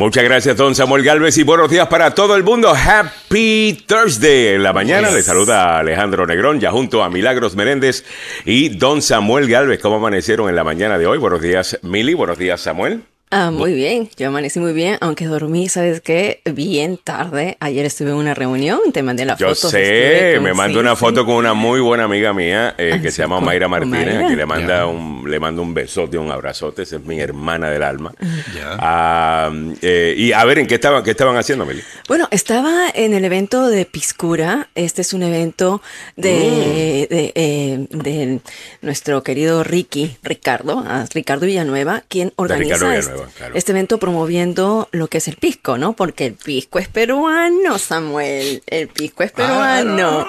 Muchas gracias, don Samuel Galvez, y buenos días para todo el mundo. Happy Thursday. En la mañana le saluda Alejandro Negrón, ya junto a Milagros Meréndez y don Samuel Galvez. ¿Cómo amanecieron en la mañana de hoy? Buenos días, Mili. Buenos días, Samuel. Ah, muy bien, yo amanecí muy bien, aunque dormí, ¿sabes qué? Bien tarde. Ayer estuve en una reunión, te mandé la foto. Yo sé, me mandó una foto con una muy buena amiga mía eh, que se llama Mayra Martínez, aquí le manda un le mando un besote, un abrazote, es mi hermana del alma. Ah, eh, y a ver, ¿en qué estaban, qué estaban haciendo, Meli? Bueno, estaba en el evento de Piscura. Este es un evento de, mm. eh, de, nuestro querido Ricky, Ricardo, ah, Ricardo Villanueva, quien organiza este evento promoviendo lo que es el pisco, ¿no? Porque el pisco es peruano, Samuel. El pisco es peruano.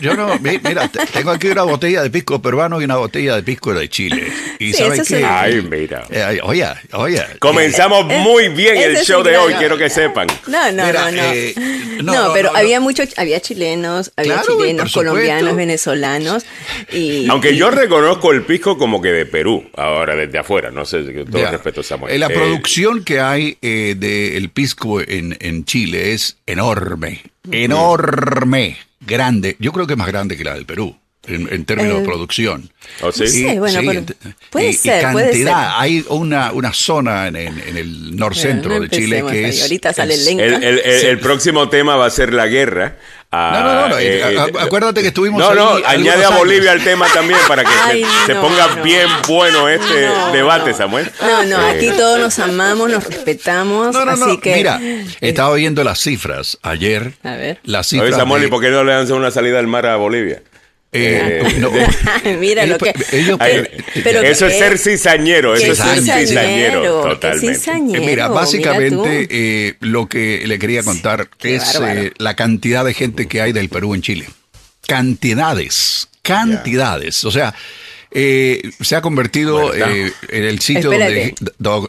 yo, no, mira, tengo aquí una botella de pisco peruano y una botella de pisco de Chile. Y sabes qué? Ay, mira. Eh, oye, oye. Comenzamos muy bien el show de hoy, quiero que sepan. No, no, no, eh, no. no, pero había muchos, había chilenos, había chilenos, colombianos, venezolanos. Y, Aunque yo reconozco el pisco como que de Perú, ahora desde afuera, no sé, respeto, Samuel. Eh, la eh, producción que hay eh, del pisco en, en, Chile es enorme, enorme, grande. Yo creo que es más grande que la del Perú. En, términos de producción. ¿Oh, sí? sí, bueno, puede, ser, cantidad. puede ser. Hay una, una zona en, en el norcentro de Chile que es. Ahorita sale el, el, el, próximo tema va a ser la guerra no, no, no, eh, eh, acuérdate que estuvimos No, no, añade a Bolivia al tema también para que se, ponga bien bueno este debate, Samuel. No, no, aquí eh, todos nos amamos, nos respetamos, así que... Mira, estaba viendo las cifras ayer. A ver. Las cifras Oye, Samuel, ¿y por qué no le dan una salida al mar a Bolivia? Eh, Mira lo que. eso es ser cizañero, eso es ser cizañero, totalmente. mira, básicamente lo que le quería contar es la cantidad de gente que hay del Perú en Chile. Cantidades, cantidades. O sea, eh, se ha convertido eh, en el sitio donde,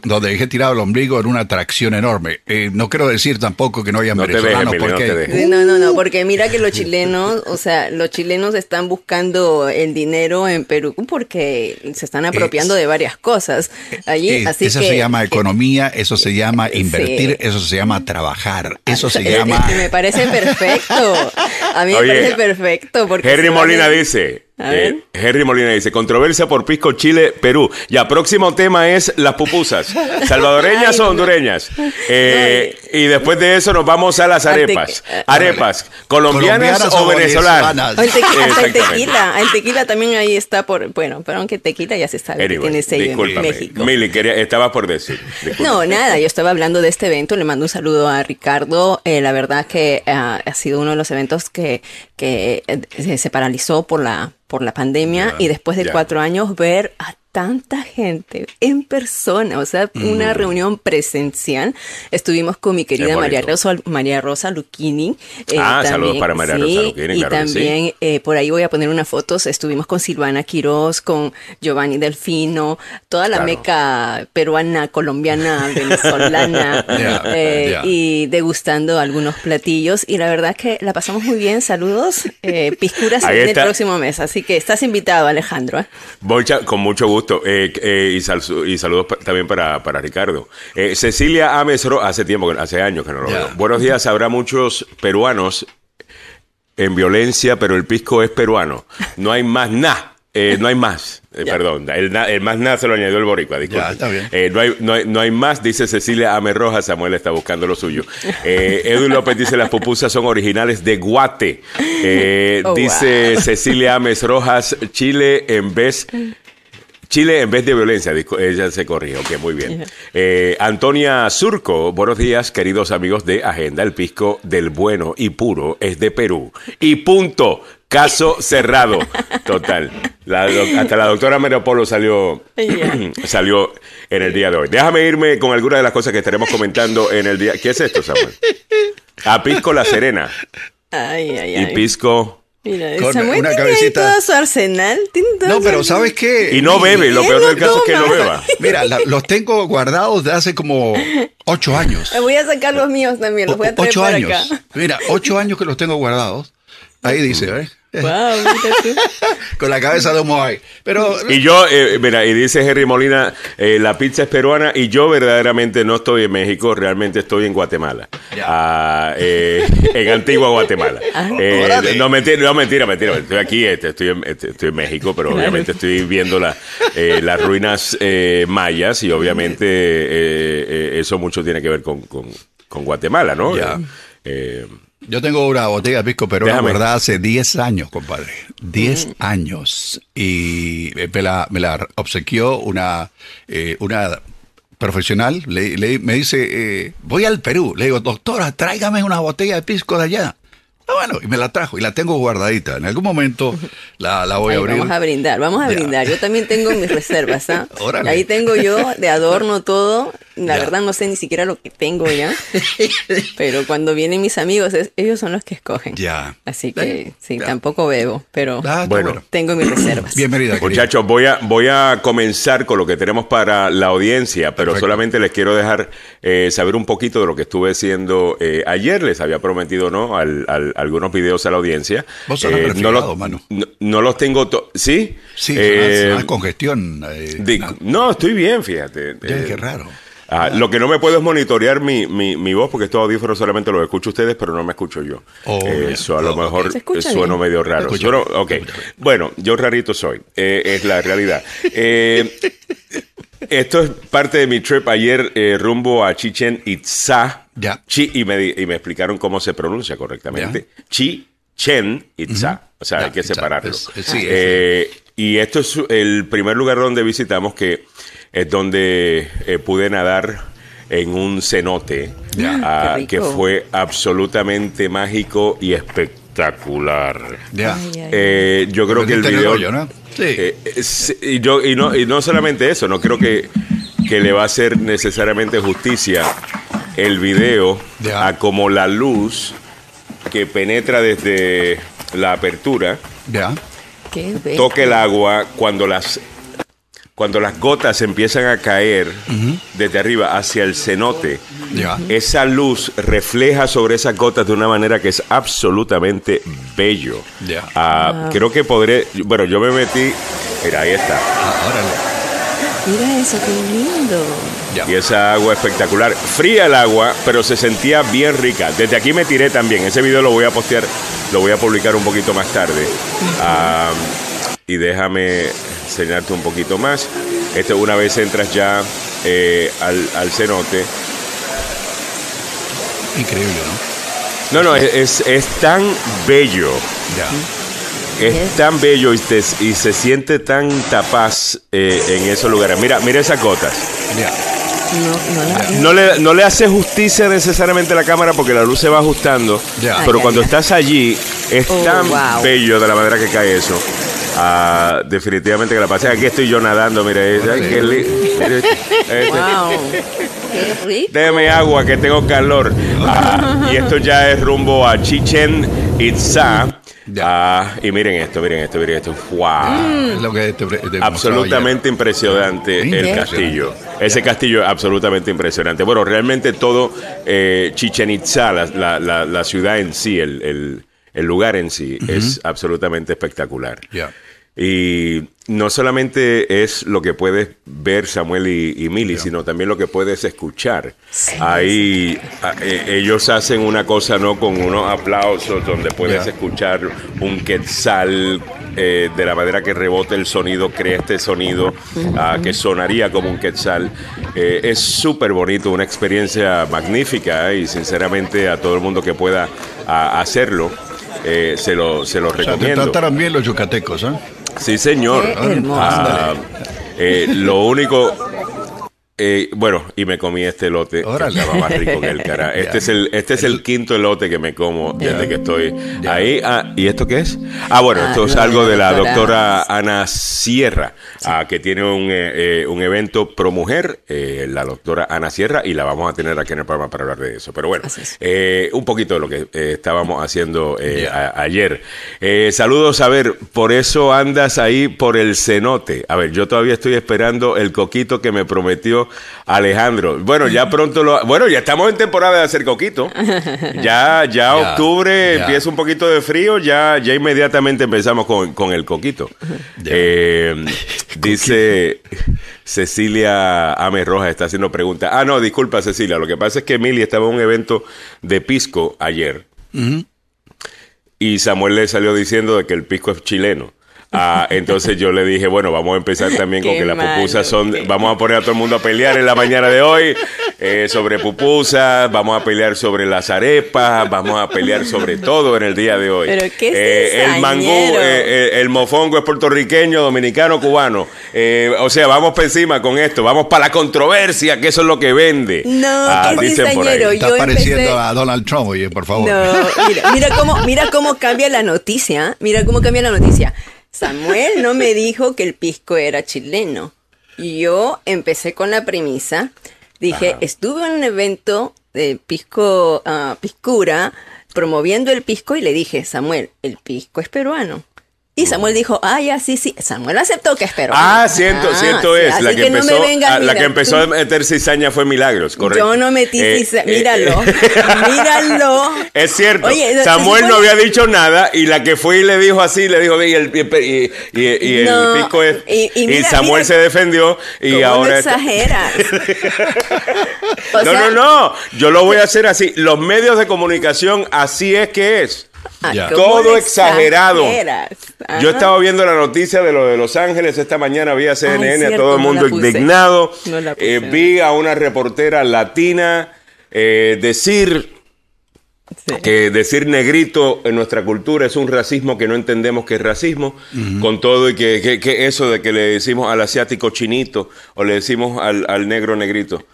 donde dejé tirado el ombligo en una atracción enorme. Eh, no quiero decir tampoco que no haya venezolanos. porque... no, no, no, porque mira que los chilenos, o sea, los chilenos están buscando el dinero en Perú porque se están apropiando de varias cosas allí. así eso se llama economía, eso se llama invertir, eso se llama trabajar, eso se llama... Me parece perfecto. A mí me parece perfecto. Porque Henry Molina dice... Eh, Henry Molina dice, controversia por Pisco Chile, Perú. Ya, próximo tema es las pupusas. ¿Salvadoreñas o hondureñas? Eh, y después de eso nos vamos a las arepas. Arepas, colombianas, o venezolanas. el, tequila, el tequila también ahí está por, bueno, pero aunque tequila ya se sabe que tiene sello en México. Mili, estaba por decir. No, nada, yo estaba hablando de este evento, le mando un saludo a Ricardo. Eh, la verdad que ha sido uno de los eventos que, que se paralizó por la por la pandemia y después de cuatro años ver a tanta gente en persona, o sea, una reunión presencial. Estuvimos con mi querida María Rosa, María Rosa Luchini. Eh, ah, saludos para María Rosa Luchini. Y también eh, por ahí voy a poner unas fotos. Estuvimos con Silvana Quiroz, con Giovanni Delfino, toda la meca peruana, colombiana, venezolana, eh, y degustando algunos platillos. Y la verdad que la pasamos muy bien. Saludos, piscuras el próximo mes. Así que estás invitado, Alejandro. con mucho gusto eh, eh, y, saludos también para, Ricardo. Eh, Cecilia Amesro, hace tiempo, hace años que no lo veo. Buenos días, habrá muchos peruanos en violencia, pero el pisco es peruano. No hay más nada. no hay más, perdón, el, más nada se lo añadió el boricua, no, hay, no, hay, no, hay, más, dice Cecilia Ame Rojas, Samuel está buscando lo suyo. Edu López dice, las pupusas son originales de Guate. Oh, dice Cecilia Ames Rojas, Chile en vez Chile en vez de violencia, ella se corrió, ok, muy bien. Eh, Antonia Surco, buenos días, queridos amigos de Agenda. El pisco del bueno y puro es de Perú. Y punto. Caso cerrado. Total. hasta la doctora Meropolo salió, salió en el día de hoy. Déjame irme con algunas de las cosas que estaremos comentando en el día. ¿Qué es esto, Samuel? A Pisco La Serena. Ay, ay, ay. Y Pisco Mira, con Samuel una cabecita. todo su arsenal. no, pero ¿sabes qué? Y no bebe, lo peor del caso es que no beba. Mira, los tengo guardados de hace como ocho años. voy a sacar los míos también, los voy a traer Ocho años. Mira, ocho años que los tengo guardados. Ahí dice, ¿eh? Con la cabeza de un Pero, y yo, eh, mira, y dice Henry Molina, eh, la pizza es peruana y yo verdaderamente no estoy en México, realmente estoy en Guatemala. Ah, eh, en Antigua Guatemala. Ah. no, mentira, no, mentira, mentira. Estoy aquí, este, estoy, en, este, estoy en México, pero obviamente estoy viendo la, las ruinas mayas y obviamente eso mucho tiene que ver con, con, Guatemala, ¿no? Ya. Yo tengo una botella de pisco pero verdad hace 10 años, compadre. 10 mm. años. Y me la, me la obsequió una, eh, una profesional. Le, me dice, eh, voy al Perú. Le digo, doctora, tráigame una botella de pisco de allá. Ah, bueno, y me la trajo y la tengo guardadita. En algún momento la, voy a abrir. Vamos a brindar, vamos a brindar. Yo también tengo mis reservas, ¿ah? Ahí tengo yo de adorno todo. La verdad no sé ni siquiera lo que tengo ya. pero cuando vienen mis amigos, ellos son los que escogen. Ya. Así que sí, tampoco bebo, pero ah, bueno, tengo mis reservas. Bienvenida. Muchachos, voy a, voy a comenzar con lo que tenemos para la audiencia, pero solamente les quiero dejar eh, saber un poquito de lo que estuve haciendo eh, ayer. Les había prometido, ¿no? Al, algunos videos a la audiencia. Vos eh, no, los, no, los tengo. ¿Sí? Sí, eh, congestión. no. estoy bien, fíjate. qué raro. Ah, lo que no me puedo es monitorear mi, mi, voz porque estos audífonos solamente los escucho ustedes, pero no me escucho yo. Oh, Eso a lo mejor suena medio raro. Bueno, yo rarito soy, eh, es la realidad. Eh, esto es parte de mi trip ayer eh, rumbo a Chichen Itza. Chi, y me, y me explicaron cómo se pronuncia correctamente. Chichen Itza. O sea, hay que separarlo. y esto es el primer lugar donde visitamos que es donde eh, pude nadar en un cenote ah, que fue absolutamente mágico y espectacular. Eh, yo creo que el video... ¿no? Sí. Eh, y, yo, y, no, y no solamente eso, no creo que, que le va a hacer necesariamente justicia el video a como la luz que penetra desde la apertura toque el agua cuando las cuando las gotas empiezan a caer desde arriba hacia el cenote, esa luz refleja sobre esas gotas de una manera que es absolutamente bello. Ah, creo que podré, bueno, yo me metí, mira, ahí está. Ah, mira eso, qué lindo. Y esa agua espectacular. Fría el agua, pero se sentía bien rica. Desde aquí me tiré también. Ese video lo voy a postear, lo voy a publicar un poquito más tarde. Ah, y déjame enseñarte un poquito más. Este, una vez entras ya eh, al, cenote. Increíble, ¿no? No, no, es, es, tan bello. Es tan bello y, y se siente tan tapaz eh, en esos lugares. Mira, mira esas gotas. No, le, no le hace justicia necesariamente a la cámara porque la luz se va ajustando. Pero cuando estás allí, es oh, tan bello de la manera que cae eso. Ah, definitivamente que la pasé. Aquí estoy yo nadando, mire. Déjeme agua, que tengo calor. Ah, y esto ya es rumbo a Chichen Itza. Ah, y miren esto, miren esto, miren esto. ¡Wow! absolutamente impresionante el castillo. Ese castillo absolutamente impresionante. Bueno, realmente todo eh, Chichen Itza, la, la, la, ciudad en sí, el, el, el lugar en sí, es absolutamente espectacular. Y no solamente es lo que puedes ver Samuel y, Mili, sino también lo que puedes escuchar. Ahí eh, ellos hacen una cosa no con unos aplausos donde puedes escuchar un quetzal eh, de la manera que rebote el sonido, crea este sonido ah, que sonaría como un quetzal. Eh, es súper bonito, una experiencia magnífica y sinceramente a todo el mundo que pueda hacerlo. Se, lo, se lo recomiendo. O bien los yucatecos, ¿eh? Sí, señor. Ah, eh, lo único eh, bueno, y me comí este elote que estaba más rico que el cara. Este es el, este es el quinto elote que me como desde que estoy ahí. Ah, ¿Y esto qué es? Ah, bueno, ah, esto es algo de la doctora Ana Sierra, ah, que tiene un, eh, eh, un evento pro mujer, la doctora Ana Sierra, y la vamos a tener aquí en el programa para hablar de eso. Pero bueno, un poquito de lo que estábamos haciendo ayer. saludos, a ver, por eso andas ahí por el cenote. A ver, yo todavía estoy esperando el coquito que me prometió Alejandro. Bueno, ya pronto lo. Bueno, ya estamos en temporada de hacer coquito. Ya, ya, octubre empieza un poquito de frío, ya, ya inmediatamente empezamos con, el coquito. Eh, dice Cecilia Ame Rojas, está haciendo preguntas. Ah, no, disculpa, Cecilia. Lo que pasa es que Emilia estaba en un evento de pisco ayer. Y Samuel le salió diciendo de que el pisco es chileno. Ah, entonces yo le dije, bueno, vamos a empezar también con que las pupusas son, vamos a poner a todo el mundo a pelear en la mañana de hoy eh, sobre pupusas, vamos a pelear sobre las arepas, vamos a pelear sobre todo en el día de hoy. Pero qué eh, el mangú, eh, el mofongo es puertorriqueño, dominicano, cubano. o sea, vamos para encima con esto, vamos para la controversia, que eso es lo que vende. No, ah, dicen por ahí. Está pareciendo a Donald Trump, oye, por favor. No, mira, mira cómo, mira cómo cambia la noticia, mira cómo cambia la noticia. Samuel no me dijo que el pisco era chileno. Yo empecé con la premisa. Dije, estuve en un evento de pisco, uh, piscura, promoviendo el pisco y le dije, Samuel, el pisco es peruano. Y Samuel dijo, ah, ya, sí, sí. Samuel aceptó que esperó. Ah, siento, ah, siento es. La que, empezó, a, la que empezó a meter cizaña fue Milagros, correcto. Yo no metí eh, cizaña. Eh, míralo. Eh, míralo. Es cierto. Samuel no había dicho nada y la que fue y le dijo así, le dijo, y el, y, y, el pico es. Y, Samuel se defendió y ahora. No exageras. no, no, no. Yo lo voy a hacer así. Los medios de comunicación, así es que es. Ah, Todo exagerado. Yo estaba viendo la noticia de lo de Los Ángeles. Esta mañana, vi a CNN, a todo el mundo indignado. Eh, vi a una reportera latina eh, decir que decir negrito en nuestra cultura es un racismo que no entendemos que es racismo, con todo y que, eso de que le decimos al asiático chinito o le decimos al negro negrito.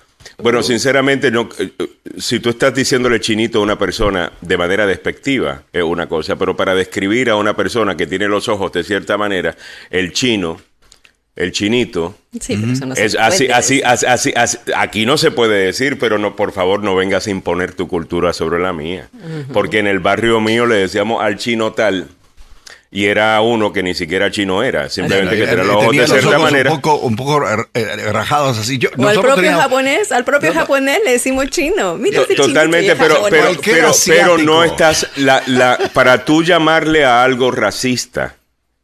Bueno, sinceramente, no, eh, si tú estás diciéndole chinito a una persona de manera despectiva, es una cosa, pero para describir a una persona que tiene los ojos de cierta manera, el chino, el chinito, es así, así, así, así, aquí no se puede decir, pero no, por favor, no vengas a imponer tu cultura sobre la mía, porque en el barrio mío le decíamos al chino tal y era uno que ni siquiera chino era, simplemente que tenía los ojos de cierta manera. Un poco, un poco eh, rajados así. Yo, o al propio japonés, al propio japonés le decimos chino. Mira Totalmente, pero, pero, pero, pero, no estás, la, la, para tú llamarle a algo racista,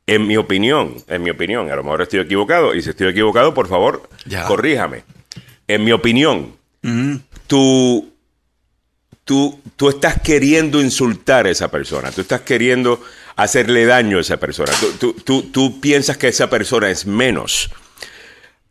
en mi opinión, en mi opinión, a lo mejor estoy equivocado, y si estoy equivocado, por favor, corríjame. En mi opinión, tú, tú, tú estás queriendo insultar a esa persona, tú estás queriendo hacerle daño a esa persona. Tú, piensas que esa persona es menos,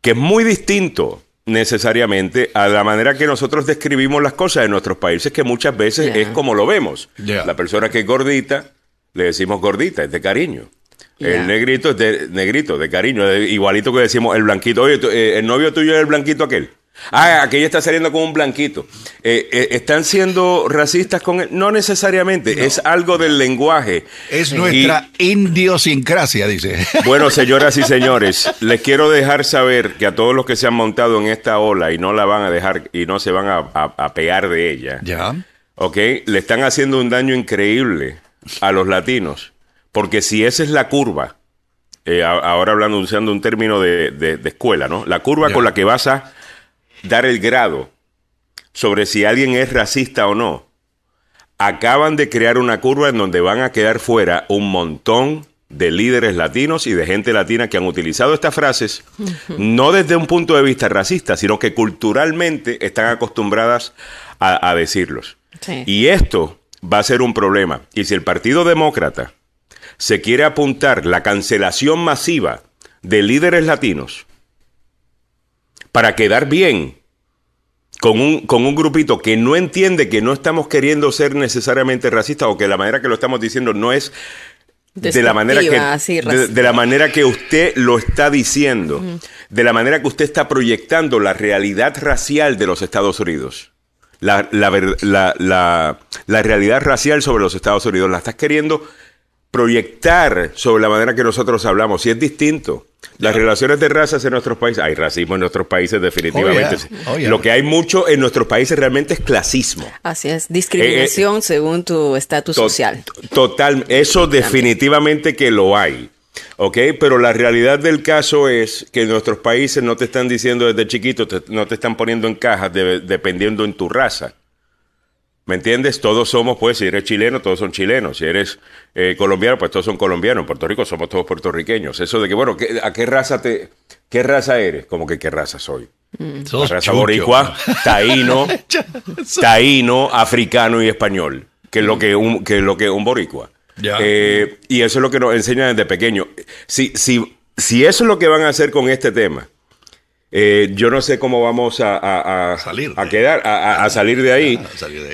que es muy distinto necesariamente a la manera que nosotros describimos las cosas en nuestros países, que muchas veces es como lo vemos. La persona que es gordita, le decimos gordita, es de cariño. El negrito es de negrito, de cariño, igualito que decimos el blanquito. Oye, eh, el novio tuyo es el blanquito aquel. Ah, aquella está saliendo con un blanquito. Eh, eh, ¿Están siendo racistas con él? No necesariamente, es algo del lenguaje. Es nuestra idiosincrasia, dice. Bueno, señoras y señores, les quiero dejar saber que a todos los que se han montado en esta ola y no la van a dejar y no se van a, pegar de ella, ya. ¿ok? Le están haciendo un daño increíble a los latinos. Porque si esa es la curva, eh, ahora hablando, usando un término de, escuela, ¿no? La curva con la que vas a dar el grado sobre si alguien es racista o no, acaban de crear una curva en donde van a quedar fuera un montón de líderes latinos y de gente latina que han utilizado estas frases, no desde un punto de vista racista, sino que culturalmente están acostumbradas a, decirlos. Y esto va a ser un problema. Y si el Partido Demócrata se quiere apuntar la cancelación masiva de líderes latinos, para quedar bien con un, con un grupito que no entiende que no estamos queriendo ser necesariamente racistas o que la manera que lo estamos diciendo no es de la manera que de, la manera que usted lo está diciendo, de la manera que usted está proyectando la realidad racial de los Estados Unidos. La, la, la, realidad racial sobre los Estados Unidos la estás queriendo proyectar sobre la manera que nosotros hablamos. Y es distinto. Las relaciones de razas en nuestros países, hay racismo en nuestros países definitivamente. Oh, oh, Lo que hay mucho en nuestros países realmente es clasismo. Así es, discriminación eh, eh, según tu estatus social. Total, eso definitivamente que lo hay. ¿Ok? Pero la realidad del caso es que nuestros países no te están diciendo desde chiquito, no te están poniendo en cajas dependiendo en tu raza. ¿Me entiendes? Todos somos, pues, si eres chileno, todos son chilenos. Si eres eh, colombiano, pues todos son colombianos. En Puerto Rico somos todos puertorriqueños. Eso de que, bueno, ¿a qué raza te, qué raza eres? Como que qué raza soy. Mm. raza boricua, taíno, taíno, africano y español, que es lo que un, que es lo que un boricua. Eh, y eso es lo que nos enseñan desde pequeño. Si, si, si eso es lo que van a hacer con este tema, eh, yo no sé cómo vamos a, salir a quedar, a, salir de ahí,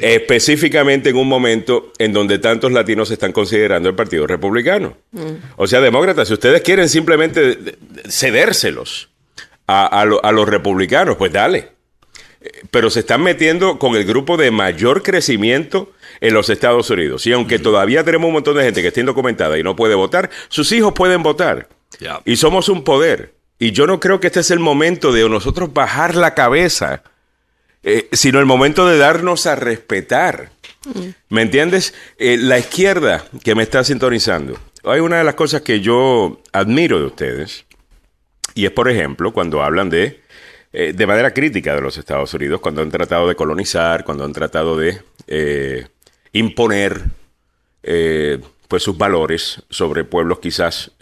específicamente en un momento en donde tantos latinos están considerando el Partido Republicano. Mm. O sea, demócratas, si ustedes quieren simplemente cedérselos a, los republicanos, pues dale. Pero se están metiendo con el grupo de mayor crecimiento en los Estados Unidos. Y aunque todavía tenemos un montón de gente que está indocumentada y no puede votar, sus hijos pueden votar. Y somos un poder. Y yo no creo que este es el momento de nosotros bajar la cabeza, eh, sino el momento de darnos a respetar. Mm. ¿Me entiendes? Eh, la izquierda que me está sintonizando. Hay una de las cosas que yo admiro de ustedes, y es, por ejemplo, cuando hablan de, eh, de manera crítica de los Estados Unidos, cuando han tratado de colonizar, cuando han tratado de imponer pues sus valores sobre pueblos quizás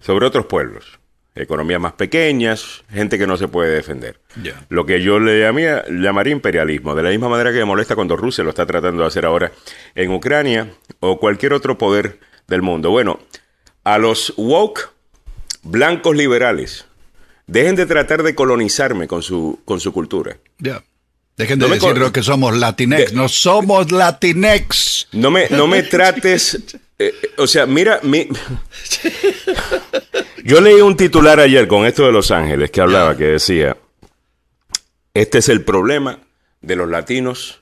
sobre otros pueblos, economías más pequeñas, gente que no se puede defender. Lo que yo le llamaría imperialismo, de la misma manera que me molesta cuando Rusia lo está tratando de hacer ahora en Ucrania o cualquier otro poder del mundo. Bueno, a los woke blancos liberales, dejen de tratar de colonizarme con su, con su cultura. Ya. Dejen de decir que somos latinex. no somos latinex. No me, no me trates eh, o sea, mira, yo leí un titular ayer con esto de Los Ángeles que hablaba, que decía, este es el problema de los latinos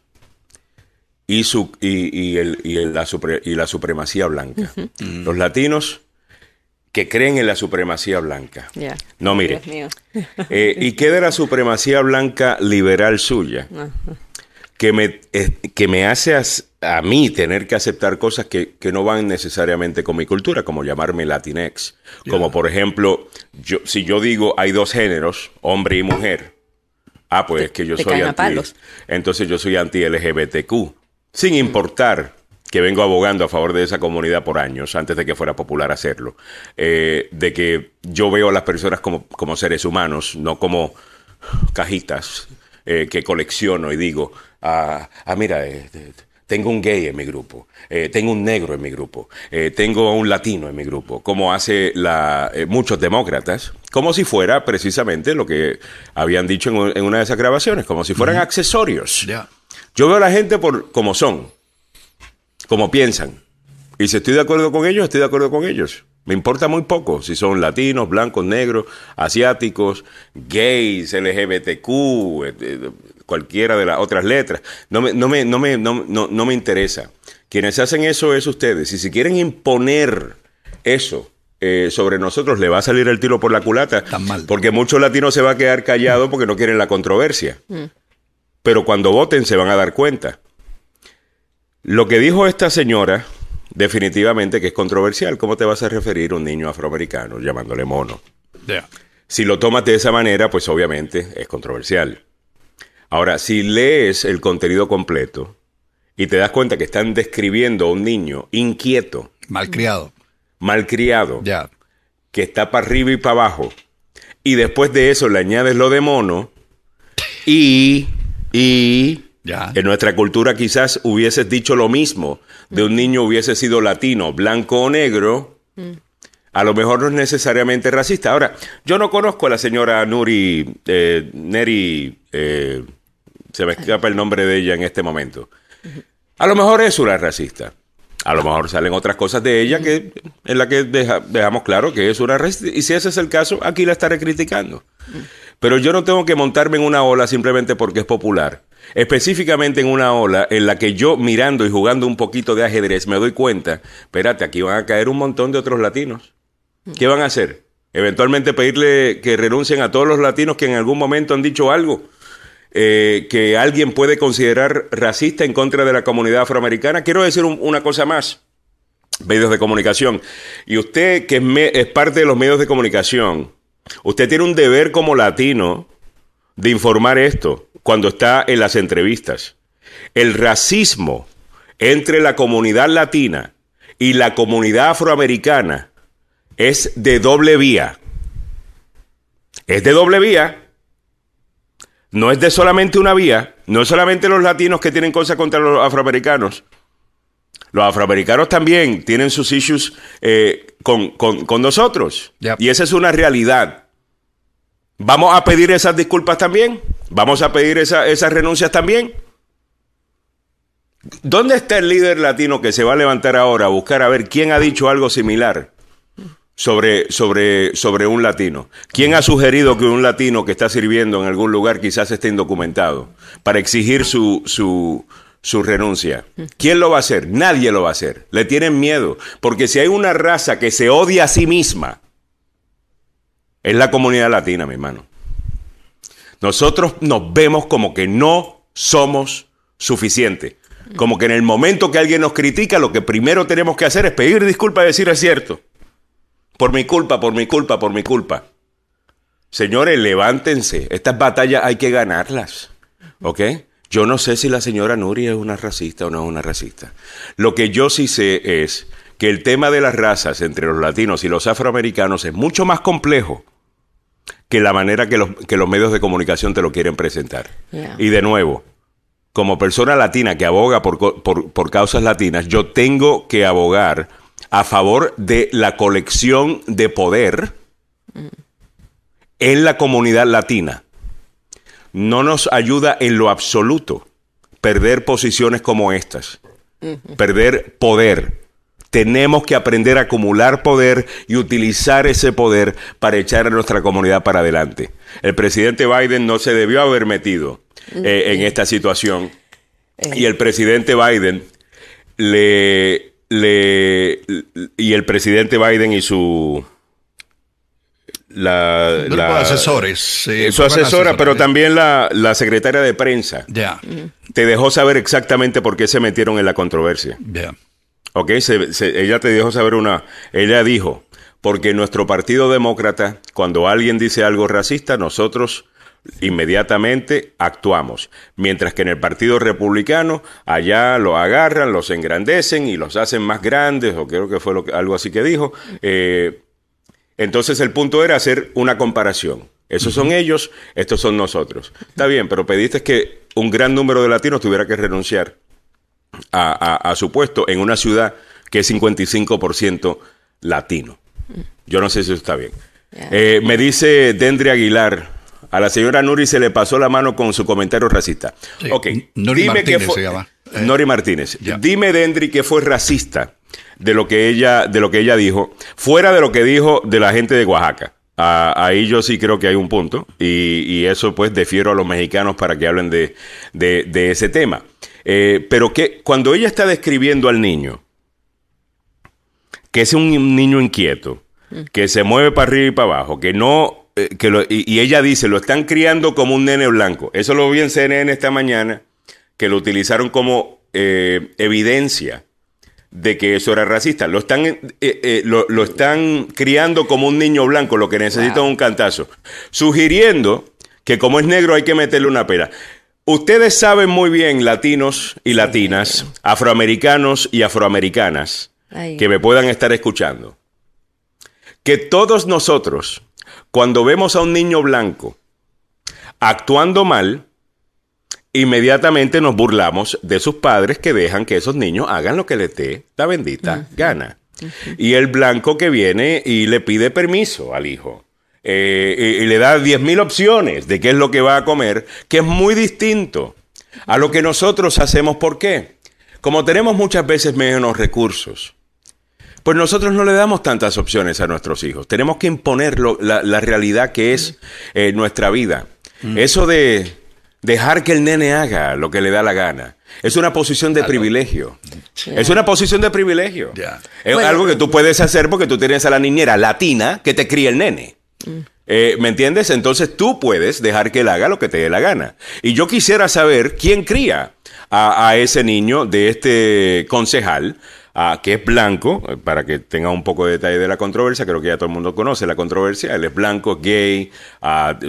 y, su, y, el, y, la, y la, supremacía blanca. Los latinos que creen en la supremacía blanca. No, mire. Eh, ¿Y qué de la supremacía blanca liberal suya? que me, eh, que me hace a, mí tener que aceptar cosas que, no van necesariamente con mi cultura, como llamarme Latinex. Como por ejemplo, yo, si yo digo hay dos géneros, hombre y mujer, ah, pues es que yo soy anti. Entonces yo soy anti-LGBTQ, sin importar que vengo abogando a favor de esa comunidad por años, antes de que fuera popular hacerlo, eh, de que yo veo a las personas como, como seres humanos, no como cajitas eh, que colecciono y digo, ah, ah mira, eh, tengo un gay en mi grupo, tengo un negro en mi grupo, tengo un latino en mi grupo, como hace la, muchos demócratas, como si fuera precisamente lo que habían dicho en, una de esas grabaciones, como si fueran accesorios. Yo veo a la gente por como son, como piensan. Y si estoy de acuerdo con ellos, estoy de acuerdo con ellos. Me importa muy poco si son latinos, blancos, negros, asiáticos, gays, LGBTQ, eh, eh, cualquiera de las otras letras. No me, no me, no me, no, no, me interesa. Quienes hacen eso es ustedes. Y si quieren imponer eso eh, sobre nosotros, le va a salir el tiro por la culata. Porque muchos latinos se va a quedar callados porque no quieren la controversia. Mm. Pero cuando voten se van a dar cuenta. Lo que dijo esta señora definitivamente que es controversial. ¿Cómo te vas a referir a un niño afroamericano llamándole mono? Si lo tomas de esa manera, pues obviamente es controversial. Ahora, si lees el contenido completo y te das cuenta que están describiendo a un niño inquieto, malcriado, malcriado, ya. que está para arriba y para abajo, y después de eso le añades lo de mono y y en nuestra cultura quizás hubieses dicho lo mismo de un niño hubiese sido latino, blanco o negro. A lo mejor no es necesariamente racista. Ahora, yo no conozco a la señora Nuri, eh, Neri, eh, se me escapa el nombre de ella en este momento. A lo mejor es una racista. A lo mejor salen otras cosas de ella que en la que dejamos claro que es una racista. Y si ese es el caso, aquí la estaré criticando. Pero yo no tengo que montarme en una ola simplemente porque es popular específicamente en una ola en la que yo mirando y jugando un poquito de ajedrez me doy cuenta, espérate, aquí van a caer un montón de otros latinos. ¿Qué van a hacer? Eventualmente pedirle que renuncien a todos los latinos que en algún momento han dicho algo eh, que alguien puede considerar racista en contra de la comunidad afroamericana. Quiero decir una cosa más. medios de comunicación. Y usted, que es, parte de los medios de comunicación, usted tiene un deber como latino de informar esto cuando está en las entrevistas. El racismo entre la comunidad latina y la comunidad afroamericana es de doble vía. Es de doble vía. No es de solamente una vía. No es solamente los latinos que tienen cosas contra los afroamericanos. Los afroamericanos también tienen sus issues eh, con, nosotros. Y esa es una realidad. ¿Vamos a pedir esas disculpas también? ¿Vamos a pedir esas renuncias también? ¿Dónde está el líder latino que se va a levantar ahora a buscar a ver quién ha dicho algo similar sobre, sobre, sobre un latino? ¿Quién ha sugerido que un latino que está sirviendo en algún lugar quizás esté indocumentado para exigir su, su, su renuncia? ¿Quién lo va a hacer? Nadie lo va a hacer. Le tienen miedo. Porque si hay una raza que se odia a sí misma, es la comunidad latina, mi hermano. Nosotros nos vemos como que no somos suficientes. Como que en el momento que alguien nos critica, lo que primero tenemos que hacer es pedir disculpas y decir es cierto. Por mi culpa, por mi culpa, por mi culpa. Señores, levántense. Estas batallas hay que ganarlas. ¿Ok? Yo no sé si la señora Nuria es una racista o no es una racista. Lo que yo sí sé es que el tema de las razas entre los latinos y los afroamericanos es mucho más complejo que la manera que los, que los medios de comunicación te lo quieren presentar. Y de nuevo, como persona latina que aboga por, causas latinas, yo tengo que abogar a favor de la colección de poder en la comunidad latina. No nos ayuda en lo absoluto perder posiciones como estas, perder poder. Tenemos que aprender a acumular poder y utilizar ese poder para echar a nuestra comunidad para adelante. El presidente Biden no se debió haber metido eh, en esta situación. Y el presidente Biden le, le y el presidente Biden y su la, la asesores su asesora pero también la, la, secretaria de prensa ya te dejó saber exactamente por qué se metieron en la controversia ya Ok, ella te dejó saber una ella dijo porque nuestro partido demócrata cuando alguien dice algo racista nosotros inmediatamente actuamos. Mientras que en el Partido Republicano, allá lo agarran, los engrandecen y los hacen más grandes, o creo que fue lo algo así que dijo. Eh, entonces el punto era hacer una comparación. Esos son ellos, estos son nosotros. Está bien, pero pediste que un gran número de latinos tuviera que renunciar a, su puesto en una ciudad que es 55% latino. Yo no sé si eso está bien. Eh, me dice Dendre Aguilar, a la señora Nuri se le pasó la mano con su comentario racista. Ok, Nuri dime Martínez fue, se llama. Eh, Nori Martínez. Dime, Dendri, que fue racista de lo que ella, de lo que ella dijo, fuera de lo que dijo de la gente de Oaxaca. ahí yo sí creo que hay un punto y, eso pues defiero a los mexicanos para que hablen de, ese tema. Eh, pero que cuando ella está describiendo al niño, que es un niño inquieto, que se mueve para arriba y para abajo, que no eh, que y, ella dice, lo están criando como un nene blanco. Eso lo vi en CNN esta mañana, que lo utilizaron como eh, evidencia de que eso era racista. Lo están, eh, lo, están criando como un niño blanco, lo que necesita es un cantazo. Sugiriendo que como es negro hay que meterle una pera. Ustedes saben muy bien, latinos y latinas, afroamericanos y afroamericanas, que me puedan estar escuchando, que todos nosotros cuando vemos a un niño blanco actuando mal, inmediatamente nos burlamos de sus padres que dejan que esos niños hagan lo que les dé la bendita gana. Y el blanco que viene y le pide permiso al hijo. Eh, y, le da 10.000 opciones de qué es lo que va a comer, que es muy distinto a lo que nosotros hacemos. ¿Por qué? Como tenemos muchas veces menos recursos, pues nosotros no le damos tantas opciones a nuestros hijos. Tenemos que imponer la, realidad que es eh, nuestra vida. Eso de dejar que el nene haga lo que le da la gana. Es una posición de privilegio. Es una posición de privilegio. Es algo que tú puedes hacer porque tú tienes a la niñera latina que te cría el nene. Mm. Eh, ¿Me entiendes? Entonces tú puedes dejar que él haga lo que te dé la gana. Y yo quisiera saber quién cría a, a ese niño de este concejal que es blanco, para que tenga un poco de detalle de la controversia, creo que ya todo el mundo conoce la controversia, él es blanco, gay,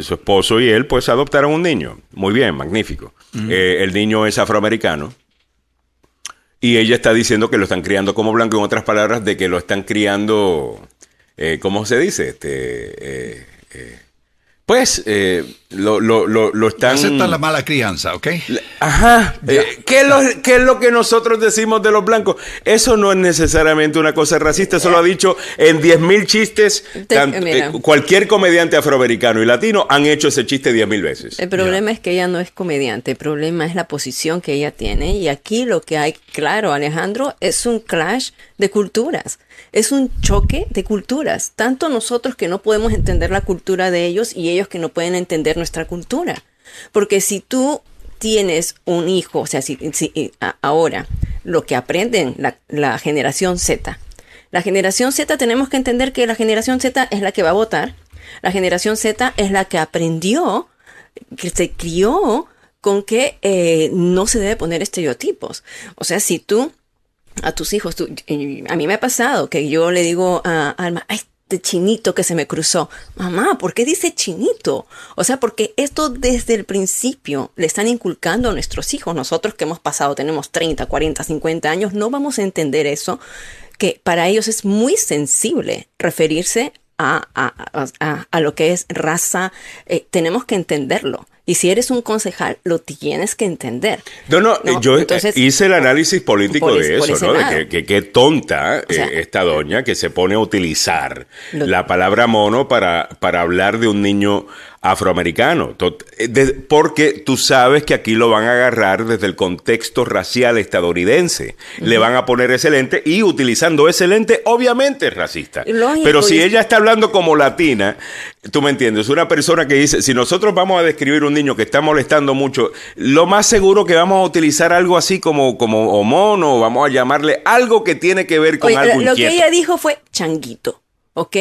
su esposo y él pues adoptaron un niño. Muy bien, magnífico. Eh, el niño es afroamericano. Y ella está diciendo que lo están criando como blanco, en otras palabras, de que lo están criando, eh, ¿cómo se dice? Este, eh, eh pues eh, lo, lo, lo, lo, están... Aceptan la mala crianza, ¿ok? Ajá. Eh, ¿qué, es lo, ¿qué, es lo, que nosotros decimos de los blancos? Eso no es necesariamente una cosa racista, eso lo ha dicho en 10.000 chistes. Eh, cualquier comediante afroamericano y latino han hecho ese chiste 10.000 veces. El problema es que ella no es comediante, el problema es la posición que ella tiene y aquí lo que hay, claro, Alejandro, es un clash de culturas es un choque de culturas, tanto nosotros que no podemos entender la cultura de ellos y ellos que no pueden entender nuestra cultura. Porque si tú tienes un hijo, o sea, si, ahora lo que aprenden la, la generación Z, la generación Z tenemos que entender que la generación Z es la que va a votar, la generación Z es la que aprendió, que se crió con que eh, no se debe poner estereotipos. O sea, si tú a tus hijos. a mí me ha pasado que yo le digo a Alma, ay, este chinito que se me cruzó. Mamá, ¿por qué dice chinito? O sea, porque esto desde el principio le están inculcando a nuestros hijos. Nosotros que hemos pasado, tenemos 30, 40, 50 años, no vamos a entender eso, que para ellos es muy sensible referirse a, a, lo que es raza. Eh, tenemos que entenderlo. Y si eres un concejal, lo tienes que entender. No, no, yo eh, hice el análisis político de eso, ¿no? De que, qué tonta eh, esta doña que se pone a utilizar la palabra mono para, para hablar de un niño afroamericano, eh, porque tú sabes que aquí lo van a agarrar desde el contexto racial estadounidense. Le van a poner ese lente y utilizando ese lente, obviamente es racista. Pero si ella está hablando como latina, tú me entiendes, una persona que dice, si nosotros vamos a describir un niño que está molestando mucho, lo más seguro que vamos a utilizar algo así como, como mono, vamos a llamarle algo que tiene que ver con algo Lo que ella dijo fue changuito. ¿ok?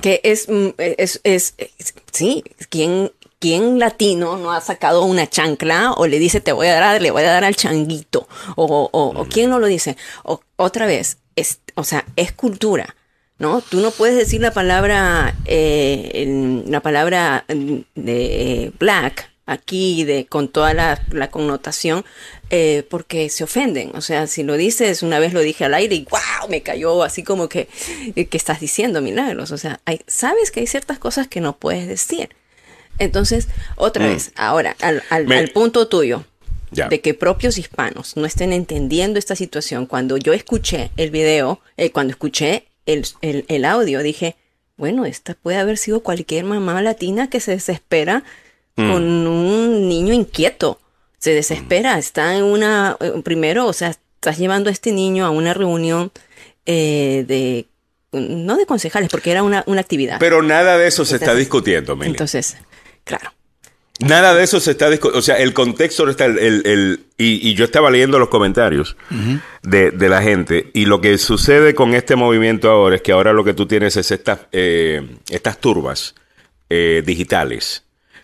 Que mm, es, es, es, sí, ¿quién, ¿quién latino no ha sacado una chancla o le dice te voy a dar, le voy a dar al changuito? O, o, mm. quién no lo dice? O, otra vez, es, o sea, es cultura. ¿No? Tú no puedes decir la palabra, eh, la palabra de black aquí de, con toda la, la connotación eh, porque se ofenden. O sea, si lo dices, una vez lo dije al aire y wow, me cayó así como que, eh, que estás diciendo milagros. O sea, hay, sabes que hay ciertas cosas que no puedes decir. Entonces, otra mm. vez, ahora, al, al, punto tuyo. de que propios hispanos no estén entendiendo esta situación. Cuando yo escuché el video, eh, cuando escuché el, el, el, audio, dije, bueno, esta puede haber sido cualquier mamá latina que se desespera Mm. con un niño inquieto. Se desespera, está en una, eh, primero, o sea, estás llevando a este niño a una reunión eh, de, no de concejales, porque era una, actividad. Pero nada de eso se está discutiendo, Mili. Entonces, claro. Nada de eso se está discutiendo. O sea, el contexto no está. El, el, y, yo estaba leyendo los comentarios de, de, la gente. Y lo que sucede con este movimiento ahora es que ahora lo que tú tienes es estas, eh, estas turbas digitales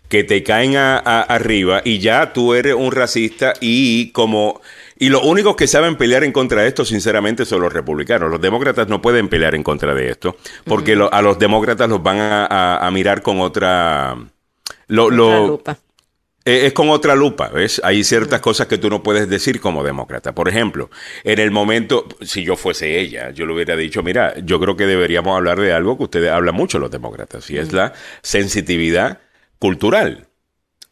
que te caen arriba y ya tú eres un racista y como... Y los únicos que saben pelear en contra de esto, sinceramente, son los republicanos. Los demócratas no pueden pelear en contra de esto, porque a los demócratas los van a, mirar con otra... Lo, lupa. E, es con otra lupa, ¿ves? Hay ciertas cosas que tú no puedes decir como demócrata. Por ejemplo, en el momento, si yo fuese ella, yo le hubiera dicho, mira, yo creo que deberíamos hablar de algo que ustedes hablan mucho los demócratas, y es la sensitividad cultural,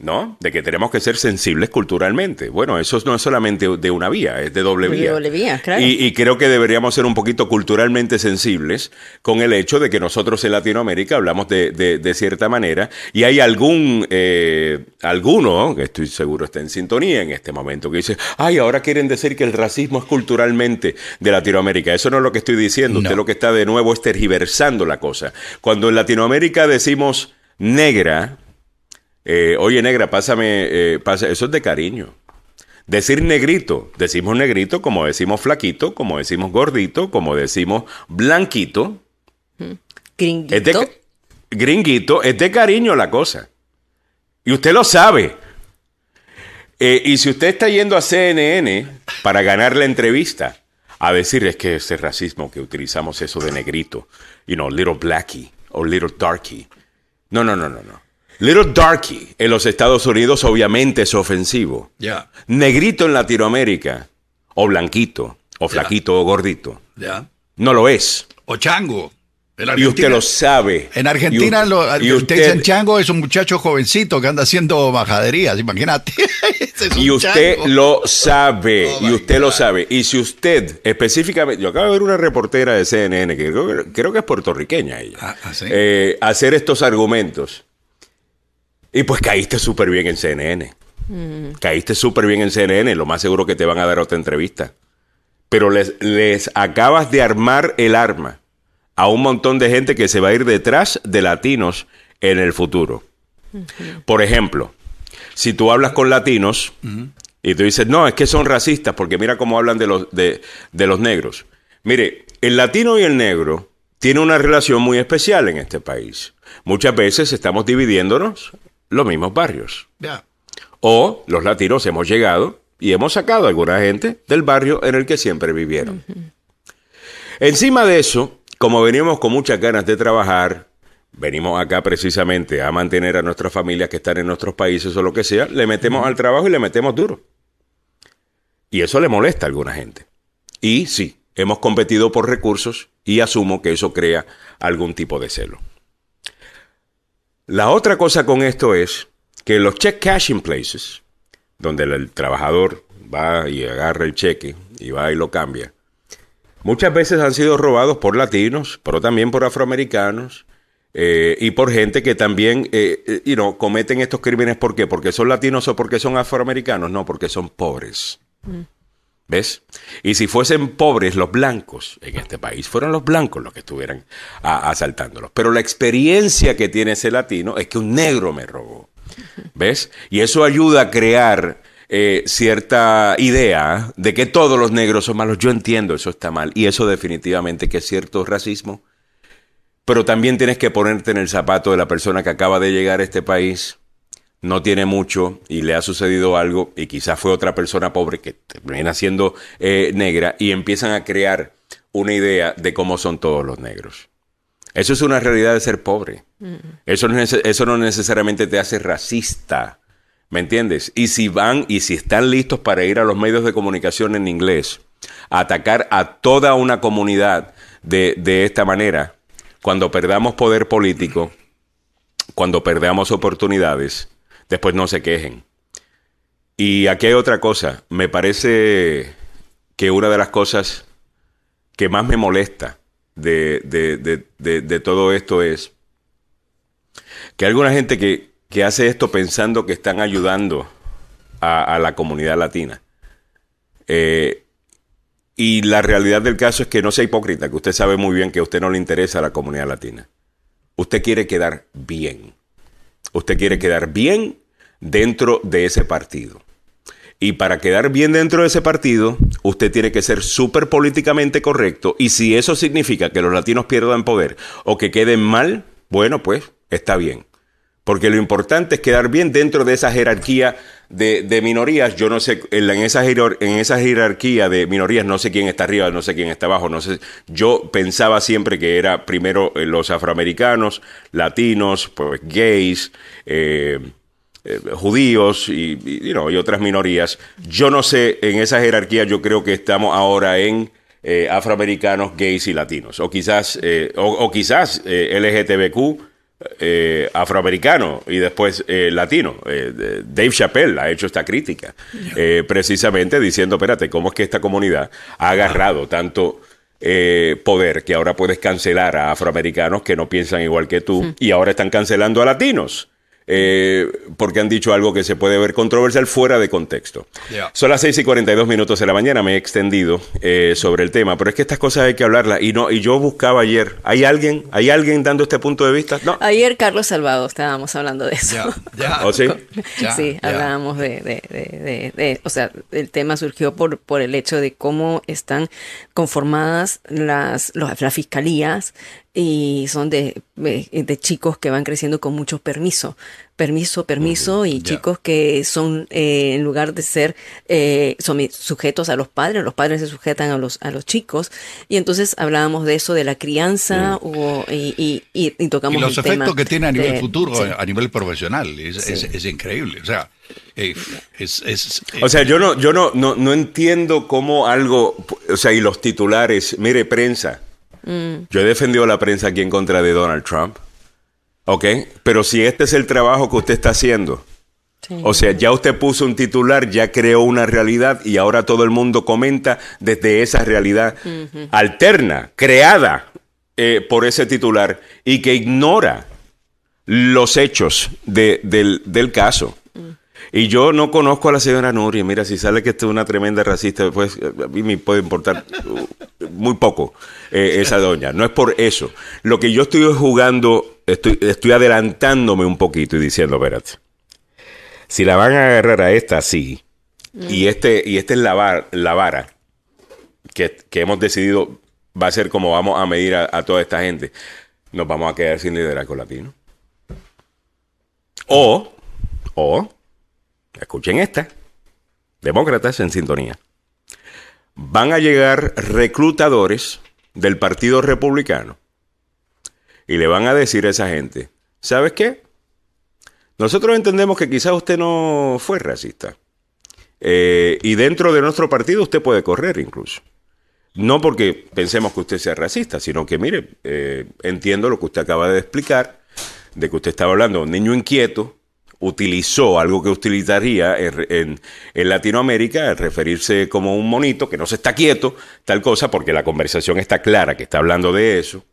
¿no? De que tenemos que ser sensibles culturalmente. Bueno, eso no es solamente de una vía, es de doble vía. doble vía claro. y, creo que deberíamos ser un poquito culturalmente sensibles con el hecho de que nosotros en Latinoamérica hablamos de, de, cierta manera y hay algún, eh, alguno, que estoy seguro está en sintonía en este momento, que dice, ay, ahora quieren decir que el racismo es culturalmente de Latinoamérica. Eso no es lo que estoy diciendo, usted lo que está de nuevo es tergiversando la cosa. Cuando en Latinoamérica decimos negra, eh, oye, negra, pásame, eh, eso es de cariño. Decir negrito, decimos negrito como decimos flaquito, como decimos gordito, como decimos blanquito. Gringuito. Es de, gringuito, es de cariño la cosa. Y usted lo sabe. Eh, y si usted está yendo a CNN para ganar la entrevista, a decir es que ese racismo que utilizamos eso de negrito, you know, little blackie o little darky. No, no, no, no, no. Little darky en los Estados Unidos obviamente es ofensivo. Ya. Negrito en Latinoamérica, o blanquito, o flaquito, o gordito. Ya. No lo es. O chango. Y usted lo sabe. En Argentina, lo, y usted, dicen chango es un muchacho jovencito que anda haciendo majaderías, imagínate. y usted lo sabe, oh y usted lo sabe. Y si usted específicamente, yo acabo de ver una reportera de CNN, que creo, que es puertorriqueña ella, ah, ah, eh, hacer estos argumentos. Y pues caíste súper bien en CNN. Mm. Caíste súper bien en CNN, lo más seguro que te van a dar otra entrevista. Pero les, les acabas de armar el arma a un montón de gente que se va a ir detrás de latinos en el futuro. Por ejemplo, si tú hablas con latinos y tú dices, no, es que son racistas porque mira cómo hablan de los, de, los negros. Mire, el latino y el negro tienen una relación muy especial en este país. Muchas veces estamos dividiéndonos los mismos barrios. O los latinos hemos llegado y hemos sacado a alguna gente del barrio en el que siempre vivieron. Encima de eso, como venimos con muchas ganas de trabajar, venimos acá precisamente a mantener a nuestras familias que están en nuestros países o lo que sea, le metemos al trabajo y le metemos duro. Y eso le molesta a alguna gente. Y sí, hemos competido por recursos y asumo que eso crea algún tipo de celo. La otra cosa con esto es que los check cashing places, donde el trabajador va y agarra el cheque y va y lo cambia, muchas veces han sido robados por latinos, pero también por afroamericanos. Eh, y por gente que también eh, eh cometen estos crímenes. ¿Por qué? ¿Porque son latinos o porque son afroamericanos? No, porque son pobres. Mm. ¿Ves? Y si fuesen pobres los blancos en este país, fueron los blancos los que estuvieran asaltándolos. Pero la experiencia que tiene ese latino es que un negro me robó. ¿Ves? Y eso ayuda a crear eh, cierta idea de que todos los negros son malos. Yo entiendo, eso está mal. Y eso definitivamente que es cierto racismo. Pero también tienes que ponerte en el zapato de la persona que acaba de llegar a este país, no tiene mucho y le ha sucedido algo y quizás fue otra persona pobre que termina siendo eh, negra y empiezan a crear una idea de cómo son todos los negros. Eso es una realidad de ser pobre. Mm. Eso, eso no necesariamente te hace racista. ¿Me entiendes? Y si van y si están listos para ir a los medios de comunicación en inglés, a atacar a toda una comunidad de, de esta manera, cuando perdamos poder político, cuando perdamos oportunidades, después no se quejen. Y aquí hay otra cosa. Me parece que una de las cosas que más me molesta de, de, de, de todo esto es que hay alguna gente que, que hace esto pensando que están ayudando a, la comunidad latina. Eh, y la realidad del caso es que no sea hipócrita, que usted sabe muy bien que a usted no le interesa a la comunidad latina. Usted quiere quedar bien. Usted quiere quedar bien dentro de ese partido. Y para quedar bien dentro de ese partido, usted tiene que ser súper políticamente correcto. Y si eso significa que los latinos pierdan poder o que queden mal, bueno, pues está bien. Porque lo importante es quedar bien dentro de esa jerarquía de, minorías. Yo no sé, en esa, en esa jerarquía de minorías, no sé quién está arriba, no sé quién está abajo. No sé. Yo pensaba siempre que era primero eh, los afroamericanos, latinos, pues gays, eh, eh, judíos y, otras minorías. Yo no sé, en esa jerarquía yo creo que estamos ahora en afroamericanos, gays y latinos. O quizás, o, o, quizás LGTBQ eh, afroamericano y después eh, latino. Eh, Dave Chappelle ha hecho esta crítica, precisamente diciendo, espérate, ¿cómo es que esta comunidad ha agarrado tanto poder que ahora puedes cancelar a afroamericanos que no piensan igual que tú y ahora están cancelando a latinos? Eh, porque han dicho algo que se puede ver controversial fuera de contexto. Son las 6 y 42 minutos de la mañana, me he extendido eh, sobre el tema, pero es que estas cosas hay que hablarlas. Y, no, y yo buscaba ayer, ¿hay alguien, ¿hay alguien dando este punto de vista? No. Ayer Carlos Salvado estábamos hablando de eso. ¿Oh, sí? sí, hablábamos de, de, de, o sea, el tema surgió por, por el hecho de cómo están conformadas las, las fiscalías y son de, de, chicos que van creciendo con mucho permiso, permiso, permiso, y chicos que son, eh, en lugar de ser eh, sujetos a los padres, los padres se sujetan a los, a los chicos, y entonces hablábamos de eso, de la crianza, y, y, tocamos y los efectos que tiene a nivel futuro, a nivel profesional, es, es, increíble, o sea... es, o sea, yo no, yo no, no, no entiendo cómo algo, o sea, y los titulares, mire, prensa, yo he defendido a la prensa aquí en contra de Donald Trump. ¿Ok? Pero si este es el trabajo que usted está haciendo, o sea, ya usted puso un titular, ya creó una realidad y ahora todo el mundo comenta desde esa realidad alterna, creada eh, por ese titular y que ignora los hechos del, caso. Y yo no conozco a la señora Nuria. Mira, si sale que esto es una tremenda racista, pues a mí me puede importar uh, muy poco eh, esa doña. No es por eso. Lo que yo estoy jugando, estoy, estoy adelantándome un poquito y diciendo, espérate. Si la van a agarrar a esta así, y este, y esta es la, la vara que, hemos decidido va a ser como vamos a medir a, a toda esta gente, nos vamos a quedar sin liderazgo latino. O, o, escuchen esta, demócratas en sintonía, van a llegar reclutadores del Partido Republicano y le van a decir a esa gente, ¿sabes qué? Nosotros entendemos que quizás usted no fue racista. Eh, y dentro de nuestro partido usted puede correr incluso. No porque pensemos que usted sea racista, sino que, mire, eh, entiendo lo que usted acaba de explicar, de que usted estaba hablando un niño inquieto, utilizó algo que utilizaría en, Latinoamérica, al referirse como un monito que no se está quieto, tal cosa, porque la conversación está clara que está hablando de eso.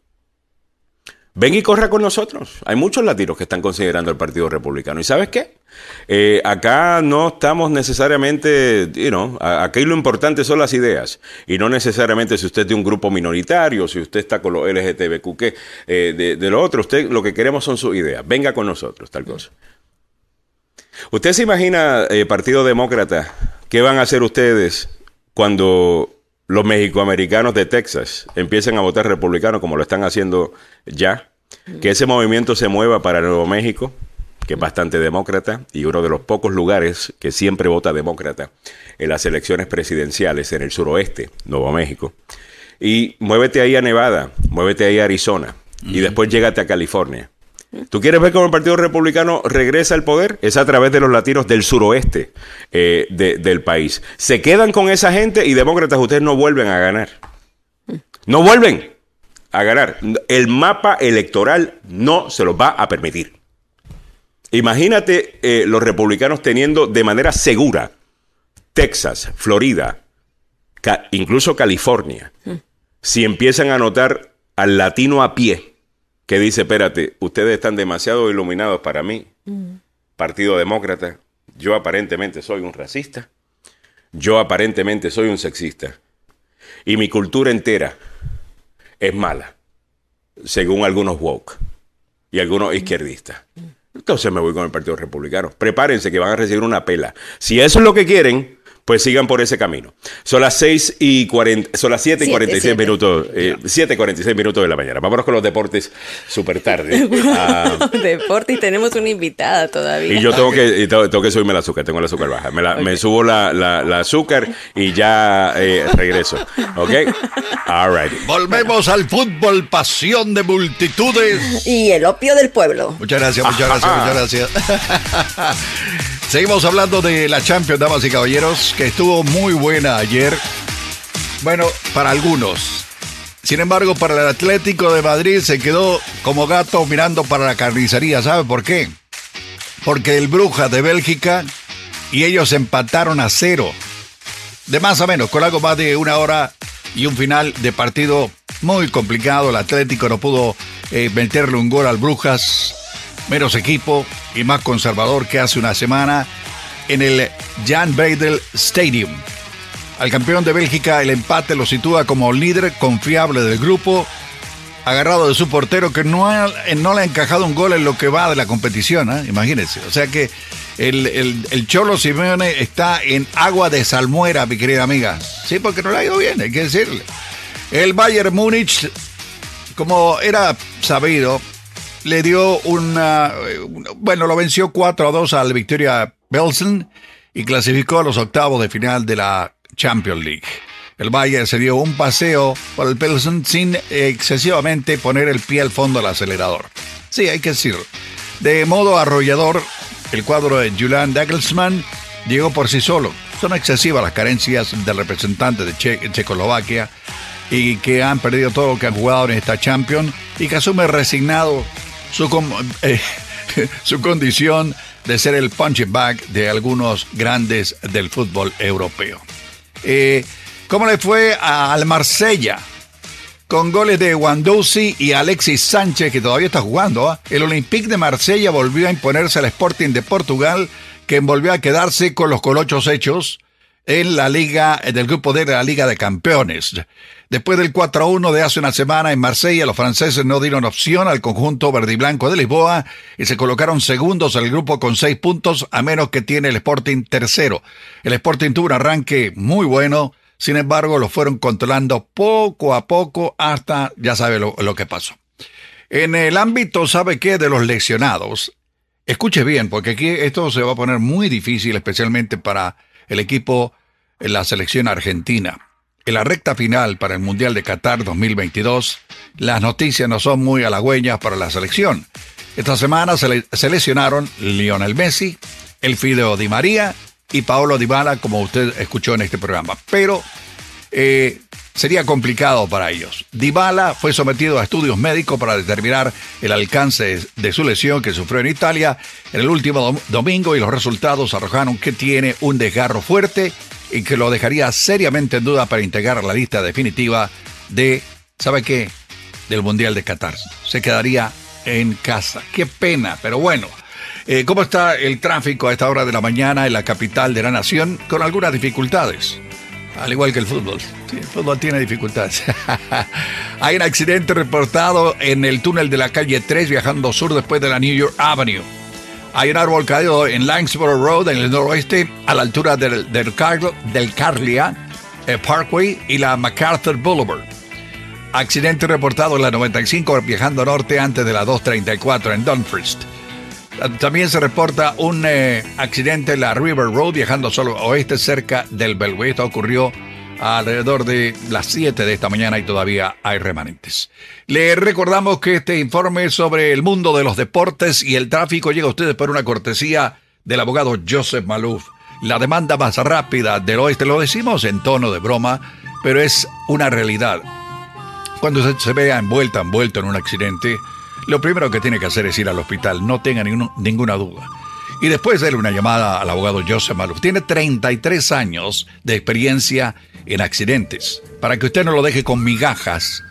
Ven y corra con nosotros. Hay muchos latinos que están considerando el Partido Republicano. ¿Y sabes qué? Eh, acá no estamos necesariamente, you know, aquí lo importante son las ideas. Y no necesariamente si usted es de un grupo minoritario, si usted está con los LGTBQ, eh, de, de, lo otro. Usted lo que queremos son sus ideas. Venga con nosotros, tal cosa. ¿Usted se imagina, eh, Partido Demócrata, qué van a hacer ustedes cuando los mexicoamericanos de Texas empiecen a votar republicano como lo están haciendo ya? Que ese movimiento se mueva para Nuevo México, que es bastante demócrata y uno de los pocos lugares que siempre vota demócrata en las elecciones presidenciales en el suroeste, Nuevo México. Y muévete ahí a Nevada, muévete ahí a Arizona y después llégate a California. ¿Tú quieres ver cómo el Partido Republicano regresa al poder? Es a través de los latinos del suroeste eh, del país. Se quedan con esa gente y demócratas, ustedes no vuelven a ganar. No vuelven a ganar. El mapa electoral no se los va a permitir. Imagínate eh, los republicanos teniendo de manera segura Texas, Florida, incluso California, si empiezan a notar al latino a pie que dice, espérate, ustedes están demasiado iluminados para mí, Partido Demócrata, yo aparentemente soy un racista, yo aparentemente soy un sexista, y mi cultura entera es mala, según algunos woke y algunos izquierdistas. Entonces me voy con el Partido Republicano. Prepárense que van a recibir una pela. Si eso es lo que quieren, pues sigan por ese camino. Son las 6 y 40, son las 7 y 46 minutos, eh, 7 y 46 minutos de la mañana. Vámonos con los deportes súper tarde. Ah, Deporte y tenemos una invitada todavía. Y yo tengo que, tengo, que subirme el azúcar, tengo el azúcar baja. Me, me subo la, la, azúcar y ya eh, regreso. ¿Ok? All right. Volvemos al fútbol, pasión de multitudes. Y el opio del pueblo. Muchas gracias, muchas gracias, muchas gracias. Seguimos hablando de la Champions, damas y caballeros, que estuvo muy buena ayer. Bueno, para algunos. Sin embargo, para el Atlético de Madrid se quedó como gato mirando para la carnicería. ¿Sabe por qué? Porque el Bruja de Bélgica y ellos empataron a cero. De más o menos, con algo más de una hora y un final de partido muy complicado. El Atlético no pudo eh, meterle un gol al Brujas menos equipo y más conservador que hace una semana en el Jan Breidel Stadium. Al campeón de Bélgica el empate lo sitúa como líder confiable del grupo, agarrado de su portero que no, no le ha encajado un gol en lo que va de la competición, ¿eh? imagínense. O sea que el, el, Cholo Simeone está en agua de salmuera, mi querida amiga. Sí, porque no le ha ido bien, hay que decirle. El Bayern Múnich como era sabido, le dio una, bueno, lo venció 4 a 2 al Victoria Belsen y clasificó a los octavos de final de la Champions League. El Bayern se dio un paseo por el Pilsen sin excesivamente poner el pie al fondo del acelerador. Sí, hay que decirlo. De modo arrollador, el cuadro de Julian Dagelsmann llegó por sí solo. Son excesivas las carencias del representante de Checoslovaquia y que han perdido todo lo que han jugado en esta Champions y que asume resignado su, eh, su condición de ser el punching bag de algunos grandes del fútbol europeo. Eh, ¿Cómo le fue al Marsella? Con goles de Wandouzi y Alexis Sánchez, que todavía está jugando, ¿ah? el Olympique de Marsella volvió a imponerse al Sporting de Portugal, que volvió a quedarse con los colochos hechos en la liga del grupo D de la Liga de Campeones. Después del 4-1 de hace una semana en Marsella, los franceses no dieron opción al conjunto verde y blanco de Lisboa y se colocaron segundos en el grupo con seis puntos, a menos que tiene el Sporting tercero. El Sporting tuvo un arranque muy bueno, sin embargo, lo fueron controlando poco a poco hasta ya sabe lo, que pasó. En el ámbito, ¿sabe qué? De los lesionados. Escuche bien, porque aquí esto se va a poner muy difícil, especialmente para el equipo en la selección argentina. En la recta final para el Mundial de Qatar 2022, las noticias no son muy halagüeñas para la selección. Esta semana se, se lesionaron Lionel Messi, el Fideo Di María y Paolo Dybala, como usted escuchó en este programa. Pero eh, sería complicado para ellos. Dybala fue sometido a estudios médicos para determinar el alcance de su lesión que sufrió en Italia en el último domingo y los resultados arrojaron que tiene un desgarro fuerte y que lo dejaría seriamente en duda para integrar la lista definitiva de, ¿sabe qué? Del Mundial de Qatar. Se quedaría en casa. Qué pena, pero bueno. Eh, ¿Cómo está el tráfico a esta hora de la mañana en la capital de la nación? Con algunas dificultades. Al igual que el fútbol. el fútbol tiene dificultades. Hay un accidente reportado en el túnel de la calle 3 viajando sur después de la New York Avenue. Hay un árbol caído en Langsborough Road, en el noroeste, a la altura del, del, del Carlia eh, Parkway y la MacArthur Boulevard. Accidente reportado en la 95 viajando norte antes de la 234 en Dumfries. También se reporta un eh, accidente en la River Road viajando solo oeste cerca del Belway. Esto ocurrió alrededor de las 7 de esta mañana y todavía hay remanentes. Le recordamos que este informe sobre el mundo de los deportes y el tráfico llega a ustedes por una cortesía del abogado Joseph Malouf. La demanda más rápida del oeste, lo decimos en tono de broma, pero es una realidad. Cuando se, se vea envuelta, envuelto en un accidente, lo primero que tiene que hacer es ir al hospital, no tenga ninguna duda. Y después darle una llamada al abogado Joseph Maluf. Tiene 33 años de experiencia en accidentes. Para que usted no lo deje con migajas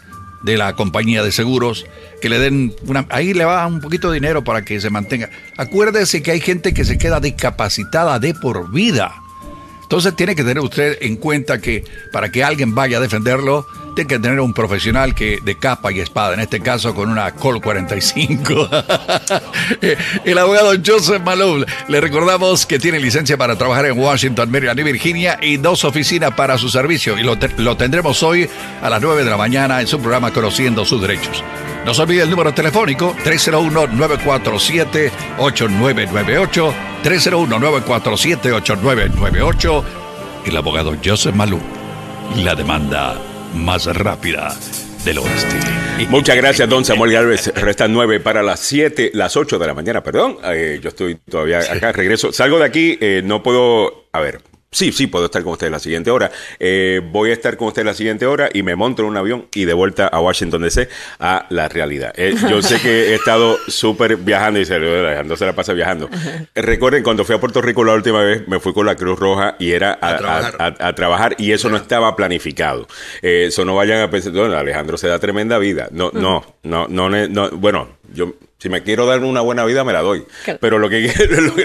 de la compañía de seguros, que le den una... Ahí le va un poquito de dinero para que se mantenga. Acuérdese que hay gente que se queda discapacitada de por vida. Entonces tiene que tener usted en cuenta que para que alguien vaya a defenderlo, tiene que tener un profesional que de capa y espada, en este caso con una Col 45. El abogado Joseph Malone. Le recordamos que tiene licencia para trabajar en Washington, Maryland y Virginia y dos oficinas para su servicio. Y lo, lo tendremos hoy a las 9 de la mañana en su programa Conociendo sus Derechos. No se olvide el número telefónico 301-947-8998. 301-947-8998. El abogado Joseph Malou. La demanda más rápida del oeste. Muchas gracias, don Samuel Galvez. Restan nueve para las siete, las ocho de la mañana, perdón. Eh, yo estoy todavía acá, regreso. Salgo de aquí, eh, no puedo. A ver, Sí, sí, puedo estar con usted la siguiente hora. Eh, voy a estar con usted la siguiente hora y me monto en un avión y de vuelta a Washington DC a la realidad. Eh, yo sé que he estado súper viajando y se, no se la pasa viajando. recuerden, cuando fui a Puerto Rico la última vez, me fui con la Cruz Roja y era a, trabajar. y eso no estaba planificado. Eh, eso no vayan a pensar, bueno, Alejandro se da tremenda vida. No, no, no, no, no, bueno, yo si me quiero dar una buena vida, me la doy. Pero lo que,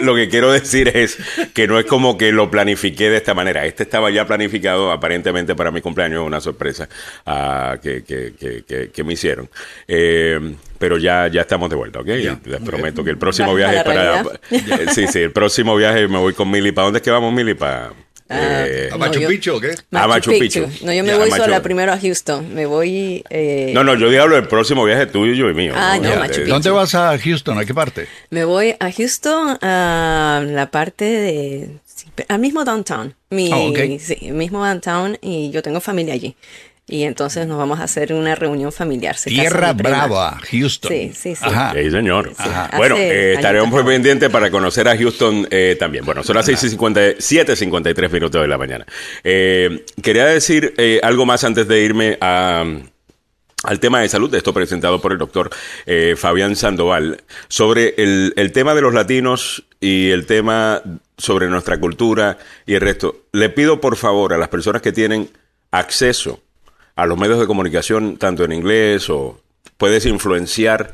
lo, que quiero decir es que no es como que lo planifiqué de esta manera. Este estaba ya planificado aparentemente para mi cumpleaños, una sorpresa uh, que, que, que, que, me hicieron. Eh, pero ya, ya estamos de vuelta, ¿ok? Les prometo que el próximo viaje para... sí, sí, el próximo viaje me voy con Mili. ¿Para dónde es que vamos, Mili? Para Ah, eh, ¿A Machu Picchu o qué? a Machu Picchu. No, yo me voy sola primero a Houston. Me voy. Eh... No, no, yo digo el próximo viaje tuyo y mío. Ah, no, Machu Picchu. ¿Dónde vas a Houston? ¿A qué parte? Me voy a Houston, a la parte de. al mismo downtown. Mi, oh, Sí, mismo downtown y yo tengo familia allí. Y entonces nos vamos a hacer una reunión familiar. Tierra Brava, Houston. Sí, sí, sí. Sí, señor. Bueno, eh, estaremos muy pendientes para conocer a Houston eh, también. Bueno, son las 6.57, 53 minutos de la mañana. Eh, quería decir algo más antes de irme a, al tema de salud, esto presentado por el doctor Fabián Sandoval, sobre el, el tema de los latinos y el tema sobre nuestra cultura y el resto. Le pido por favor a las personas que tienen acceso a los medios de comunicación, tanto en inglés o puedes influenciar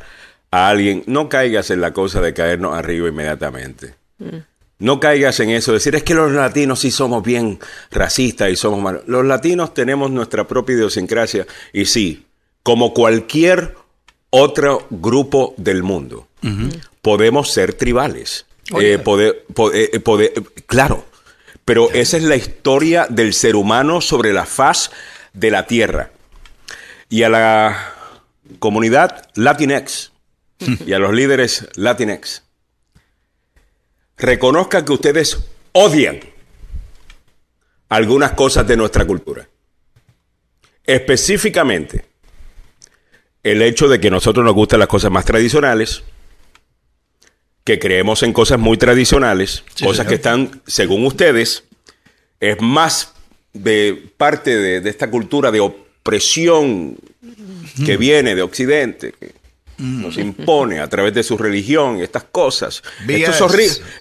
a alguien, no caigas en la cosa de caernos arriba inmediatamente. Mm. No caigas en eso, decir es que los latinos sí somos bien racistas y somos malos. Los latinos tenemos nuestra propia idiosincrasia y sí, como cualquier otro grupo del mundo, podemos ser tribales. Eh, poder, eh, poder, claro, pero esa es la historia del ser humano sobre la faz de la tierra. Y a la comunidad Latinx y a los líderes Latinx, reconozca que ustedes odian algunas cosas de nuestra cultura. Específicamente, el hecho de que a nosotros nos gustan las cosas más tradicionales, que creemos en cosas muy tradicionales, cosas que están, según ustedes, es más de parte de, esta cultura de opresión que viene de Occidente, que nos impone a través de su religión y estas cosas,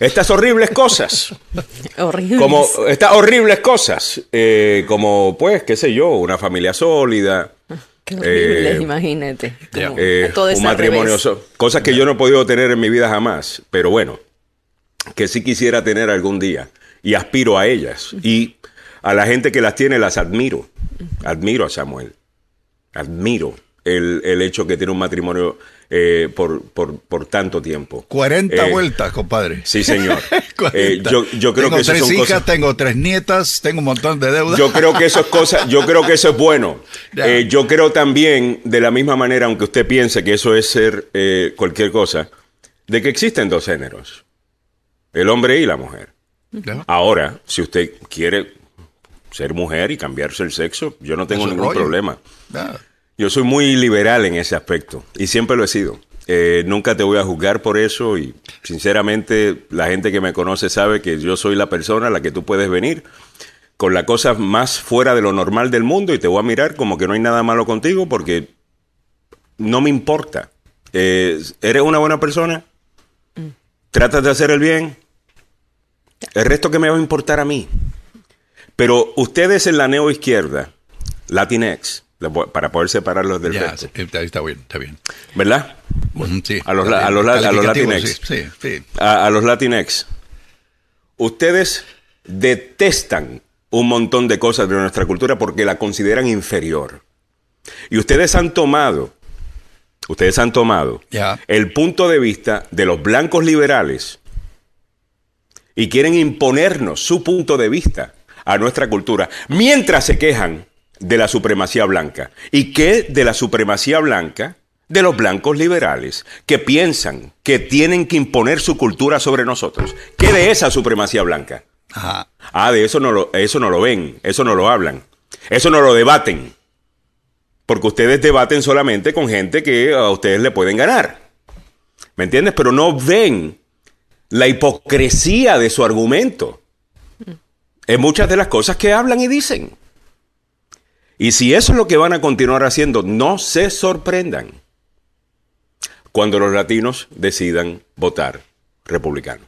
estas horribles cosas, como estas horribles cosas, eh, como pues, qué sé yo, una familia sólida. Eh, imagínate. Eh, un matrimonio, cosas que yo no he podido tener en mi vida jamás, pero bueno, que sí quisiera tener algún día y aspiro a ellas. Y a la gente que las tiene las admiro. Admiro a Samuel. Admiro el, el hecho que tiene un matrimonio eh, por, por, por, tanto tiempo. 40 eh, vueltas, compadre. Sí, señor. Eh, yo, yo, creo tengo que eso tres hijas, tengo tres nietas, tengo un montón de deudas. Yo creo que eso es cosa, yo creo que eso es bueno. yo creo también, de la misma manera, aunque usted piense que eso es ser cualquier cosa, de que existen dos géneros, el hombre y la mujer. Ahora, si usted quiere ser mujer y cambiarse el sexo, yo no tengo ningún problema. Yo soy muy liberal en ese aspecto y siempre lo he sido. Eh, nunca te voy a juzgar por eso y sinceramente la gente que me conoce sabe que yo soy la persona a la que tú puedes venir con la cosa más fuera de lo normal del mundo y te voy a mirar como que no hay nada malo contigo porque no me importa. Eh, ¿Eres una buena persona? Mm. ¿Tratas de hacer el bien? El resto que me va a importar a mí. Pero ustedes en la neo izquierda, Latinx, para poder separarlos del ya, Está bien, está bien. ¿Verdad? sí. A los, a los, a los Latinx. Sí, sí, A, los Latinx. Ustedes detestan un montón de cosas de nuestra cultura porque la consideran inferior. Y ustedes han tomado, ustedes han tomado el punto de vista de los blancos liberales y quieren imponernos su punto de vista a nuestra cultura, mientras se quejan de la supremacía blanca. ¿Y qué de la supremacía blanca? De los blancos liberales, que piensan que tienen que imponer su cultura sobre nosotros. ¿Qué de esa supremacía blanca? Ah, de eso no, lo, eso no lo ven, eso no lo hablan, eso no lo debaten. Porque ustedes debaten solamente con gente que a ustedes le pueden ganar. ¿Me entiendes? Pero no ven la hipocresía de su argumento en muchas de las cosas que hablan y dicen. Y si eso es lo que van a continuar haciendo, no se sorprendan cuando los latinos decidan votar republicano.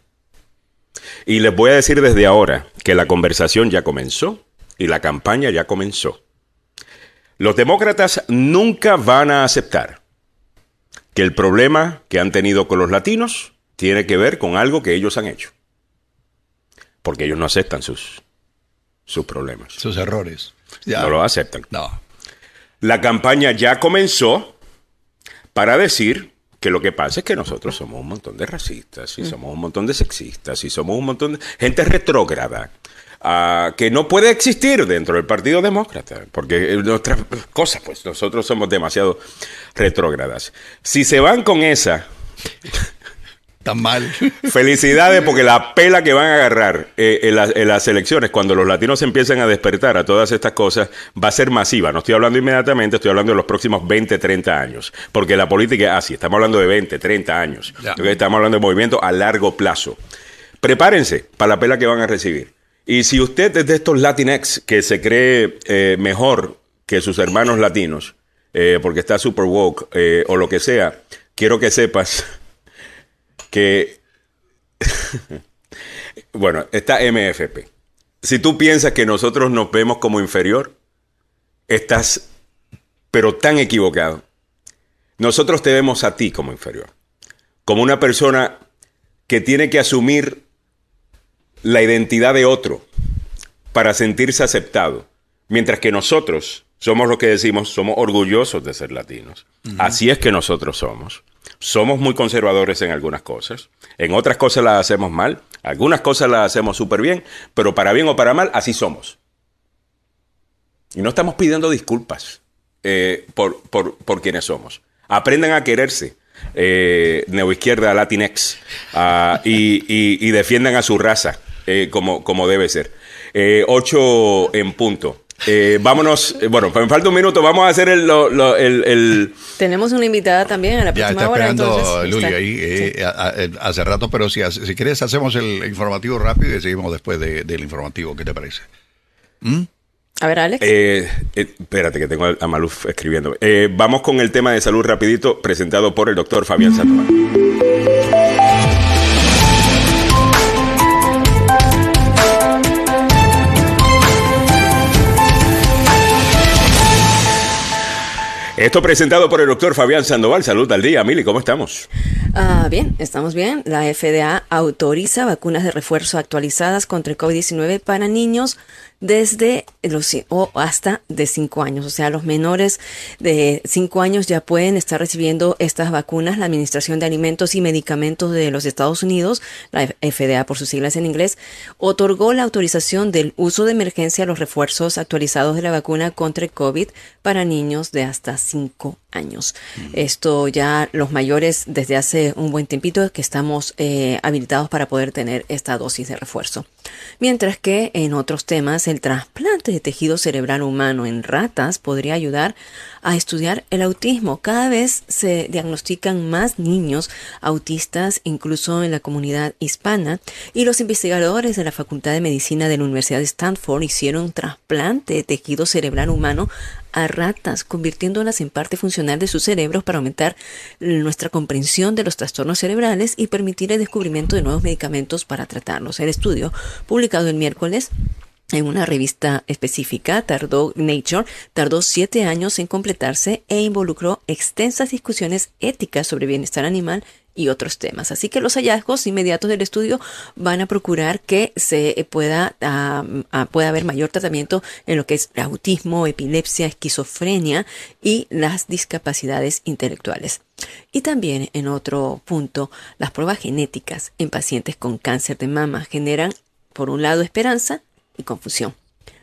Y les voy a decir desde ahora que la conversación ya comenzó y la campaña ya comenzó. Los demócratas nunca van a aceptar que el problema que han tenido con los latinos tiene que ver con algo que ellos han hecho. Porque ellos no aceptan sus sus problemas. Sus errores. No lo aceptan. No. La campaña ya comenzó para decir que lo que pasa es que nosotros somos un montón de racistas y somos un montón de sexistas y somos un montón de gente retrógrada. que no puede existir dentro del Partido Demócrata, porque nuestras cosas, pues nosotros somos demasiado retrógradas. Si se van con esa... Tan mal. Felicidades porque la pela que van a agarrar eh, en, las elecciones, cuando los latinos empiecen a despertar a todas estas cosas, va a ser masiva. No estoy hablando inmediatamente, estoy hablando de los próximos 20, 30 años. Porque la política es así, estamos hablando de 20, 30 años. Estamos hablando de movimiento a largo plazo. Prepárense para la pela que van a recibir. Y si usted es de estos Latinex que se cree eh, mejor que sus hermanos latinos, eh, porque está super woke o lo que sea, quiero que sepas que, bueno, está MFP. Si tú piensas que nosotros nos vemos como inferior, estás, pero tan equivocado. Nosotros te vemos a ti como inferior, como una persona que tiene que asumir la identidad de otro para sentirse aceptado, mientras que nosotros somos lo que decimos, somos orgullosos de ser latinos. Así es que nosotros somos. Somos muy conservadores en algunas cosas, en otras cosas las hacemos mal, algunas cosas las hacemos súper bien, pero para bien o para mal, así somos. Y no estamos pidiendo disculpas eh, por, por, quienes somos. Aprendan a quererse, eh, neoizquierda, latinex, ah, y, defiendan a su raza eh, como, como debe ser. ocho en punto. Eh, vámonos, eh, bueno, me falta un minuto, vamos a hacer el, Tenemos una invitada también a la próxima Ya está esperando Luli ahí eh, hace rato, pero si, si quieres hacemos el informativo rápido y seguimos después del informativo, ¿qué te parece? ¿Mm? A ver, Alex. espérate que tengo a Maluf escribiendo. vamos con el tema de salud rapidito, presentado por el doctor Fabián Sandoval. Esto presentado por el doctor Fabián Sandoval. Salud al día, Mili, ¿cómo estamos? Ah, bien, estamos bien. La FDA autoriza vacunas de refuerzo actualizadas contra el COVID-19 para niños desde los o hasta de 5 años. O sea, los menores de 5 años ya pueden estar recibiendo estas vacunas. La Administración de Alimentos y Medicamentos de los Estados Unidos, la FDA por sus siglas en inglés, otorgó la autorización del uso de emergencia a los refuerzos actualizados de la vacuna contra el COVID para niños de hasta 5 años. Esto ya los mayores desde hace un buen tiempito que estamos eh, habilitados para poder tener esta dosis de refuerzo. Mientras que en otros temas el trasplante de tejido cerebral humano en ratas podría ayudar a estudiar el autismo. Cada vez se diagnostican más niños autistas, incluso en la comunidad hispana, y los investigadores de la Facultad de Medicina de la Universidad de Stanford hicieron trasplante de tejido cerebral humano a ratas, convirtiéndolas en parte funcional de sus cerebros para aumentar nuestra comprensión de los trastornos cerebrales y permitir el descubrimiento de nuevos medicamentos para tratarlos. El estudio, publicado el miércoles, en una revista específica, tardó Nature, tardó siete años en completarse e involucró extensas discusiones éticas sobre bienestar animal y otros temas. Así que los hallazgos inmediatos del estudio van a procurar que se pueda, ah, ah, pueda haber mayor tratamiento en lo que es autismo, epilepsia, esquizofrenia y las discapacidades intelectuales. Y también en otro punto, las pruebas genéticas en pacientes con cáncer de mama generan, por un lado, esperanza y confusión.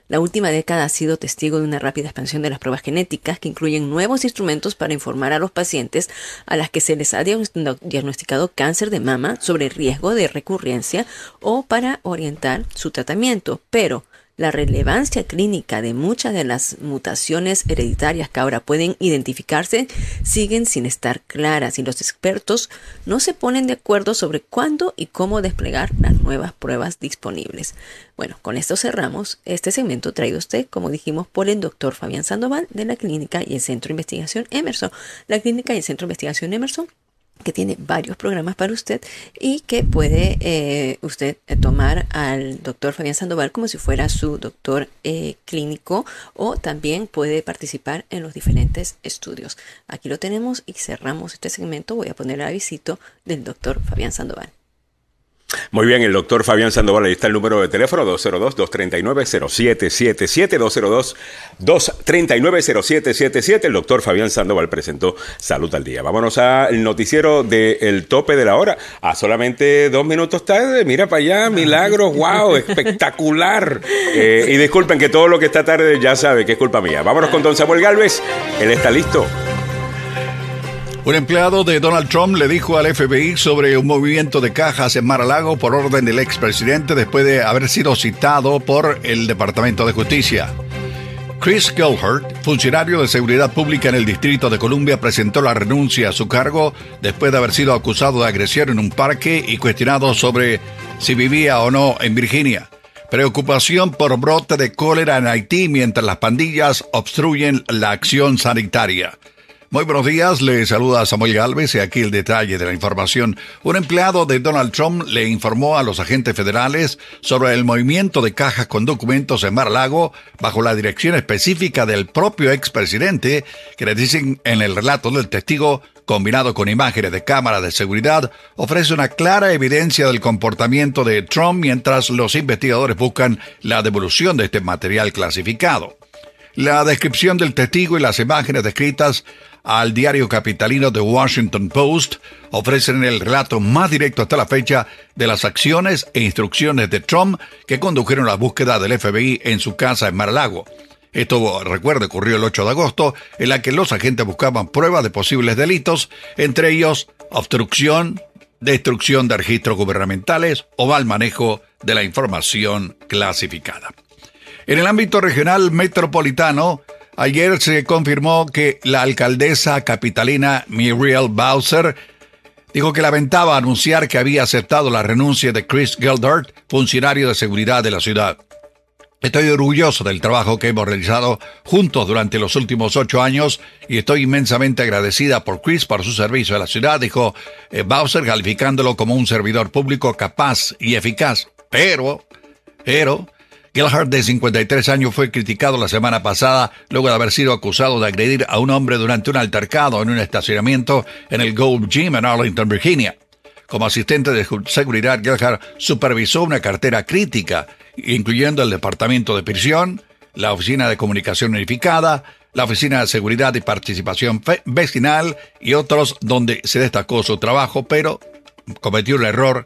La última década ha sido testigo de una rápida expansión de las pruebas genéticas que incluyen nuevos instrumentos para informar a los pacientes a las que se les ha diagnosticado cáncer de mama sobre riesgo de recurrencia o para orientar su tratamiento. Pero la relevancia clínica de muchas de las mutaciones hereditarias que ahora pueden identificarse siguen sin estar claras y los expertos no se ponen de acuerdo sobre cuándo y cómo desplegar las nuevas pruebas disponibles. Bueno, con esto cerramos este segmento traído a usted, como dijimos, por el doctor Fabián Sandoval de la Clínica y el Centro de Investigación Emerson. La Clínica y el Centro de Investigación Emerson que tiene varios programas para usted y que puede eh, usted eh, tomar al doctor Fabián Sandoval como si fuera su doctor eh, clínico o también puede participar en los diferentes estudios. Aquí lo tenemos y cerramos este segmento. Voy a poner el avisito del doctor Fabián Sandoval. Muy bien, el doctor Fabián Sandoval, ahí está el número de teléfono 202-239-0777, 202-239-0777. El doctor Fabián Sandoval presentó Salud al Día. Vámonos al noticiero del tope de la hora. A solamente dos minutos tarde, mira para allá, milagros, wow, espectacular. Eh, y disculpen que todo lo que está tarde ya sabe que es culpa mía. Vámonos con don Samuel Galvez, él está listo. Un empleado de Donald Trump le dijo al FBI sobre un movimiento de cajas en Mar-a-Lago por orden del expresidente después de haber sido citado por el Departamento de Justicia. Chris Gilhert, funcionario de seguridad pública en el Distrito de Columbia, presentó la renuncia a su cargo después de haber sido acusado de agresión en un parque y cuestionado sobre si vivía o no en Virginia. Preocupación por brote de cólera en Haití mientras las pandillas obstruyen la acción sanitaria. Muy buenos días, le saluda Samuel Galvez y aquí el detalle de la información. Un empleado de Donald Trump le informó a los agentes federales sobre el movimiento de cajas con documentos en Mar Lago bajo la dirección específica del propio expresidente, que le dicen en el relato del testigo, combinado con imágenes de cámara de seguridad, ofrece una clara evidencia del comportamiento de Trump mientras los investigadores buscan la devolución de este material clasificado. La descripción del testigo y las imágenes descritas al diario capitalino The Washington Post ofrecen el relato más directo hasta la fecha de las acciones e instrucciones de Trump que condujeron la búsqueda del FBI en su casa en Mar-a-Lago. Esto, recuerde, ocurrió el 8 de agosto, en la que los agentes buscaban pruebas de posibles delitos, entre ellos obstrucción, destrucción de registros gubernamentales o mal manejo de la información clasificada. En el ámbito regional metropolitano, Ayer se confirmó que la alcaldesa capitalina Muriel Bowser dijo que lamentaba anunciar que había aceptado la renuncia de Chris Gildart, funcionario de seguridad de la ciudad. Estoy orgulloso del trabajo que hemos realizado juntos durante los últimos ocho años y estoy inmensamente agradecida por Chris por su servicio a la ciudad, dijo eh, Bowser, calificándolo como un servidor público capaz y eficaz. Pero, pero, Gilhart, de 53 años, fue criticado la semana pasada luego de haber sido acusado de agredir a un hombre durante un altercado en un estacionamiento en el Gold Gym en Arlington, Virginia. Como asistente de seguridad, Gilhart supervisó una cartera crítica, incluyendo el Departamento de Prisión, la Oficina de Comunicación Unificada, la Oficina de Seguridad y Participación Vecinal y otros donde se destacó su trabajo, pero cometió un error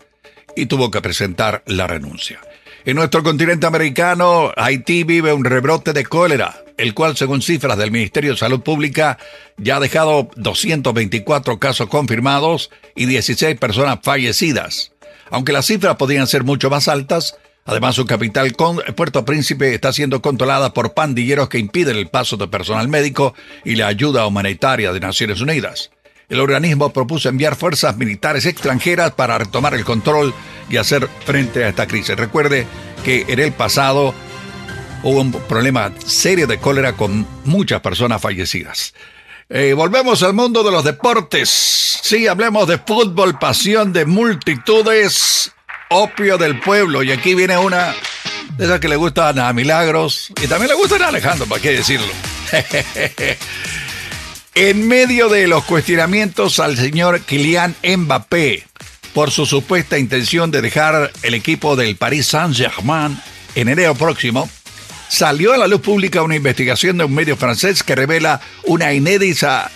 y tuvo que presentar la renuncia. En nuestro continente americano, Haití vive un rebrote de cólera, el cual, según cifras del Ministerio de Salud Pública, ya ha dejado 224 casos confirmados y 16 personas fallecidas. Aunque las cifras podrían ser mucho más altas, además su capital, Puerto Príncipe, está siendo controlada por pandilleros que impiden el paso de personal médico y la ayuda humanitaria de Naciones Unidas el organismo propuso enviar fuerzas militares extranjeras para retomar el control y hacer frente a esta crisis. Recuerde que en el pasado hubo un problema serio de cólera con muchas personas fallecidas. Eh, volvemos al mundo de los deportes. Sí, hablemos de fútbol, pasión de multitudes, opio del pueblo. Y aquí viene una de esas que le gustan a Milagros y también le gustan a Alejandro, ¿para qué decirlo? En medio de los cuestionamientos al señor Kylian Mbappé por su supuesta intención de dejar el equipo del Paris Saint-Germain en enero próximo, salió a la luz pública una investigación de un medio francés que revela una inédita,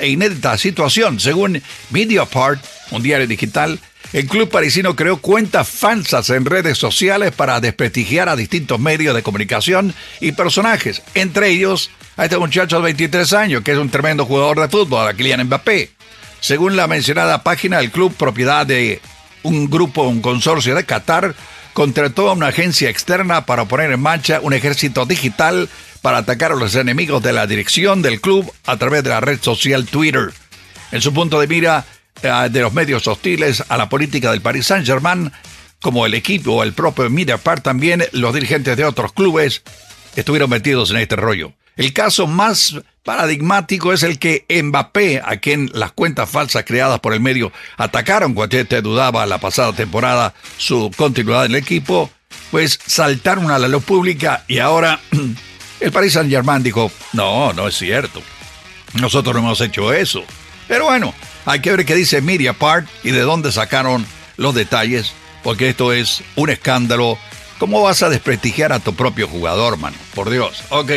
situación. Según Mediapart, un diario digital, el club parisino creó cuentas falsas en redes sociales para desprestigiar a distintos medios de comunicación y personajes, entre ellos a este muchacho de 23 años, que es un tremendo jugador de fútbol, a Kylian Mbappé. Según la mencionada página, el club, propiedad de un grupo, un consorcio de Qatar, contrató a una agencia externa para poner en marcha un ejército digital para atacar a los enemigos de la dirección del club a través de la red social Twitter. En su punto de mira de los medios hostiles a la política del Paris Saint-Germain, como el equipo o el propio Mediapart también, los dirigentes de otros clubes estuvieron metidos en este rollo. El caso más paradigmático es el que Mbappé, a quien las cuentas falsas creadas por el medio atacaron cuando este dudaba la pasada temporada su continuidad en el equipo, pues saltaron a la luz pública y ahora el Paris Saint Germain dijo, no, no es cierto. Nosotros no hemos hecho eso. Pero bueno, hay que ver qué dice Part y de dónde sacaron los detalles porque esto es un escándalo. ¿Cómo vas a desprestigiar a tu propio jugador, mano? Por Dios. Ok.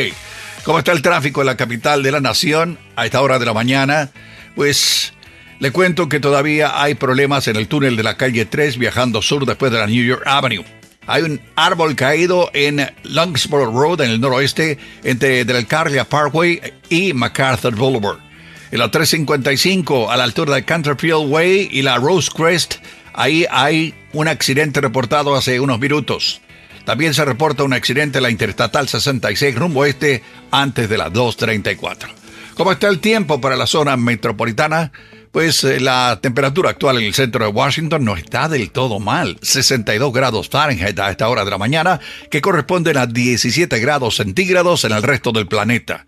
¿Cómo está el tráfico en la capital de la nación a esta hora de la mañana? Pues le cuento que todavía hay problemas en el túnel de la calle 3 viajando sur después de la New York Avenue. Hay un árbol caído en Longsboro Road, en el noroeste, entre del Carlia Parkway y MacArthur Boulevard. En la 355, a la altura de Canterfield Way y la Rose Crest, ahí hay un accidente reportado hace unos minutos. También se reporta un accidente en la Interestatal 66 rumbo este antes de las 2.34. ¿Cómo está el tiempo para la zona metropolitana? Pues eh, la temperatura actual en el centro de Washington no está del todo mal. 62 grados Fahrenheit a esta hora de la mañana, que corresponden a 17 grados centígrados en el resto del planeta.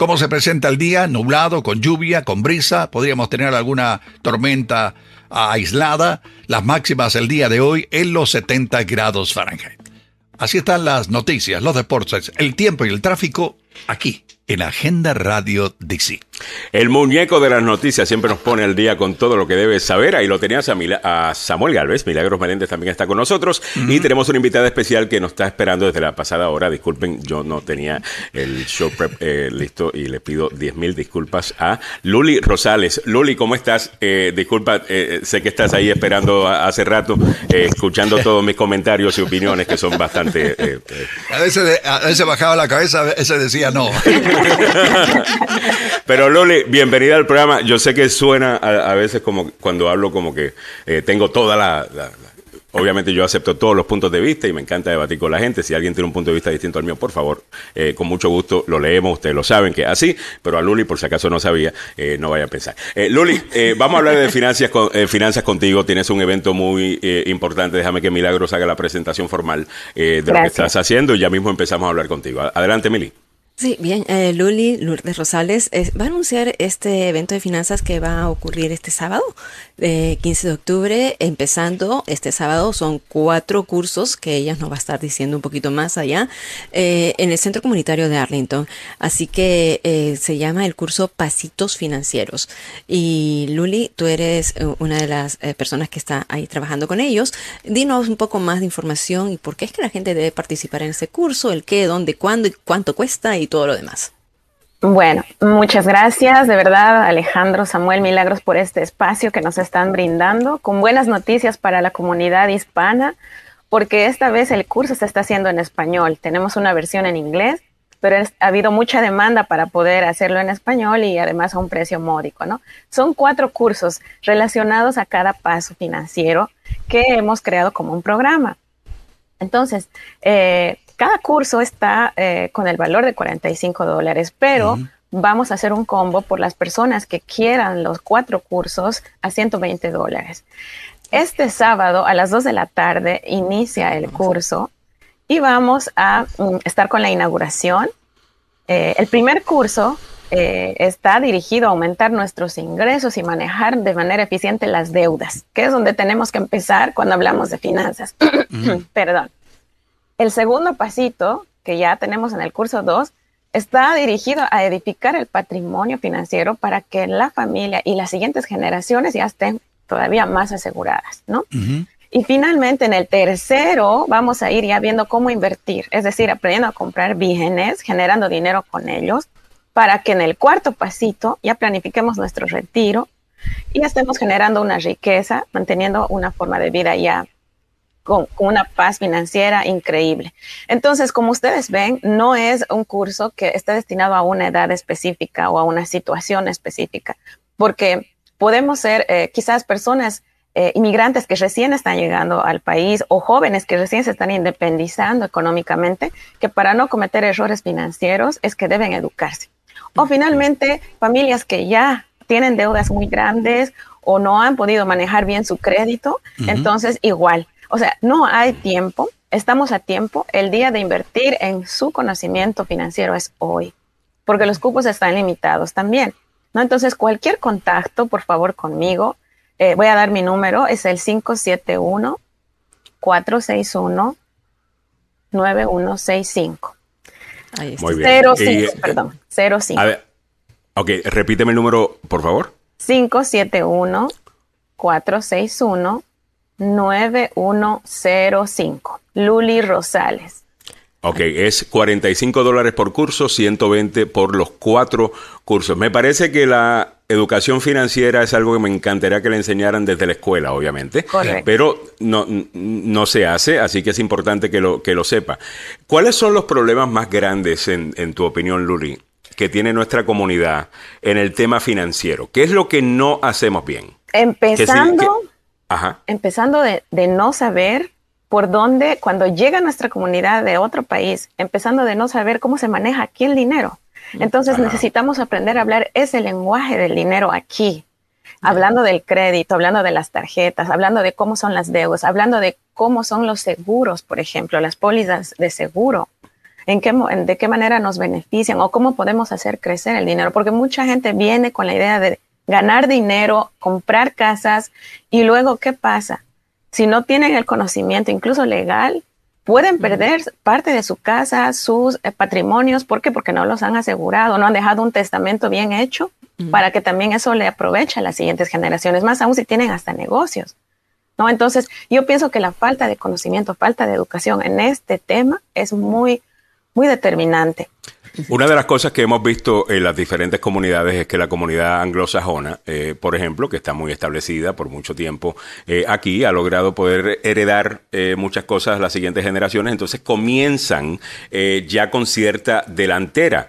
¿Cómo se presenta el día? Nublado, con lluvia, con brisa. Podríamos tener alguna tormenta aislada. Las máximas el día de hoy en los 70 grados Fahrenheit. Así están las noticias, los deportes, el tiempo y el tráfico aquí en Agenda Radio DC. El muñeco de las noticias siempre nos pone al día con todo lo que debes saber. Ahí lo tenías a, Samuel Galvez. Milagros Meléndez también está con nosotros. Y tenemos una invitada especial que nos está esperando desde la pasada hora. Disculpen, yo no tenía el show prep eh, listo y le pido 10 mil disculpas a Luli Rosales. Luli, ¿cómo estás? Eh, disculpa, eh, sé que estás ahí esperando hace rato, escuchando todos mis comentarios y opiniones que son bastante... a, veces, a veces bajaba la cabeza, a veces decía no. Pero Loli, bienvenida al programa. Yo sé que suena a, veces como cuando hablo como que eh, tengo toda la, Obviamente yo acepto todos los puntos de vista y me encanta debatir con la gente. Si alguien tiene un punto de vista distinto al mío, por favor, eh, con mucho gusto lo leemos. Ustedes lo saben que es así, pero a Luli, por si acaso no sabía, eh, no vaya a pensar. Luli, vamos a hablar de finanzas, finanzas contigo. Tienes un evento muy importante. Déjame que Milagros haga la presentación formal de lo que estás haciendo y ya mismo empezamos a hablar contigo. Adelante, Mili. Sí, bien, eh, Luli Lourdes Rosales va a anunciar este evento de finanzas que va a ocurrir este sábado, eh, 15 de octubre, empezando este sábado. Son cuatro cursos que ella nos va a estar diciendo un poquito más allá eh, en el Centro Comunitario de Arlington. Así que eh, se llama el curso Pasitos Financieros. Y Luli, tú eres eh, una de las eh, personas que está ahí trabajando con ellos. Dinos un poco más de información y por qué es que la gente debe participar en ese curso, el qué, dónde, cuándo y cuánto cuesta y todo lo demás. Bueno, muchas gracias, de verdad, Alejandro, Samuel, Milagros, por este espacio que nos están brindando, con buenas noticias para la comunidad hispana, porque esta vez el curso se está haciendo en español. Tenemos una versión en inglés, pero ha habido mucha demanda para poder hacerlo en español y además a un precio módico, ¿no? Son cuatro cursos relacionados a cada paso financiero que hemos creado como un programa. Entonces, eh, cada curso está eh, con el valor de 45 dólares, pero vamos a hacer un combo por las personas que quieran los cuatro cursos a 120 dólares. Este sábado a las 2 de la tarde inicia el curso y vamos a mm, estar con la inauguración. Eh, el primer curso eh, está dirigido a aumentar nuestros ingresos y manejar de manera eficiente las deudas, que es donde tenemos que empezar cuando hablamos de finanzas. Perdón. El segundo pasito, que ya tenemos en el curso 2, está dirigido a edificar el patrimonio financiero para que la familia y las siguientes generaciones ya estén todavía más aseguradas, ¿no? Y finalmente, en el tercero, vamos a ir ya viendo cómo invertir, es decir, aprendiendo a comprar bienes, generando dinero con ellos, para que en el cuarto pasito ya planifiquemos nuestro retiro y estemos generando una riqueza, manteniendo una forma de vida ya con, una paz financiera increíble. Entonces, como ustedes ven, no es un curso que esté destinado a una edad específica o a una situación específica, porque podemos ser eh, quizás personas eh, inmigrantes que recién están llegando al país o jóvenes que recién se están independizando económicamente, que para no cometer errores financieros es que deben educarse. O finalmente, familias que ya tienen deudas muy grandes o no han podido manejar bien su crédito, entonces igual o sea, no hay tiempo, estamos a tiempo. El día de invertir en su conocimiento financiero es hoy, porque los cupos están limitados también. ¿no? Entonces, cualquier contacto, por favor, conmigo, eh, voy a dar mi número, es el 571 461 9165. Ahí está. Muy bien. 05, perdón, 05. A ver, ok, repíteme el número, por favor. 571 461 9105. Luli Rosales. Ok, es 45 dólares por curso, 120 por los cuatro cursos. Me parece que la educación financiera es algo que me encantaría que le enseñaran desde la escuela, obviamente. Correcto. Pero no, no se hace, así que es importante que lo, que lo sepa. ¿Cuáles son los problemas más grandes, en, en tu opinión, Luli, que tiene nuestra comunidad en el tema financiero? ¿Qué es lo que no hacemos bien? Empezando, empezando de, de no saber por dónde, cuando llega a nuestra comunidad de otro país, empezando de no saber cómo se maneja aquí el dinero. Entonces necesitamos aprender a hablar ese lenguaje del dinero aquí, hablando del crédito, hablando de las tarjetas, hablando de cómo son las deudas, hablando de cómo son los seguros, por ejemplo, las pólizas de seguro, en qué, de qué manera nos benefician o cómo podemos hacer crecer el dinero, porque mucha gente viene con la idea de ganar dinero, comprar casas y luego, ¿qué pasa? si no tienen el conocimiento, incluso legal, pueden perder parte de su casa, sus eh, patrimonios. ¿Por qué? Porque no los han asegurado, no han dejado un testamento bien hecho para que también eso le aproveche a las siguientes generaciones, más aún si tienen hasta negocios. ¿no? Entonces, yo pienso que la falta de conocimiento, falta de educación en este tema es muy, muy determinante. Una de las cosas que hemos visto en las diferentes comunidades es que la comunidad anglosajona, eh, por ejemplo, que está muy establecida por mucho tiempo eh, aquí, ha logrado poder heredar eh, muchas cosas a las siguientes generaciones, entonces comienzan ya con cierta delantera.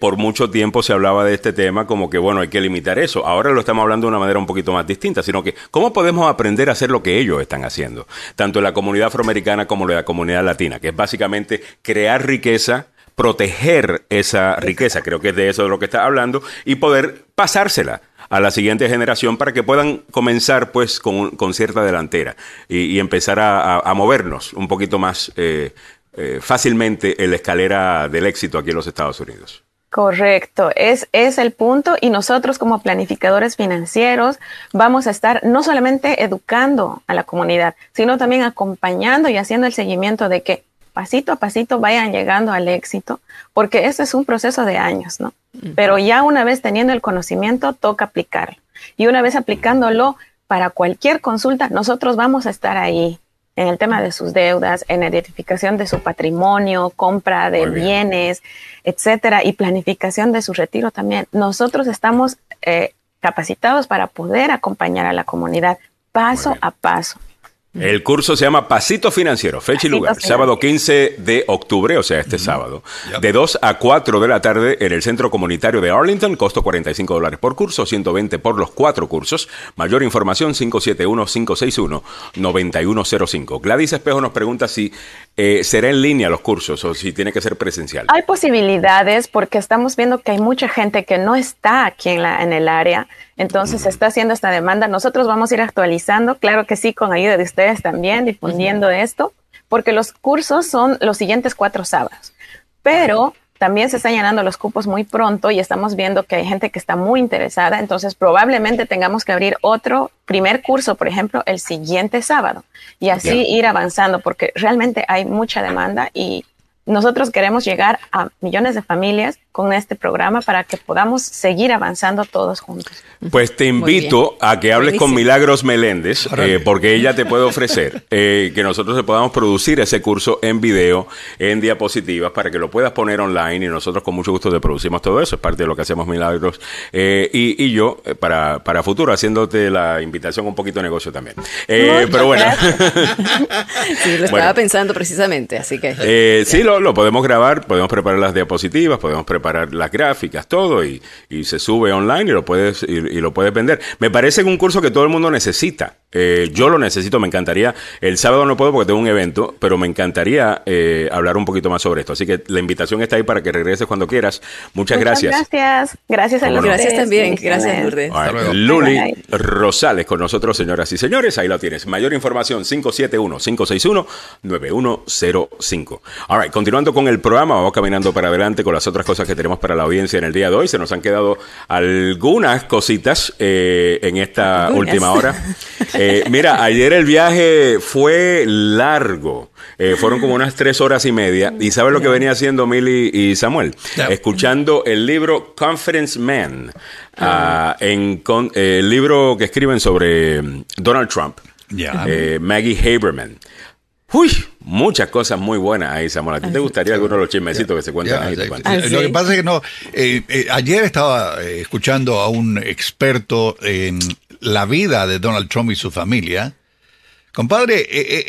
por mucho tiempo se hablaba de este tema como que, bueno, hay que limitar eso. Ahora lo estamos hablando de una manera un poquito más distinta, sino que, ¿cómo podemos aprender a hacer lo que ellos están haciendo? Tanto en la comunidad afroamericana como en la comunidad latina, que es básicamente crear riqueza, proteger esa riqueza, creo que es de eso de lo que está hablando, y poder pasársela a la siguiente generación para que puedan comenzar pues con, cierta delantera y, empezar a, movernos un poquito más eh, eh, fácilmente en la escalera del éxito aquí en los Estados Unidos. Correcto, es, es el punto y nosotros como planificadores financieros vamos a estar no solamente educando a la comunidad, sino también acompañando y haciendo el seguimiento de que pasito a pasito vayan llegando al éxito, porque ese es un proceso de años, ¿no? Pero ya una vez teniendo el conocimiento, toca aplicarlo. Y una vez aplicándolo para cualquier consulta, nosotros vamos a estar ahí en el tema de sus deudas, en la identificación de su patrimonio, compra de bienes, etcétera, y planificación de su retiro también. Nosotros estamos eh, capacitados para poder acompañar a la comunidad paso a paso. El curso se llama Pasito Financiero, fecha y lugar, sábado 15 de octubre, o sea, este sábado, de 2 a 4 de la tarde en el Centro Comunitario de Arlington, costo 45 dólares por curso, 120 por los cuatro cursos. Mayor información 571-561-9105. Gladys Espejo nos pregunta si eh, será en línea los cursos o si tiene que ser presencial. Hay posibilidades porque estamos viendo que hay mucha gente que no está aquí en, la, en el área entonces se está haciendo esta demanda. Nosotros vamos a ir actualizando, claro que sí, con ayuda de ustedes también, difundiendo esto, porque los cursos son los siguientes cuatro sábados. Pero también se están llenando los cupos muy pronto y estamos viendo que hay gente que está muy interesada, entonces probablemente tengamos que abrir otro primer curso, por ejemplo, el siguiente sábado y así ir avanzando porque realmente hay mucha demanda y nosotros queremos llegar a millones de familias con este programa para que podamos seguir avanzando todos juntos. Pues te invito a que hables con Milagros Meléndez, eh, porque ella te puede ofrecer eh, que nosotros podamos producir ese curso en video, en diapositivas, para que lo puedas poner online y nosotros con mucho gusto te producimos todo eso. Es parte de lo que hacemos Milagros eh, y, yo para, para futuro, haciéndote la invitación un poquito de negocio también. pero bueno. sí, lo estaba pensando precisamente, así que. sí, lo, lo podemos grabar, podemos preparar las diapositivas, podemos preparar las gráficas, todo, y, se sube online y lo puedes, y, lo puedes vender. Me parece que un curso que todo el mundo necesita. Eh, yo lo necesito, me encantaría. El sábado no puedo porque tengo un evento, pero me encantaría eh, hablar un poquito más sobre esto. Así que la invitación está ahí para que regreses cuando quieras. Muchas, gracias. Gracias. Gracias a los Gracias también. Gracias, Lourdes. Luli Rosales con nosotros, señoras y señores. Ahí lo tienes. Mayor información, 571-561-9105. All right, continuando con el programa, vamos caminando para adelante con las otras cosas que tenemos para la audiencia en el día de hoy. Se nos han quedado algunas cositas eh, en esta última hora. Eh, mira, ayer el viaje fue largo. Eh, fueron como unas tres horas y media. ¿Y sabes lo que venía haciendo Milly y Samuel? Escuchando el libro Conference Man, ah, en, el libro que escriben sobre mm, Donald Trump. Maggie Haberman. Uy, muchas cosas muy buenas ahí, Samuel. ¿A ti te gustaría alguno de los chismecitos que se cuentan ahí? Lo que pasa es que no. ayer estaba escuchando a un experto en la vida de Donald Trump y su familia. Compadre,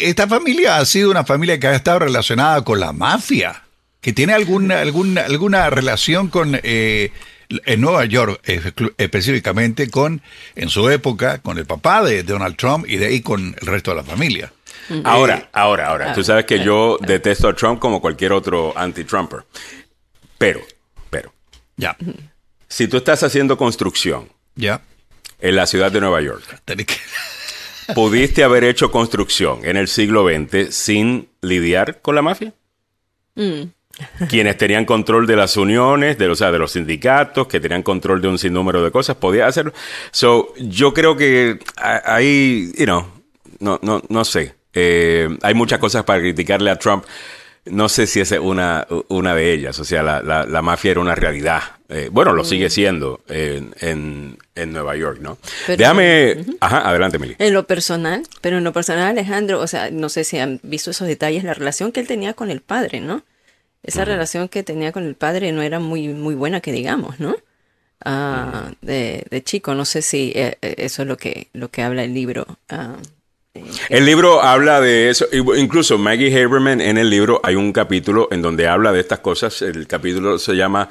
esta familia ha sido una familia que ha estado relacionada con la mafia, que tiene alguna, alguna, alguna relación con en Nueva York específicamente con, en su época, con el papá de Donald Trump y de ahí con el resto de la familia. Ahora, eh, ahora, ahora. Tú sabes que yo detesto a Trump como cualquier otro anti-Trumper. Pero, pero. Ya. Si tú estás haciendo construcción. Ya. En la ciudad de Nueva York. ¿Pudiste haber hecho construcción en el siglo XX sin lidiar con la mafia? Mm quienes tenían control de las uniones, de, o sea, de los sindicatos, que tenían control de un sinnúmero de cosas, podía hacerlo. So, yo creo que ahí, you know, no, no, no sé. Eh, hay muchas cosas para criticarle a Trump. No sé si es una, una de ellas. O sea, la, la, mafia era una realidad. Eh, bueno, lo sigue siendo en, en, Nueva York, ¿no? Déjame. Ajá, adelante, Mili. En lo personal, pero en lo personal, Alejandro, o sea, no sé si han visto esos detalles, la relación que él tenía con el padre, ¿no? esa relación que tenía con el padre no era muy, muy buena, que digamos, ¿no? Ah, de, chico, no sé si eh, eso es lo que, lo que habla el libro. El libro habla de eso, incluso Maggie Haberman en el libro hay un capítulo en donde habla de estas cosas, el capítulo se llama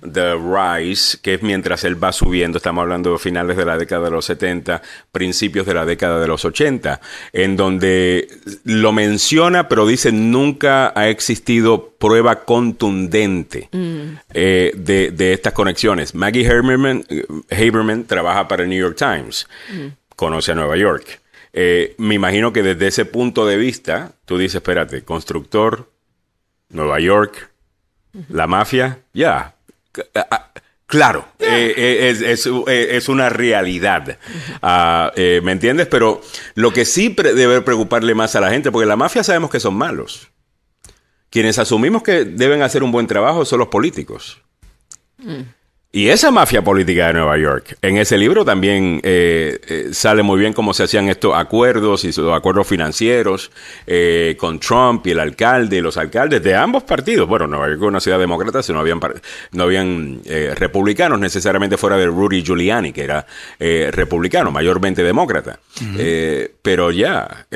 The Rise, que es mientras él va subiendo, estamos hablando de finales de la década de los 70, principios de la década de los 80, en donde lo menciona, pero dice nunca ha existido prueba contundente mm. eh, de, estas conexiones. Maggie Haberman, Haberman, trabaja para el New York Times, mm. conoce a Nueva York. Eh, me imagino que desde ese punto de vista, tú dices, espérate, constructor, Nueva York, la mafia, ya, claro, eh, eh, es, una realidad. Ah, ¿Me entiendes? Pero lo que sí debe preocuparle más a la gente, porque la mafia sabemos que son malos. Quienes asumimos que deben hacer un buen trabajo son los políticos. Mm. Y esa mafia política de Nueva York, en ese libro también eh, eh, sale muy bien cómo se hacían estos acuerdos y los acuerdos financieros eh, con Trump y el alcalde y los alcaldes de ambos partidos. Bueno, Nueva York es una ciudad demócrata, si no habían, no habían republicanos necesariamente fuera de Rudy Giuliani, que era republicano, mayormente demócrata. pero ya,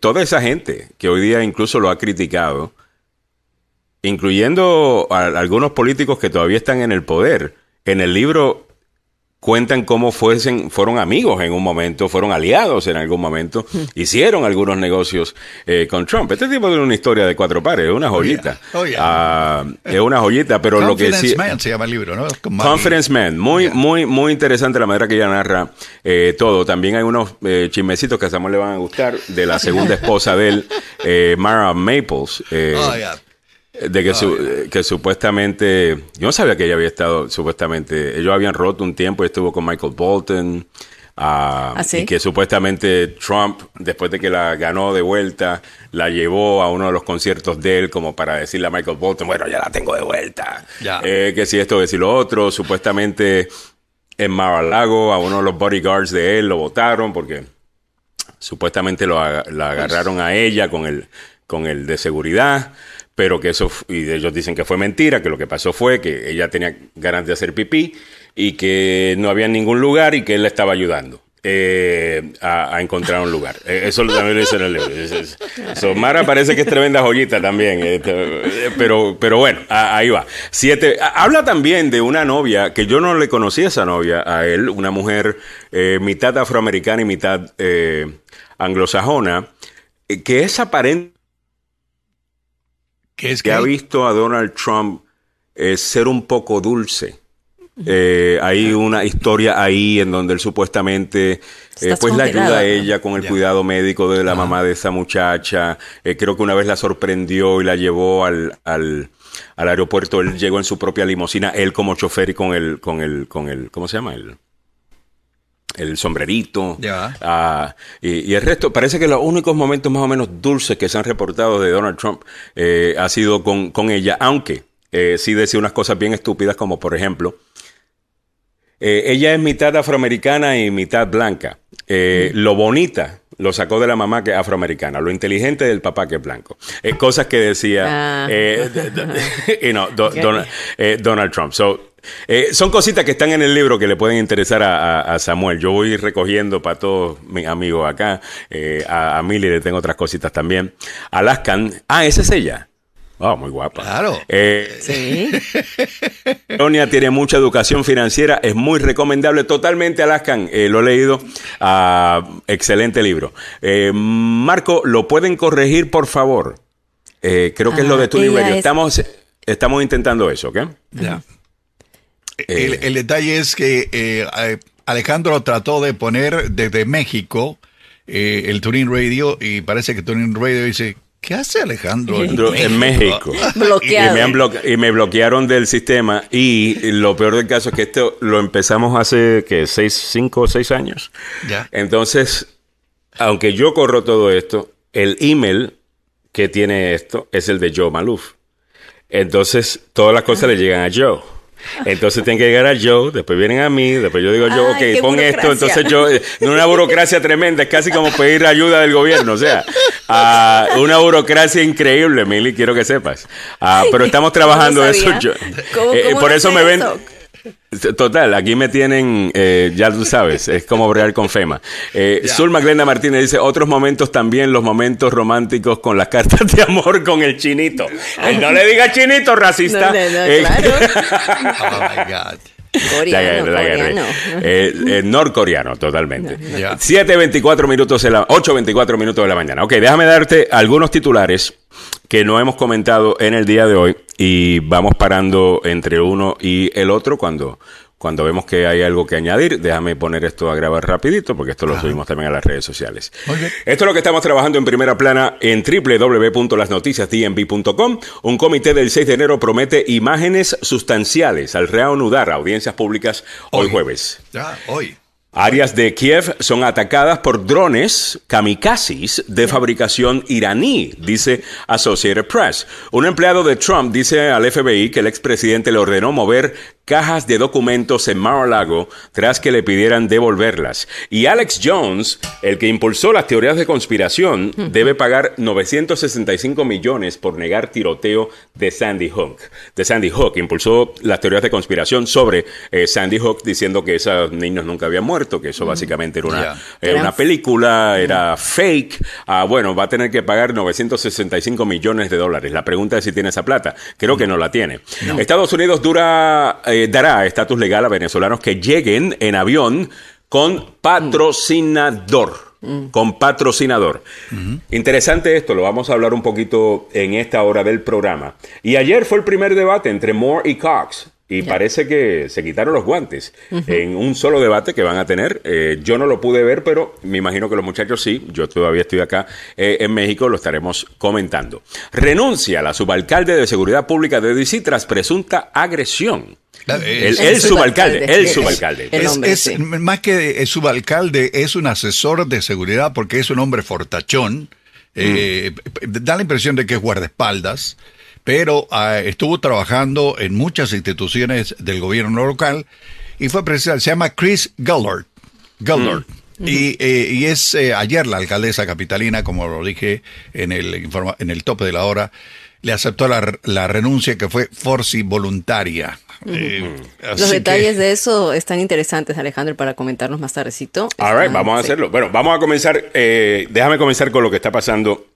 toda esa gente que hoy día incluso lo ha criticado, incluyendo a algunos políticos que todavía están en el poder, en el libro cuentan cómo fuesen, fueron amigos en un momento, fueron aliados en algún momento, hicieron algunos negocios eh, con Trump. Este tipo de una historia de cuatro pares, es una oh, joyita. Oh, ah, es una joyita, pero lo que sí... Man se llama el libro, ¿no? Conference Man, muy, muy, muy interesante la manera que ella narra eh, todo. También hay unos eh, chismecitos que a Samuel le van a gustar de la segunda esposa de él, Mara Maples. Oh, de que, ah, que supuestamente, yo no sabía que ella había estado, supuestamente, ellos habían roto un tiempo y estuvo con Michael Bolton. Uh, Y que supuestamente Trump, después de que la ganó de vuelta, la llevó a uno de los conciertos de él como para decirle a Michael Bolton, bueno, ya la tengo de vuelta. Eh, que si esto, que si lo otro. Supuestamente en Mar-a-Lago a uno de los bodyguards de él lo votaron porque supuestamente lo, la agarraron a ella con el, con el de seguridad pero que eso, y ellos dicen que fue mentira, que lo que pasó fue que ella tenía ganas de hacer pipí y que no había ningún lugar y que él le estaba ayudando. Eh, a, encontrar un lugar. Eh, eso también lo dice en el. Mara parece que es tremenda joyita también, eh, pero, pero bueno, ahí va. Siete. Habla también de una novia que yo no le conocía a esa novia a él, una mujer mitad afroamericana y mitad anglosajona, que es aparente que, ha visto a Donald Trump eh, ser un poco dulce. Eh, hay una historia ahí en donde él supuestamente eh, pues la ayuda a ella con el cuidado médico de la mamá de esa muchacha. creo que una vez la sorprendió y la llevó al, al, al, aeropuerto. Él llegó en su propia limusina, él como chofer y con el, con el, con el, ¿cómo se llama? él? El sombrerito. Ah, y, el resto, parece que los únicos momentos más o menos dulces que se han reportado de Donald Trump eh, ha sido con, ella, aunque eh, sí decía unas cosas bien estúpidas, como por ejemplo, ella es mitad afroamericana y mitad blanca. Lo bonita lo sacó de la mamá que es afroamericana, lo inteligente del papá que es blanco. cosas que decía ah. Donald Trump. So, eh, son cositas que están en el libro que le pueden interesar a, Samuel. Yo voy recogiendo para todos mis amigos acá. Eh, a, a Milly le tengo otras cositas también. Alaskan. Ah, esa es ella. Oh, muy guapa. Claro. Eh, sí. Sonia tiene mucha educación financiera, es muy recomendable, totalmente Alaskan, lo he leído. Ah, excelente libro. Marco, ¿lo pueden corregir, por favor? creo que es lo de tu libro. Estamos, estamos intentando eso, ¿ok? Ya. Eh, el, detalle es que eh, Alejandro trató de poner desde México eh, el Turing Radio y parece que Turing Radio dice, ¿qué hace Alejandro en México? Y, me bloquearon del sistema y lo peor del caso es que esto lo empezamos hace, que ¿Seis, cinco o seis años? Ya. Entonces, aunque yo corro todo esto, el email que tiene esto es el de Joe Maluf. Entonces, todas las cosas le llegan a Joe. Entonces tienen que llegar a Joe, después vienen a mí, después yo digo yo, ok, pon esto, entonces yo, eh, una burocracia tremenda, es casi como pedir ayuda del gobierno, o sea, uh, una burocracia increíble, Mili, quiero que sepas. Uh, pero estamos trabajando eso. Yo, eh, por eso me ven... Total, aquí me tienen, eh, ya tú sabes, es como bregar con FEMA. Eh, Zulma Glenda Martínez dice, otros momentos también, los momentos románticos con las cartas de amor con el chinito. Eh, no le diga chinito, racista. Eh, oh my God. Coreano, norcoreano, totalmente. 7.24 minutos, de la, 8.24 minutos de la mañana. Ok, déjame darte algunos titulares que no hemos comentado en el día de hoy y vamos parando entre uno y el otro cuando, cuando vemos que hay algo que añadir. Déjame poner esto a grabar rapidito porque esto lo subimos también a las redes sociales. Esto es lo que estamos trabajando en primera plana en www.lasnoticiasdnb.com. Un comité del 6 de enero promete imágenes sustanciales al reanudar audiencias públicas hoy, hoy jueves. Ya, hoy. Áreas de Kiev son atacadas por drones kamikazes de fabricación iraní, dice Associated Press. Un empleado de Trump dice al FBI que el expresidente le ordenó mover cajas de documentos en Mar-a-Lago tras que le pidieran devolverlas. Y Alex Jones, el que impulsó las teorías de conspiración, debe pagar 965 millones por negar tiroteo de Sandy Hook. De Sandy Hook, impulsó las teorías de conspiración sobre eh, Sandy Hook diciendo que esos niños nunca habían muerto, que eso básicamente era una, una película, era fake. Ah, bueno, va a tener que pagar 965 millones de dólares. La pregunta es si tiene esa plata. Creo que no la tiene. Estados Unidos dura eh, dará estatus legal a venezolanos que lleguen en avión con patrocinador. Con patrocinador. Interesante esto, lo vamos a hablar un poquito en esta hora del programa. Y ayer fue el primer debate entre Moore y Cox. Y parece que se quitaron los guantes en un solo debate que van a tener. Eh, yo no lo pude ver, pero me imagino que los muchachos sí. Yo todavía estoy acá eh, en México, lo estaremos comentando. Renuncia la subalcalde de Seguridad Pública de DC tras presunta agresión. El, subalcalde, el subalcalde. Es, Más que subalcalde, es un asesor de seguridad porque es un hombre fortachón. Eh, da la impresión de que es guardaespaldas pero ah, estuvo trabajando en muchas instituciones del gobierno local y fue presidente, se llama Chris Gullard. Gullard. Mm. Y, eh, y, es eh, ayer la alcaldesa capitalina, como lo dije en el, en el tope de la hora, le aceptó la, la renuncia que fue forci voluntaria. Eh, Los detalles de eso están interesantes, Alejandro, para comentarnos más tardecito. All vamos a hacerlo. Bueno, vamos a comenzar. déjame comenzar con lo que está pasando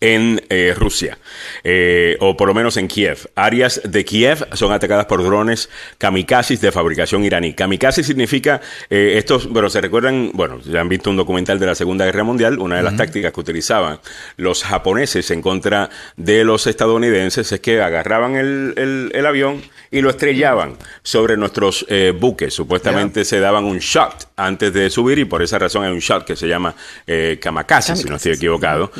en eh, Rusia, eh, o por lo menos en Kiev. Áreas de Kiev son atacadas por drones kamikazes de fabricación iraní. Kamikaze significa, eh, estos, bueno, se recuerdan, bueno, ya han visto un documental de la Segunda Guerra Mundial, una de las tácticas que utilizaban los japoneses en contra de los estadounidenses es que agarraban el, el, avión y lo estrellaban sobre nuestros buques. Supuestamente se daban un shot antes de subir y por esa razón hay un shot que se llama kamikaze, si no estoy equivocado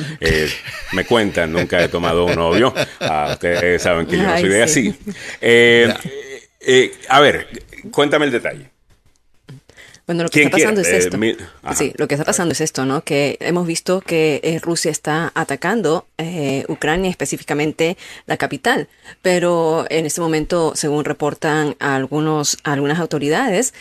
me cuentan, nunca he tomado un novio. Ah, ustedes saben que yo no soy de así. Eh, eh, a ver, cuéntame el detalle. Bueno, lo que está pasando es eh, esto. sí, lo que está pasando es esto, ¿no? Que hemos visto que eh, Rusia está atacando eh, Ucrania, específicamente la capital. Pero en este momento, según reportan algunos, algunas autoridades,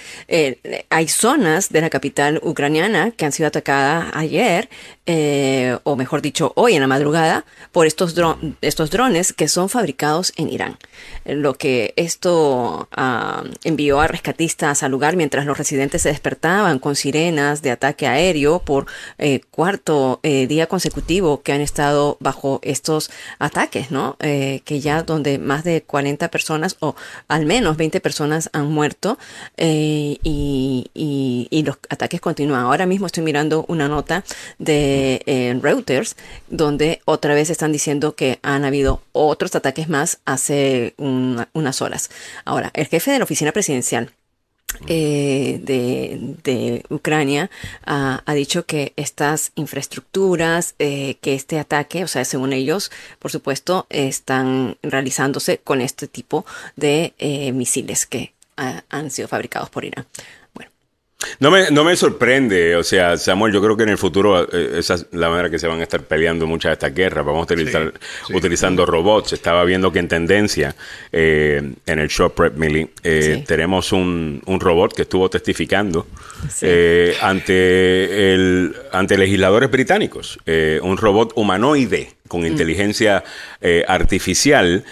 hay zonas de la capital ucraniana que han sido atacadas ayer, o mejor dicho, hoy en la madrugada, por estos, estos drones que son fabricados en Irán. Lo que esto ah, envió a rescatistas al lugar mientras los residentes se despertaban con sirenas de ataque aéreo por eh, cuarto eh, día consecutivo que han estado bajo estos ataques, ¿no? Eh, que ya donde más de 40 personas o al menos 20 personas han muerto y, los ataques continúan. Ahora mismo estoy mirando una nota de Reuters donde otra vez están diciendo que han habido otros ataques más hace unas horas. Ahora, el jefe de la oficina presidencial eh, de, Ucrania ha dicho que estas infraestructuras, eh, que este ataque, o sea, según ellos, por supuesto, están realizándose con este tipo de eh, misiles que han sido fabricados por Irán. No me, no me sorprende, o sea, Samuel, yo creo que en el futuro eh, esa es la manera que se van a estar peleando muchas de estas guerras. Vamos a utilizar utilizando robots. Estaba viendo que en tendencia eh, en el Shop Prep Millie eh, tenemos un, un, robot que estuvo testificando ante, el, ante legisladores británicos. un robot humanoide con mm. inteligencia artificial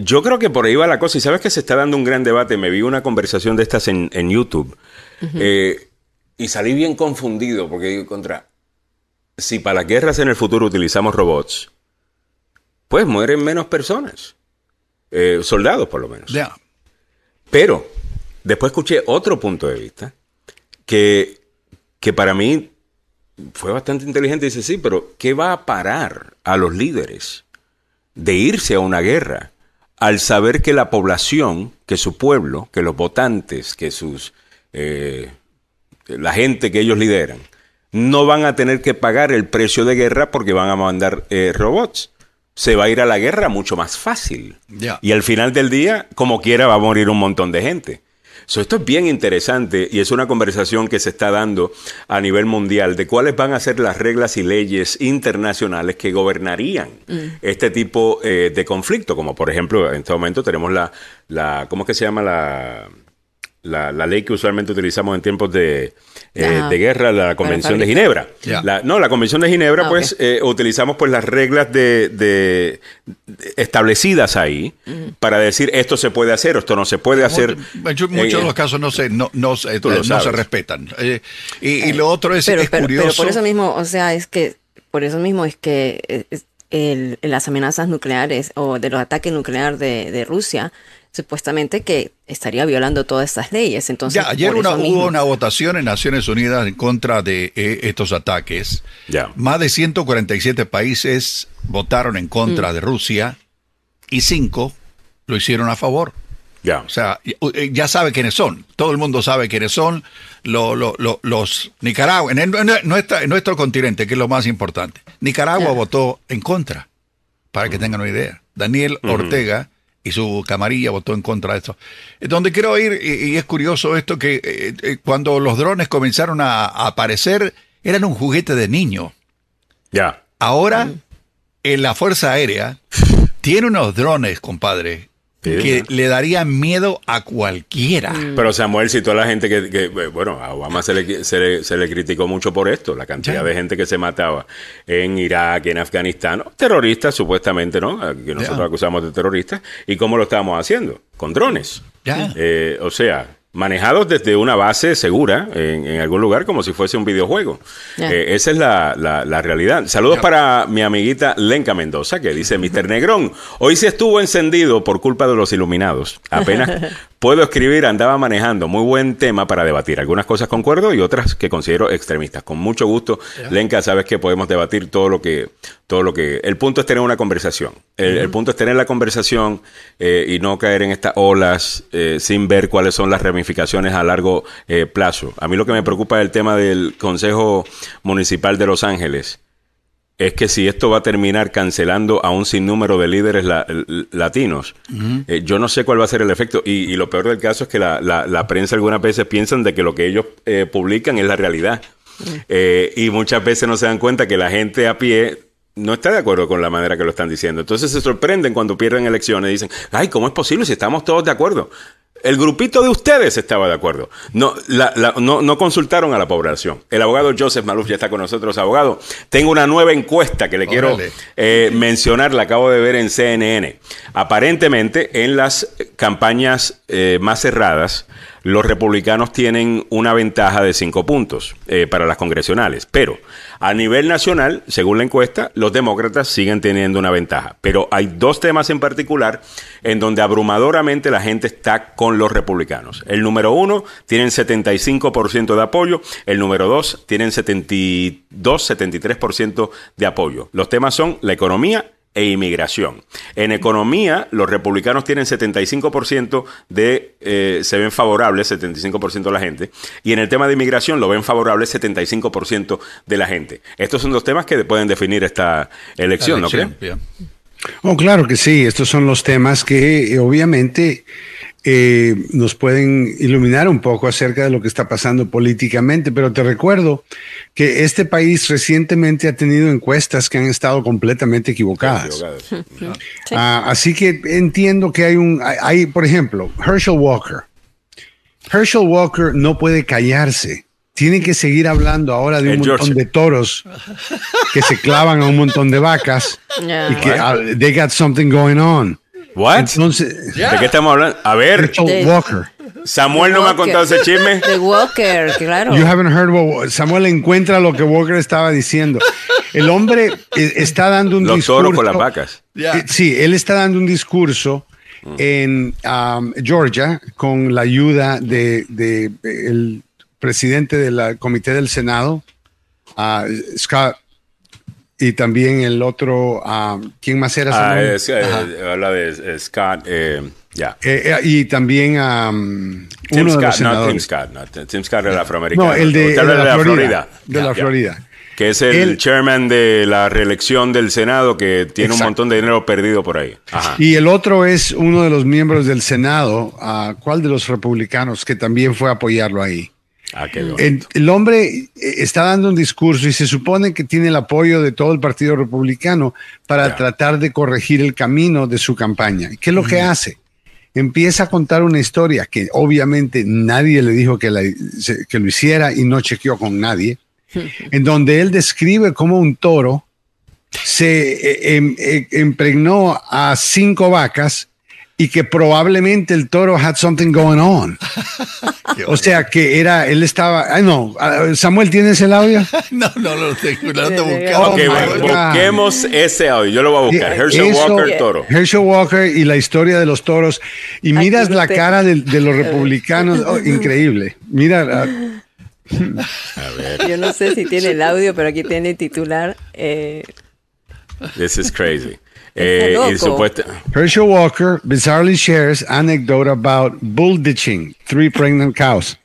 yo creo que por ahí va la cosa. Y sabes que se está dando un gran debate. Me vi una conversación de estas en, en YouTube eh, y salí bien confundido porque digo, contra, si para las guerras en el futuro utilizamos robots, pues mueren menos personas. Eh, soldados, por lo menos. Pero, después escuché otro punto de vista que, que para mí fue bastante inteligente. Dice, sí, pero ¿qué va a parar a los líderes de irse a una guerra al saber que la población, que su pueblo, que los votantes, que sus eh, la gente que ellos lideran, no van a tener que pagar el precio de guerra porque van a mandar eh, robots. Se va a ir a la guerra mucho más fácil. Y al final del día, como quiera, va a morir un montón de gente. esto es bien interesante y es una conversación que se está dando a nivel mundial de cuáles van a ser las reglas y leyes internacionales que gobernarían mm. este tipo eh, de conflicto. Como por ejemplo, en este momento tenemos la, la ¿cómo es que se llama la la, ley que usualmente utilizamos en tiempos de, eh, de guerra, la Convención de Ginebra. no, la Convención de Ginebra, ah, pues eh, utilizamos pues las reglas de, establecidas ahí para decir esto se puede hacer o esto no se puede hacer. Muchos, muchos de los casos no se, no, no, se respetan. Eh, y, lo otro es, curioso. Pero por eso mismo, o sea, es que por eso mismo es que las amenazas nucleares o de los ataques nucleares de, de Rusia supuestamente que estaría violando todas estas leyes. Entonces, ya, ayer hubo una votación en Naciones Unidas en contra de eh, estos ataques. Ya. Más de 147 países votaron en contra mm. de Rusia y cinco lo hicieron a favor. Ya. O sea, eh, ya sabe quiénes son. Todo el mundo sabe quiénes son los Nicaragua, en, nuestro continente, que es lo más importante. Nicaragua votó en contra, para que tengan una idea. Daniel Ortega y su camarilla votó en contra de esto. Donde quiero ir, y, es curioso esto, que eh, eh, cuando los drones comenzaron a, aparecer, eran un juguete de niño. Ya. Ahora, en la Fuerza Aérea, tiene unos drones, compadre, que le darían miedo a cualquiera. Mm. Pero Samuel toda la gente que, bueno, a Obama se le, se le, criticó mucho por esto, la cantidad de gente que se mataba en Irak, en Afganistán, terroristas supuestamente, ¿no? Que nosotros acusamos de terroristas, y cómo lo estábamos haciendo, con drones. Eh, o sea, manejados desde una base segura en, algún lugar como si fuese un videojuego. Eh, esa es la, la, realidad. Saludos para mi amiguita Lenca Mendoza que dice, Mr. Negrón, hoy se estuvo encendido por culpa de los iluminados. Apenas puedo escribir, andaba manejando. Muy buen tema para debatir. Algunas cosas concuerdo y otras que considero extremistas. Con mucho gusto, Lenca, sabes que podemos debatir todo lo que, todo lo que... El punto es tener una conversación. El, punto es tener la conversación eh, y no caer en estas olas eh, sin ver cuáles son las ramificaciones a largo eh, plazo. A mí lo que me preocupa es el tema del Consejo Municipal de Los Ángeles. es que si esto va a terminar cancelando a un sinnúmero de líderes latinos, eh, yo no sé cuál va a ser el efecto. Y, lo peor del caso es que la, prensa algunas veces piensan de que lo que ellos eh, publican es la realidad. Eh, y muchas veces no se dan cuenta que la gente a pie no está de acuerdo con la manera que lo están diciendo. Entonces se sorprenden cuando pierden elecciones y dicen, ay, ¿cómo es posible si estamos todos de acuerdo? El grupito de ustedes estaba de acuerdo. No, no, consultaron a la población. El abogado Joseph Maluf ya está con nosotros, abogado. Tengo una nueva encuesta que le quiero eh, mencionar, la acabo de ver en CNN. Aparentemente, en las campañas eh, más cerradas, los republicanos tienen una ventaja de cinco puntos eh, para las congresionales, pero a nivel nacional, según la encuesta, los demócratas siguen teniendo una ventaja. Pero hay dos temas en particular en donde abrumadoramente la gente está con los republicanos. El número uno tienen 75% de apoyo, el número dos tienen 72, 73% de apoyo. Los temas son la economía e inmigración. En economía, los republicanos tienen 75% de, eh, se ven favorables, 75% de la gente, y en el tema de inmigración lo ven favorable 75% de la gente. Estos son dos temas que pueden definir esta elección, ¿no creen? Oh, claro que sí, estos son los temas que eh, obviamente eh, nos pueden iluminar un poco acerca de lo que está pasando políticamente, pero te recuerdo que este país recientemente ha tenido encuestas que han estado completamente equivocadas. Ah, así que entiendo que hay un, hay, por ejemplo, Herschel Walker. Herschel Walker no puede callarse. Tiene que seguir hablando ahora de un montón de toros que se clavan a un montón de vacas y que uh, they got something going on. What? Entonces, ¿De qué estamos hablando? A ver. Walker. Samuel no me ha contado ese chisme. De Walker, claro. You haven't heard what, Samuel encuentra lo que Walker estaba diciendo. El hombre eh, está dando un Los discurso. Los toros con las vacas. Eh, sí, él está dando un discurso mm. en um, Georgia con la ayuda de, de, el presidente del comité del Senado, uh, Scott y también el otro, um, ¿quién más era? Ah, es, eh, habla de Scott, eh, ya. Eh, y también um, Tim uno Scott, de los senadores. No, Tim Scott, no, Tim Scott el afroamericano. No, el de, de, la, Florida, De la Florida. Que es el, chairman de la reelección del Senado que tiene un montón de dinero perdido por ahí. Ajá. Y el otro es uno de los miembros del Senado, uh, ¿cuál de los republicanos que también fue a apoyarlo ahí? Ah, el, hombre eh, está dando un discurso y se supone que tiene el apoyo de todo el Partido Republicano para tratar de corregir el camino de su campaña. ¿Qué es lo que hace? Empieza a contar una historia que obviamente nadie le dijo que, que lo hiciera y no chequeó con nadie, en donde él describe cómo un toro se eh, em, eh, impregnó a cinco vacas y que probablemente el toro had something going on. o sea que era, él estaba, ay no, Samuel, ¿tienes el audio? no, no lo tengo, no lo oh busquemos ese audio, yo lo voy a buscar. Herschel Walker, toro. Herschel Walker y la historia de los toros. Y miras la cara de, los republicanos, oh, increíble. Mira. Ah. a ver. Yo no sé si tiene el audio, pero aquí tiene titular. Eh... This is crazy. Eh, Herschel Walker bizarrely shares anecdote about bull ditching three pregnant cows.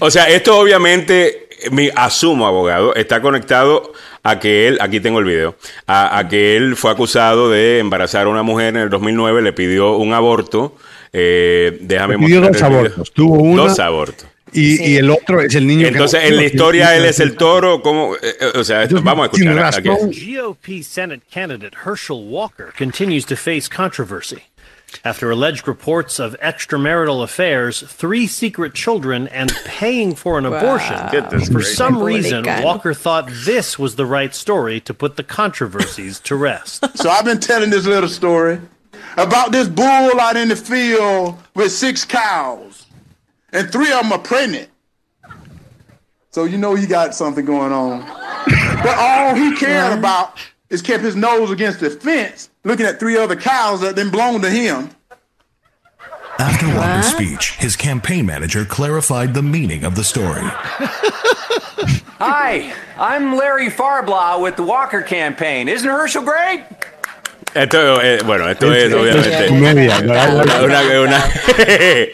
O sea, esto obviamente, mi asumo, abogado, está conectado a que él, aquí tengo el video, a, que él fue acusado de embarazar a una mujer en el 2009, le pidió un aborto. Eh, déjame pidió dos abortos. Tuvo Dos abortos. Y, sí. y, el otro es el niño Entonces, en la historia él es el toro, ¿cómo? Eh, eh, o sea, esto, vamos a escuchar. Aquí. GOP Senate candidate Herschel Walker continues to face controversy after alleged reports of extramarital affairs, three secret children, and paying for an abortion. Wow. For some reason, Walker thought this was the right story to put the controversies to rest. So I've been telling this little story about this bull out in the field with six cows and three of them are pregnant. So you know he got something going on. but all he cared about is kept his nose against the fence, looking at three other cows that then blown to him. After Walker's speech, his campaign manager clarified the meaning of the story. Hi, I'm Larry Farblau with the Walker campaign. Isn't Herschel great? Esto, eh, bueno, esto es obviamente.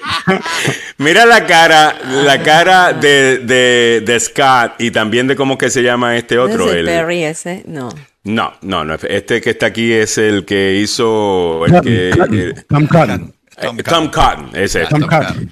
Mira la cara, la cara de, de, de, Scott y también de cómo que se llama este otro. el Perry ese? No. No, no, no. Este que está aquí es el que hizo. El que, Tom Cotton. Tom Cotton, ese. Tom Cotton.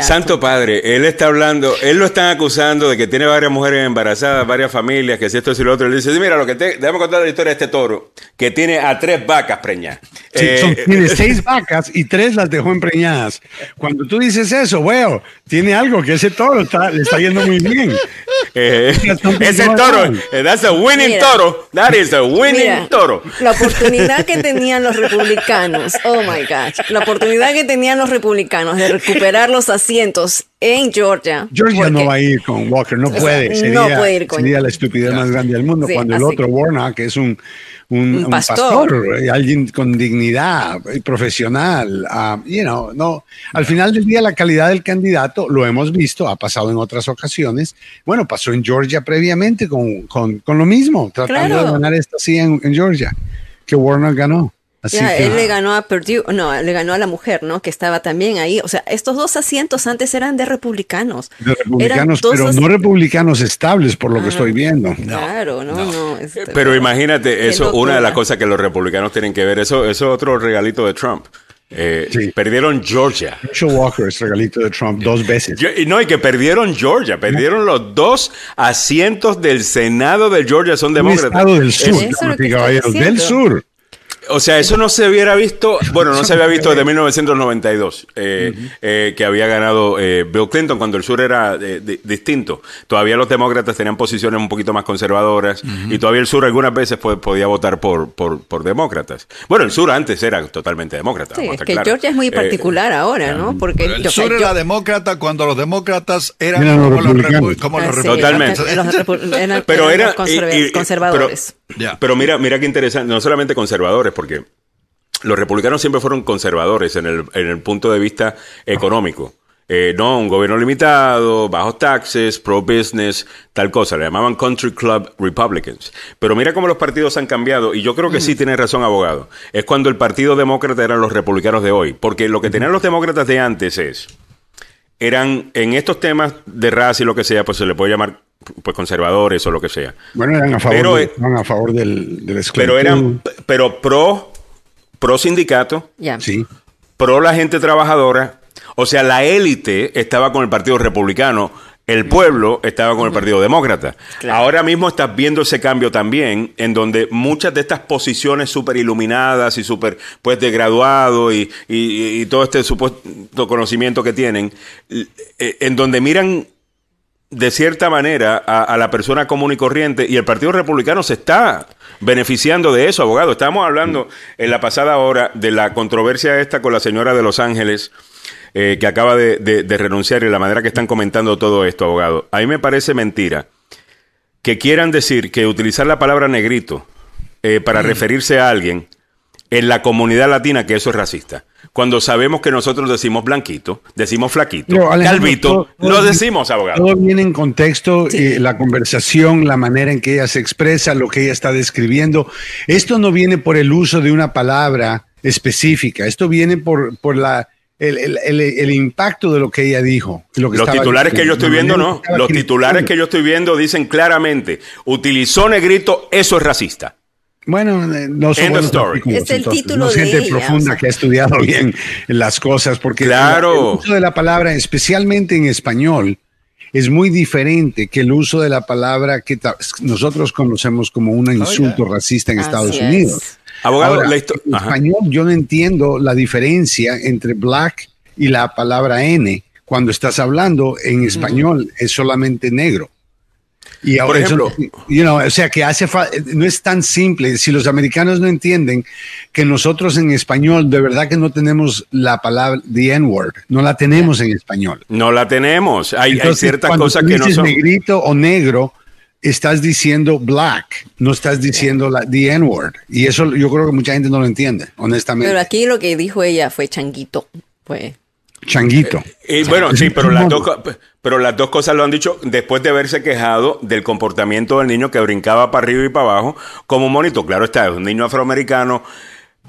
Santo Padre, él está hablando, él lo están acusando de que tiene varias mujeres embarazadas, varias familias, que si esto, si lo otro. Él dice, mira, lo que te, déjame contar la historia de este toro, que tiene a tres vacas preñadas. Eh, tiene seis vacas y tres las dejó empreñadas. Cuando tú dices eso, bueno, tiene algo que ese toro está, le está yendo muy bien. Eh, ese toro, eh, that's a winning toro. That is a winning toro. La oportunidad que tenían los republicanos, oh my gosh, la oportunidad que tenían los republicanos de recuperar los asientos en Georgia. Georgia no va a ir con Walker, no puede. Sería, no puede ir con Sería la estupidez más grande del mundo. cuando el otro, Warnock, que es un, un, pastor. Eh, alguien con dignidad y profesional. Uh, you know, no. Al final del día, la calidad del candidato, lo hemos visto, ha pasado en otras ocasiones. Bueno, pasó en Georgia previamente con, con, con lo mismo, tratando de ganar esta sí en, en Georgia, que Warnock ganó él le ganó a Purdue, no, le ganó a la mujer, ¿no? Que estaba también ahí. O sea, estos dos asientos antes eran de republicanos. De republicanos, pero no republicanos estables, por lo que estoy viendo. claro, no, no. pero imagínate, eso, una de las cosas que los republicanos tienen que ver, eso, eso es otro regalito de Trump. Eh, perdieron Georgia. Joe Walker es regalito de Trump dos veces. y no, y que perdieron Georgia. Perdieron los dos asientos del Senado de Georgia, son demócratas. del sur, del sur. O sea, eso no se hubiera visto, bueno, no se había visto desde 1992, eh, eh, que había ganado eh, Bill Clinton cuando el sur era distinto. Todavía los demócratas tenían posiciones un poquito más conservadoras y todavía el sur algunas veces podía votar por, por, demócratas. Bueno, el sur antes era totalmente demócrata. Sí, es que Georgia es muy particular ahora, ¿no? Porque el sur era demócrata cuando los demócratas eran como, los, republicanos. Totalmente. pero eran conservadores. Pero mira, mira qué interesante, no solamente conservadores, porque los republicanos siempre fueron conservadores en el, en el punto de vista económico. Eh, no, un gobierno limitado, bajos taxes, pro-business, tal cosa. Le llamaban Country Club Republicans. Pero mira cómo los partidos han cambiado, y yo creo que sí tiene razón, abogado. Es cuando el Partido Demócrata eran los republicanos de hoy. Porque lo que tenían los demócratas de antes es. Eran en estos temas de raza y lo que sea, pues se le puede llamar pues conservadores o lo que sea. Bueno, eran a favor, pero, de, eran a favor del, del Pero eran, pero pro, pro sindicato, sí. pro la gente trabajadora. O sea, la élite estaba con el Partido Republicano, el pueblo estaba con el Partido Demócrata. Ahora mismo estás viendo ese cambio también, en donde muchas de estas posiciones súper iluminadas y súper pues de graduado y, y, todo este supuesto conocimiento que tienen, eh, en donde miran de cierta manera a, la persona común y corriente y el Partido Republicano se está beneficiando de eso, abogado. Estábamos hablando en la pasada hora de la controversia esta con la señora de Los Ángeles eh, que acaba de, renunciar y la manera que están comentando todo esto, abogado. A mí me parece mentira que quieran decir que utilizar la palabra negrito eh, para mm. referirse a alguien en la comunidad latina que eso es racista. Cuando sabemos que nosotros decimos blanquito, decimos flaquito, calvito, lo decimos abogado. Todo viene en contexto, eh, la conversación, la manera en que ella se expresa, lo que ella está describiendo. Esto no viene por el uso de una palabra específica, esto viene por, por la, el, impacto de lo que ella dijo. los titulares que yo estoy viendo, no. Los titulares que yo estoy viendo dicen claramente, utilizó negrito, eso es racista. Bueno, eh, no son Es el título de gente profunda que ha estudiado bien las cosas, porque claro. el uso de la palabra, especialmente en español, es muy diferente que el uso de la palabra que nosotros conocemos como un insulto racista en Estados Unidos. Abogado, en español yo no entiendo la diferencia entre black y la palabra N. Cuando estás hablando en español es solamente negro. Y ahora, Por ejemplo, you know, o sea que hace no es tan simple. Si los americanos no entienden que nosotros en español de verdad que no tenemos la palabra the N-word, no la tenemos en español. No la tenemos. Hay, ciertas cosas que no son. negrito o negro, estás diciendo black, no estás diciendo la, the N-word. Y eso yo creo que mucha gente no lo entiende, honestamente. Pero aquí lo que dijo ella fue changuito, fue changuito. Y bueno, sí, pero las, dos, pero las dos cosas lo han dicho después de haberse quejado del comportamiento del niño que brincaba para arriba y para abajo como monito. Claro está, es un niño afroamericano.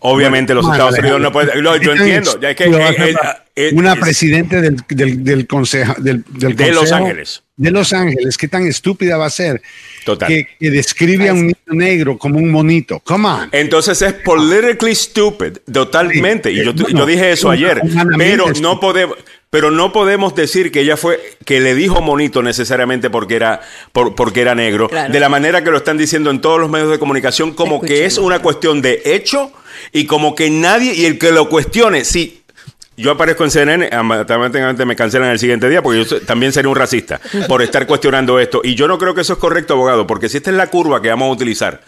Obviamente los Estados Unidos no pueden... yo entiendo. Ya que, eh, eh, una presidente del, del, del consejo... Del, de Los Ángeles. De Los Ángeles. ¿Qué tan estúpida va a ser? Total. Que, describe a un niño negro como un monito. Come on. Entonces es politically stupid. Totalmente. y yo, yo, dije eso ayer. Pero no podemos pero no podemos decir que ella fue que le dijo monito necesariamente porque era por, porque era negro, de la manera que lo están diciendo en todos los medios de comunicación como que es una cuestión de hecho y como que nadie y el que lo cuestione, si yo aparezco en CNN, automáticamente me cancelan el siguiente día porque yo también seré un racista por estar cuestionando esto. Y yo no creo que eso es correcto, abogado, porque si esta es la curva que vamos a utilizar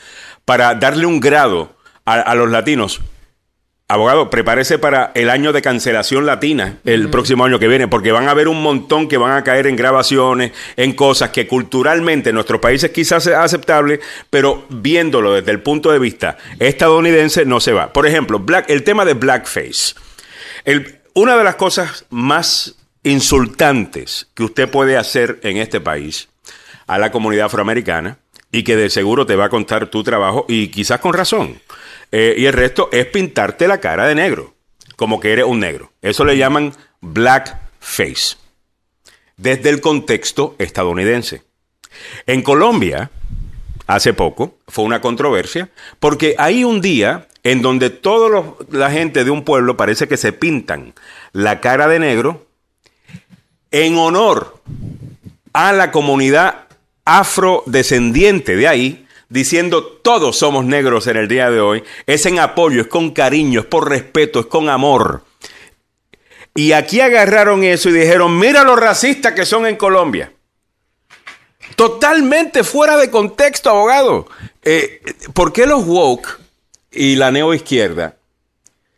para darle un grado a los latinos, Abogado, prepárese para el año de cancelación latina el próximo año que viene, porque van a haber un montón que van a caer en grabaciones, en cosas que culturalmente en nuestros países quizás sea aceptable, pero viéndolo desde el punto de vista estadounidense no se va. Por ejemplo, black, el tema de blackface. una de las cosas más insultantes que usted puede hacer en este país a la comunidad afroamericana y que de seguro te va a contar tu trabajo y quizás con razón eh, y el resto es pintarte la cara de negro, como que eres un negro. Eso le llaman blackface, desde el contexto estadounidense. En Colombia, hace poco, fue una controversia, porque hay un día en donde toda la gente de un pueblo parece que se pintan la cara de negro en honor a la comunidad afrodescendiente de ahí, diciendo todos somos negros en el día de hoy, es en apoyo, es con cariño, es por respeto, es con amor. Y aquí agarraron eso y dijeron, mira los racistas que son en Colombia. Totalmente fuera de contexto, abogado. Eh, ¿Por qué los woke y la neoizquierda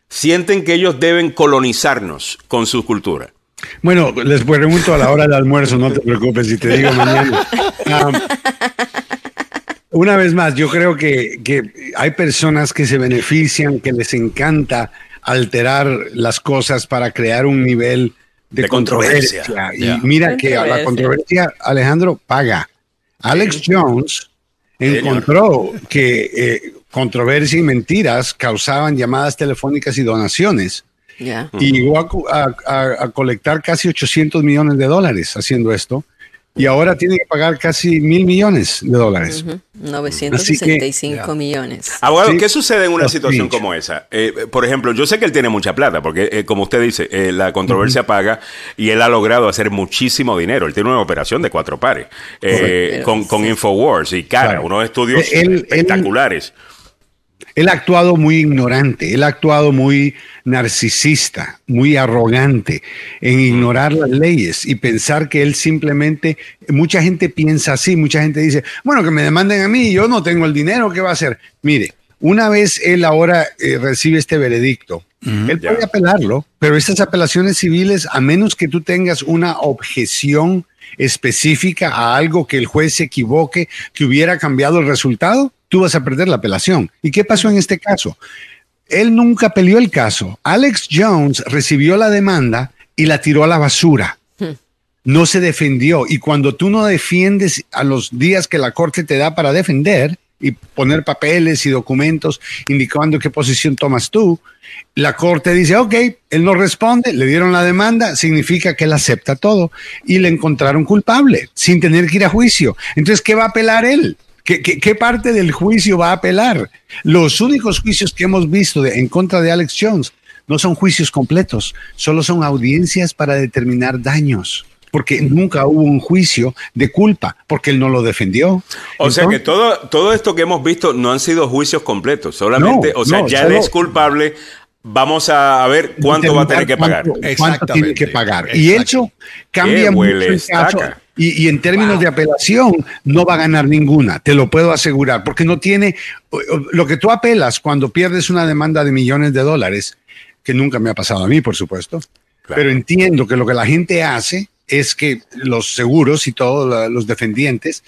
sienten que ellos deben colonizarnos con su cultura? Bueno, les pregunto a la hora del almuerzo, no te preocupes si te digo mañana. Una vez más, yo creo que, hay personas que se benefician, que les encanta alterar las cosas para crear un nivel de, controversia. Y mira que a la controversia, Alejandro, paga. Alex Jones encontró que eh, controversia y mentiras causaban llamadas telefónicas y donaciones. Y llegó a, a, colectar casi 800 millones de dólares haciendo esto y ahora tiene que pagar casi mil millones de dólares. 965 millones. Abogado, ¿qué sucede en una situación como esa? Eh, por ejemplo, yo sé que él tiene mucha plata, porque eh, como usted dice, eh, la controversia paga y él ha logrado hacer muchísimo dinero. Él tiene una operación de cuatro pares con, con Infowars y cara, unos estudios espectaculares. Él ha actuado muy ignorante, él ha actuado muy narcisista, muy arrogante en ignorar las leyes y pensar que él simplemente, mucha gente piensa así, mucha gente dice, bueno, que me demanden a mí, yo no tengo el dinero, ¿qué va a hacer? Mire, una vez él ahora eh, recibe este veredicto, él puede apelarlo, pero estas apelaciones civiles, a menos que tú tengas una objeción específica a algo que el juez se equivoque, que hubiera cambiado el resultado, tú vas a perder la apelación. ¿Y qué pasó en este caso? Él nunca peleó el caso. Alex Jones recibió la demanda y la tiró a la basura. No se defendió. Y cuando tú no defiendes a los días que la corte te da para defender y poner papeles y documentos indicando qué posición tomas tú, la corte dice, ok, él no responde, le dieron la demanda, significa que él acepta todo y le encontraron culpable sin tener que ir a juicio. Entonces, ¿qué va a apelar él? ¿Qué, parte del juicio va a apelar? Los únicos juicios que hemos visto en contra de Alex Jones no son juicios completos, solo son audiencias para determinar daños porque nunca hubo un juicio de culpa, porque él no lo defendió. O sea que todo, todo esto que hemos visto no han sido juicios completos, solamente, o sea, ya él es culpable, vamos a ver cuánto va a tener que pagar. Cuánto tiene que pagar. Y eso cambia mucho el caso. Y, en términos de apelación, no va a ganar ninguna, te lo puedo asegurar, porque no tiene lo que tú apelas cuando pierdes una demanda de millones de dólares, que nunca me ha pasado a mí, por supuesto, pero entiendo que lo que la gente hace es que los seguros y todos los defendientes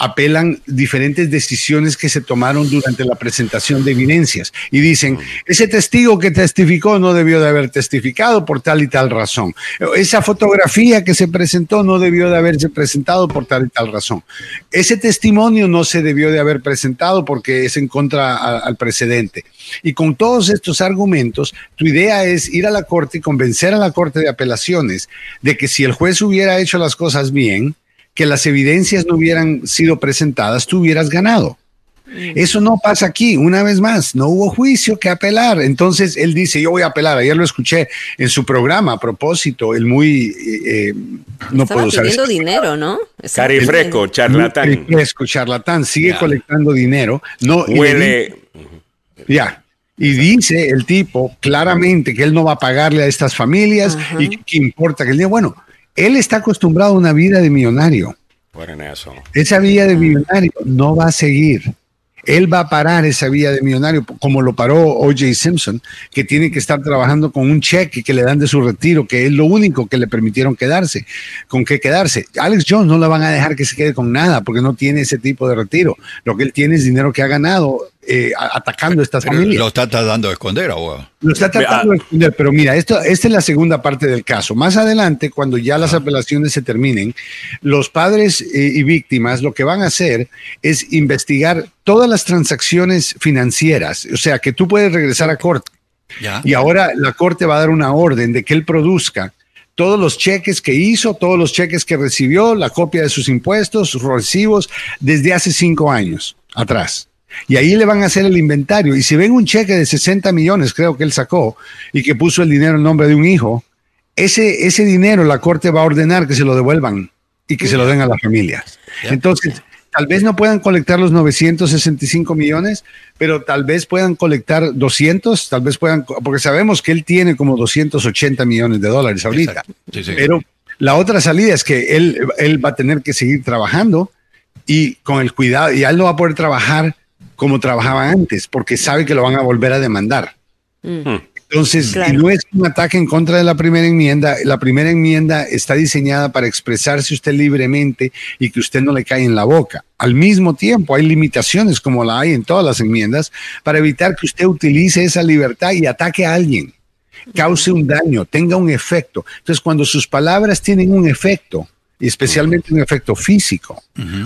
apelan diferentes decisiones que se tomaron durante la presentación de evidencias y dicen, ese testigo que testificó no debió de haber testificado por tal y tal razón. Esa fotografía que se presentó no debió de haberse presentado por tal y tal razón. Ese testimonio no se debió de haber presentado porque es en contra al precedente. Y con todos estos argumentos, tu idea es ir a la corte y convencer a la corte de apelaciones de que si el juez hubiera hecho las cosas bien, que las evidencias no hubieran sido presentadas, tú hubieras ganado. Mm. Eso no pasa aquí, una vez más, no hubo juicio que apelar. Entonces él dice, yo voy a apelar. Ayer lo escuché en su programa a propósito, el muy... Eh, eh no Estaba puedo pidiendo dinero, ¿no? Carifresco, charlatán. Carifresco, charlatán, sigue colectando dinero. No, Huele... ya, y dice el tipo claramente que él no va a pagarle a estas familias y que importa que el día, bueno, él está acostumbrado a una vida de millonario. Esa vida de millonario no va a seguir. Él va a parar esa vida de millonario, como lo paró O.J. Simpson, que tiene que estar trabajando con un cheque que le dan de su retiro, que es lo único que le permitieron quedarse, con qué quedarse. Alex Jones no le van a dejar que se quede con nada, porque no tiene ese tipo de retiro. Lo que él tiene es dinero que ha ganado eh, atacando a estas familias. Lo está tratando de esconder, abogado. Lo está tratando de esconder, pero mira, esto, esta es la segunda parte del caso. Más adelante, cuando ya las apelaciones se terminen, los padres eh, y víctimas lo que van a hacer es investigar todas las transacciones financieras, o sea, que tú puedes regresar a corte. Y ahora la corte va a dar una orden de que él produzca todos los cheques que hizo, todos los cheques que recibió, la copia de sus impuestos, sus recibos, desde hace cinco años atrás. Y ahí le van a hacer el inventario. Y si ven un cheque de 60 millones, creo que él sacó, y que puso el dinero en nombre de un hijo, ese, ese dinero la corte va a ordenar que se lo devuelvan y que se lo den a la familia. Entonces, tal vez no puedan colectar los 965 millones, pero tal vez puedan colectar 200, tal vez puedan, porque sabemos que él tiene como 280 millones de dólares ahorita. Pero la otra salida es que él, él va a tener que seguir trabajando y con el cuidado, y él no va a poder trabajar como trabajaba antes, porque sabe que lo van a volver a demandar. Mm. Hmm. Entonces, no es un ataque en contra de la primera enmienda. La primera enmienda está diseñada para expresarse usted libremente y que usted no le cae en la boca. Al mismo tiempo, hay limitaciones, como la hay en todas las enmiendas, para evitar que usted utilice esa libertad y ataque a alguien, cause un daño, tenga un efecto. Entonces, cuando sus palabras tienen un efecto, y especialmente un efecto físico,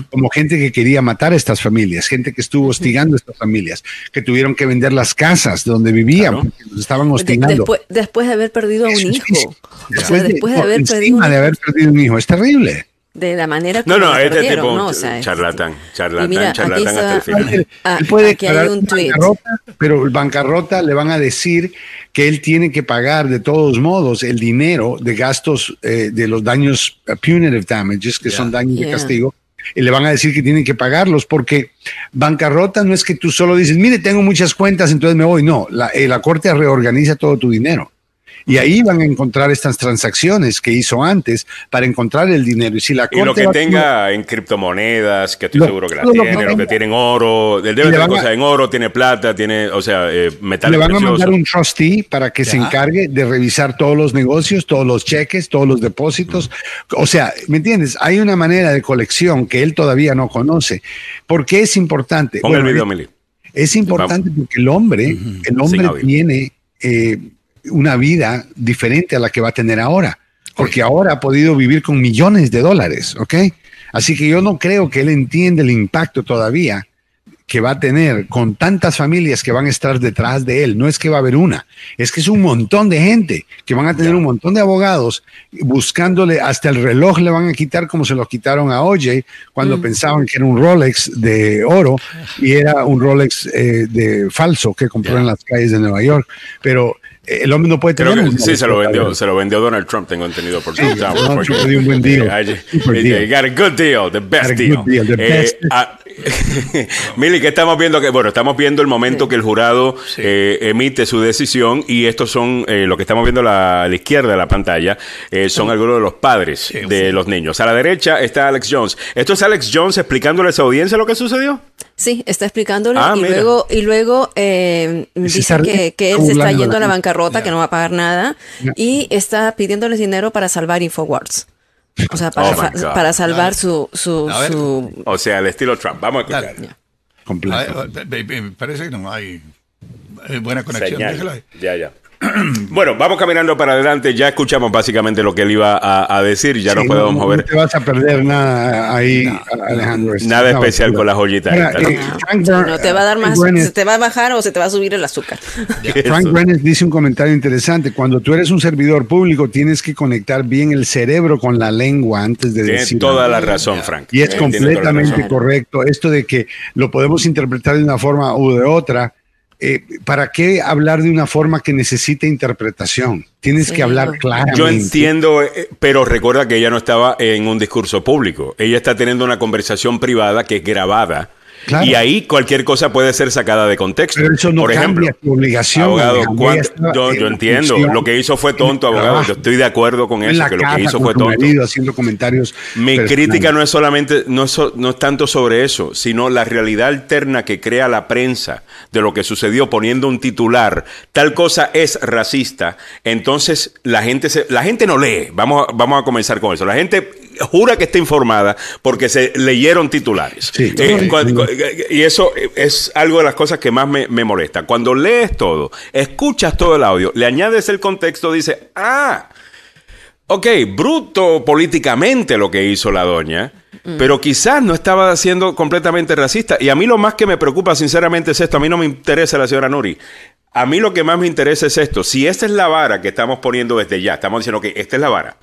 como gente que quería matar a estas familias, gente que estuvo hostigando a estas familias, que tuvieron que vender las casas donde vivían, porque los estaban hostigando. después, de haber perdido a un hijo. Después, de, haber perdido, de haber perdido un hijo. Es terrible de la manera que no no este tipo ¿no? charlatán charlatán charlatán hasta el final ah, él puede aquí hay un tweet. pero el bancarrota le van a decir que él tiene que pagar de todos modos el dinero de gastos eh, de los daños uh, punitive damages, que son daños de castigo, y le van a decir que tienen que pagarlos porque bancarrota no es que tú solo dices, mire, tengo muchas cuentas, entonces me voy. No, la, eh, la corte reorganiza todo tu dinero. Y ahí van a encontrar estas transacciones que hizo antes para encontrar el dinero. Y, si la y lo que tenga en criptomonedas, que estoy seguro que la tiene, lo que, tiene en oro, debe tener cosas en oro, tiene plata, tiene, o sea, eh, metales Le van a mandar un trustee para que se encargue de revisar todos los negocios, todos los cheques, todos los depósitos. O sea, ¿me entiendes? Hay una manera de colección que él todavía no conoce. ¿Por qué es importante? Pon el video, Mili. Es importante porque el hombre, el hombre tiene eh, una vida diferente a la que va a tener ahora, porque ahora ha podido vivir con millones de dólares, ¿ok? Así que yo no creo que él entienda el impacto todavía que va a tener con tantas familias que van a estar detrás de él. No es que va a haber una, es que es un montón de gente que van a tener un montón de abogados buscándole, hasta el reloj le van a quitar como se lo quitaron a OJ cuando mm. pensaban que era un Rolex de oro y era un Rolex eh, de falso que compró en las calles de Nueva York. Pero el hombre no puede tener. sí, se lo vendió, se lo vendió Donald Trump, tengo entendido por su sí, no, dio un buen deal. You got a good deal, the best deal. deal the eh, best. Ah, Mili, ¿qué estamos viendo? Que, bueno, estamos viendo el momento que el jurado eh, emite su decisión y estos son, eh, lo que estamos viendo a la, izquierda de la pantalla, eh, son algunos de los padres de los niños. A la derecha está Alex Jones. ¿Esto es Alex Jones explicándole a esa audiencia lo que sucedió? Sí, está explicándole ah, y, luego, y luego dice que, que, él se está yendo a la bancarrota, que no va a pagar nada y está pidiéndoles dinero para salvar Infowars. O sea, para, oh para salvar su, su, su, O sea, el estilo Trump. Vamos a escuchar. Completo. Me parece que no hay eh, buena conexión. Ya, ya. Bueno, vamos caminando para adelante. Ya escuchamos básicamente lo que él iba a, decir. Ya no podemos mover. No te vas a perder nada ahí, Alejandro. Nada especial con la joyita. Eh, ¿no? te va a dar más. ¿Se te va a bajar o se te va a subir el azúcar? Frank Brennan dice un comentario interesante. Cuando tú eres un servidor público, tienes que conectar bien el cerebro con la lengua antes de Tienes decir. toda la razón, Frank. Y es completamente correcto. Esto de que lo podemos interpretar de una forma u de otra eh, ¿para qué hablar de una forma que necesita interpretación? Tienes que hablar claramente. Yo entiendo, eh, pero recuerda que ella no estaba en un discurso público. Ella está teniendo una conversación privada que es grabada y ahí cualquier cosa puede ser sacada de contexto. Pero eso no Por ejemplo, tu obligación. Abogado, yo, entiendo. Lo que hizo fue tonto, abogado. Yo estoy de acuerdo con eso, que lo que hizo fue tonto. haciendo comentarios. Mi crítica no es solamente, no es, no es tanto sobre eso, sino la realidad alterna que crea la prensa de lo que sucedió poniendo un titular. Tal cosa es racista. Entonces la gente, se, la gente no lee. Vamos, vamos a comenzar con eso. La gente jura que está informada porque se leyeron titulares. Eh, y eso es algo de las cosas que más me, molesta. Cuando lees todo, escuchas todo el audio, le añades el contexto, dice, ah, ok, bruto políticamente lo que hizo la doña. Mm. Pero quizás no estaba siendo completamente racista. Y a mí lo más que me preocupa, sinceramente, es esto. A mí no me interesa la señora Nuri. A mí lo que más me interesa es esto. Si esta es la vara que estamos poniendo desde ya, estamos diciendo que esta es la vara.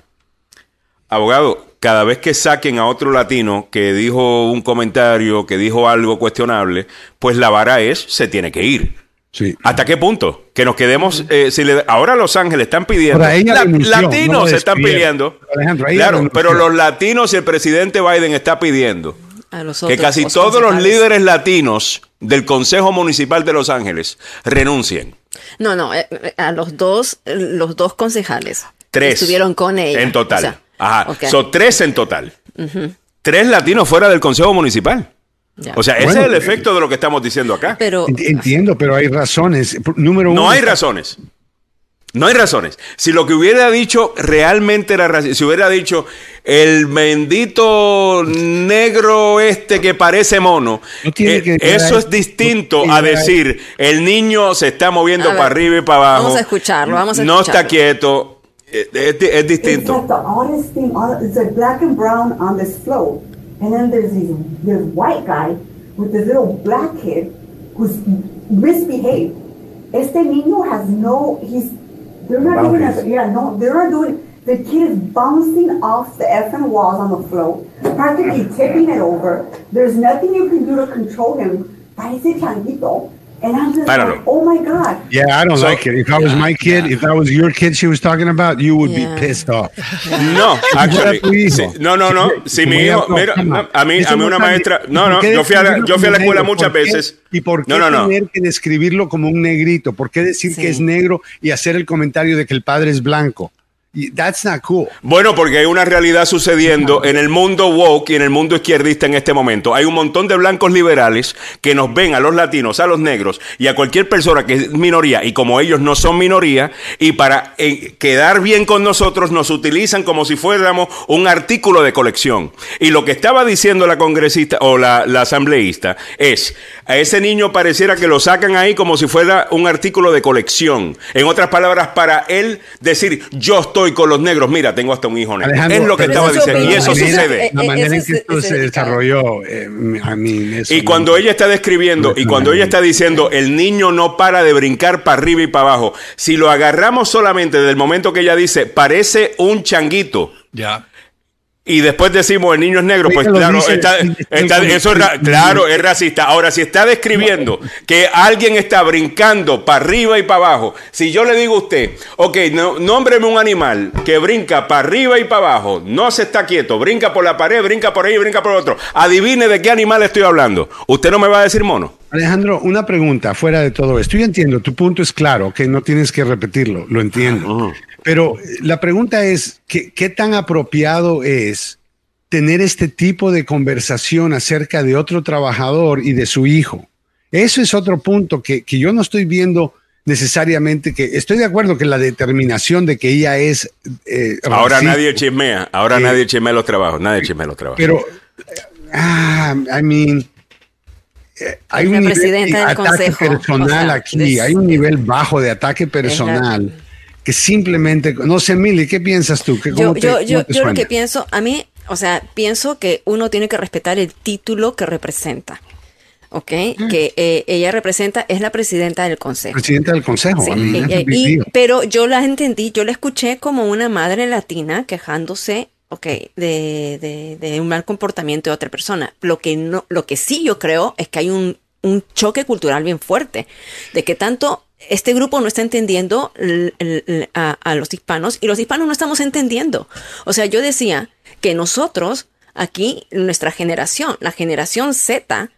Abogado, cada vez que saquen a otro latino que dijo un comentario, que dijo algo cuestionable, pues la vara es, se tiene que ir. Sí. ¿Hasta qué punto? Que nos quedemos. Eh, si ahora Los Ángeles están pidiendo. latinos se están pidiendo. claro, pero los latinos y el presidente Biden está pidiendo que casi todos los líderes latinos del Consejo Municipal de Los Ángeles renuncien. No, no, eh, eh, a los dos, los dos concejales. Tres. Estuvieron con ella. En total. Ajá. Son tres en total. Tres latinos fuera del Consejo Municipal. O sea, ese es el efecto de lo que estamos diciendo acá. Pero, Entiendo, pero hay razones. Número uno. No hay razones. No hay razones. Si lo que hubiera dicho realmente era si hubiera dicho el bendito negro este que parece mono, eh, eso es distinto a decir el niño se está moviendo para arriba y para abajo. Vamos a escucharlo, vamos a No está quieto. Eh, eh, es, es eh, distinto. It's like the oddest thing. It's like black and brown on this float, and then there's this, this white guy with this little black kid who's misbehaved. Este niño has no. He's. They're not. As, yeah, no. They're not doing. The kid is bouncing off the effing walls on the float, practically tipping it over. There's nothing you can do to control him. Parece changuito. And I'm just like, oh my God. Yeah, I don't so, like it. If I was my kid, yeah. if that was your kid she was talking about, you would yeah. be pissed off. No, actually. Si, no, no, no. Si mi hijo, mira, a mí, a mí una maestra, no, no, yo fui a la, yo fui a la escuela muchas veces. ¿Y por qué no, no, tener que describirlo como un negrito? ¿Por qué decir sí. que es negro y hacer el comentario de que el padre es blanco? That's not cool. Bueno, porque hay una realidad sucediendo en el mundo woke y en el mundo izquierdista en este momento. Hay un montón de blancos liberales que nos ven a los latinos, a los negros y a cualquier persona que es minoría y como ellos no son minoría y para eh, quedar bien con nosotros nos utilizan como si fuéramos un artículo de colección. Y lo que estaba diciendo la congresista o la, la asambleísta es, a ese niño pareciera que lo sacan ahí como si fuera un artículo de colección. En otras palabras, para él decir, yo estoy con los negros, mira, tengo hasta un hijo negro. es lo que estaba diciendo. Y eso sucede. La manera en que esto se desarrolló, eh, a mí Y cuando ella está describiendo, y cuando ella está diciendo, el niño no para de brincar para arriba y para abajo, si lo agarramos solamente desde el momento que ella dice, parece un changuito. Ya y después decimos el niño es negro, pues claro, está, eso es, claro, es racista. Ahora, si está describiendo que alguien está brincando para arriba y para abajo, si yo le digo a usted, ok, no, nómbreme un animal que brinca para arriba y para abajo, no se está quieto, brinca por la pared, brinca por ahí, brinca por otro, adivine de qué animal estoy hablando. ¿Usted no me va a decir mono? Alejandro, una pregunta fuera de todo esto. Yo entiendo, tu punto es claro, que no tienes que repetirlo, lo entiendo. Pero la pregunta es, ¿qué, ¿qué, tan apropiado es tener este tipo de conversación acerca de otro trabajador y de su hijo? Eso es otro punto que, que yo no estoy viendo necesariamente que estoy de acuerdo que la determinación de que ella es eh, ahora nadie chismea ahora eh, nadie chismea los trabajos nadie chismea los trabajos pero ah, I mean eh, hay un nivel de ataque personal aquí hay un nivel bajo de ataque personal que simplemente no sé Mili qué piensas tú yo, yo, yo, yo lo que pienso a mí o sea pienso que uno tiene que respetar el título que representa ¿ok? Mm. Que eh, ella representa, es la presidenta del consejo. Presidenta del consejo. Sí, pero yo la entendí, yo la escuché como una madre latina quejándose, ok, de, de, un mal comportamiento de otra persona. Lo que, no, lo que sí yo creo es que hay un, un choque cultural bien fuerte, de que tanto este grupo no está entendiendo a, los hispanos y los hispanos no estamos entendiendo. O sea, yo decía que nosotros, aquí, nuestra generación, la generación Z,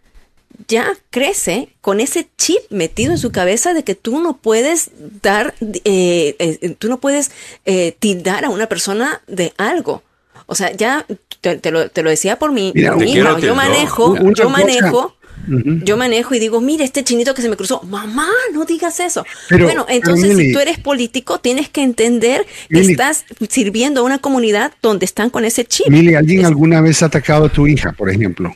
ya crece con ese chip metido en su cabeza de que tú no puedes dar, eh, eh, tú no puedes eh, tildar a una persona de algo. O sea, ya te, lo, decía por mí, Yo manejo, yo manejo. Yo manejo y digo, mira, este chinito que se me cruzó, mamá, no digas eso. bueno, entonces si tú eres político, tienes que entender que estás sirviendo a una comunidad donde están con ese chip. Mili, ¿alguien alguna vez ha atacado a tu hija, por ejemplo?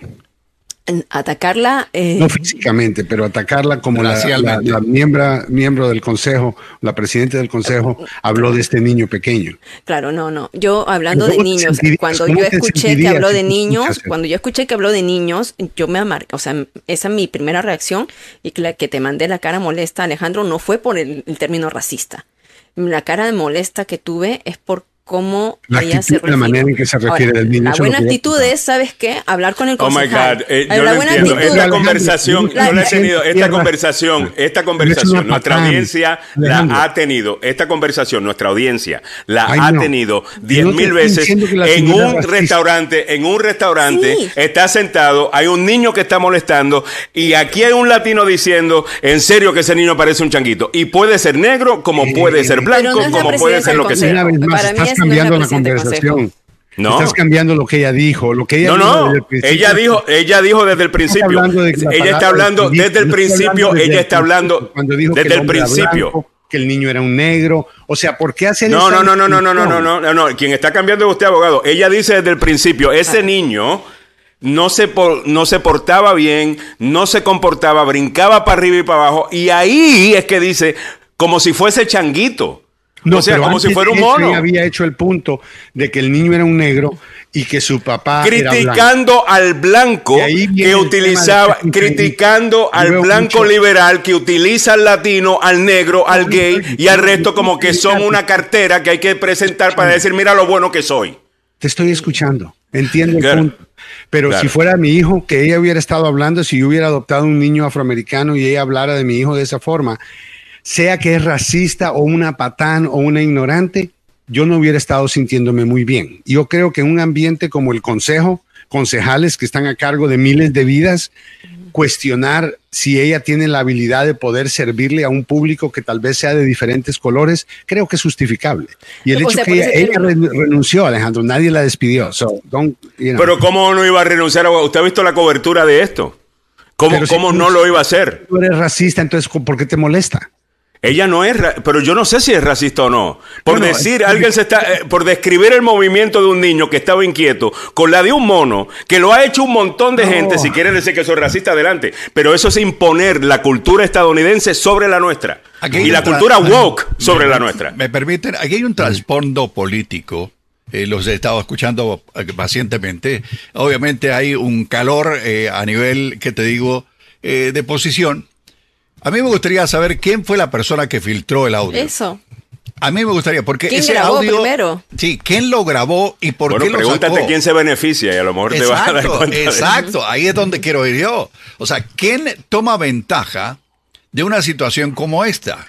Atacarla. Eh, no físicamente, pero atacarla como la, la, miembro, miembro del consejo, la presidenta del consejo, habló de este niño pequeño. Claro, no, no. Yo hablando de niños, cuando yo escuché que habló de niños, cuando yo escuché que habló de niños, yo me amargué, o sea, esa es mi primera reacción y que, la, que te mandé la cara molesta, Alejandro, no fue por el, el término racista. La cara de molesta que tuve es por cómo la ella se La manera en que se refiere del niño. La buena actitud es, ¿sabes qué? Hablar con el concejal. Oh my God, eh, yo la lo entiendo. esta conversación, yo la he tenido, esta conversación, esta conversación, nuestra audiencia la ha tenido, esta conversación, nuestra audiencia la ha tenido diez mil veces en un restaurante, en un restaurante, está sentado, hay un niño que está molestando y aquí hay un latino diciendo, en serio que ese niño parece un changuito. Y puede ser negro, como puede ser blanco, como puede ser lo que sea. Para mí cambiando la conversación. No. Estás cambiando lo que ella dijo, lo que ella no, no. ella dijo, ella dijo desde el principio. ella está hablando desde el principio, ella está hablando cuando dijo desde el, principio. que el niño era un negro, o sea, ¿por qué hace no, no, no, no, no, no, no, no, no, no, no, quien está cambiando es usted, abogado. Ella dice desde el principio, ese niño no se, no se portaba bien, no se comportaba, brincaba para arriba y para abajo, y ahí es que dice, como si fuese changuito. No, o sea, como si fuera un mono. había hecho el punto de que el niño era un negro y que su papá criticando al blanco que utilizaba criticando al blanco liberal que utiliza al latino al negro al gay y al resto como que son una cartera que hay que presentar para decir mira lo bueno que soy te estoy escuchando entiendo el punto. Pero si fuera mi hijo que ella hubiera estado hablando si yo hubiera adoptado un niño afroamericano y ella hablara de mi hijo de esa forma sea que es racista o una patán o una ignorante, yo no hubiera estado sintiéndome muy bien. Yo creo que en un ambiente como el Consejo, concejales que están a cargo de miles de vidas, cuestionar si ella tiene la habilidad de poder servirle a un público que tal vez sea de diferentes colores, creo que es justificable. Y el hecho que ella, renunció, Alejandro, nadie la despidió. Pero ¿cómo no iba a renunciar? ¿Usted ha visto la cobertura de esto? ¿Cómo, cómo no lo iba a hacer? Tú eres racista, entonces ¿por qué te molesta? Ella no es, pero yo no sé si es racista o no. Por decir, alguien se está, eh, por describir el movimiento de un niño que estaba inquieto con la de un mono, que lo ha hecho un montón de gente, si quieren decir que soy racista, adelante. Pero eso es imponer la cultura estadounidense sobre la nuestra. y la cultura woke sobre la nuestra. Me permiten, aquí hay un trasfondo político. Eh, los he estado escuchando eh, pacientemente. Obviamente hay un calor a nivel, que te digo, de posición a mí me gustaría saber quién fue la persona que filtró el audio. Eso. A mí me gustaría, porque ¿Quién ese grabó audio. Primero? Sí, ¿quién lo grabó y por qué lo pregúntate quién se beneficia y a lo mejor te vas a dar cuenta. Exacto, ahí es donde quiero ir yo. O sea, ¿quién toma ventaja de una situación como esta,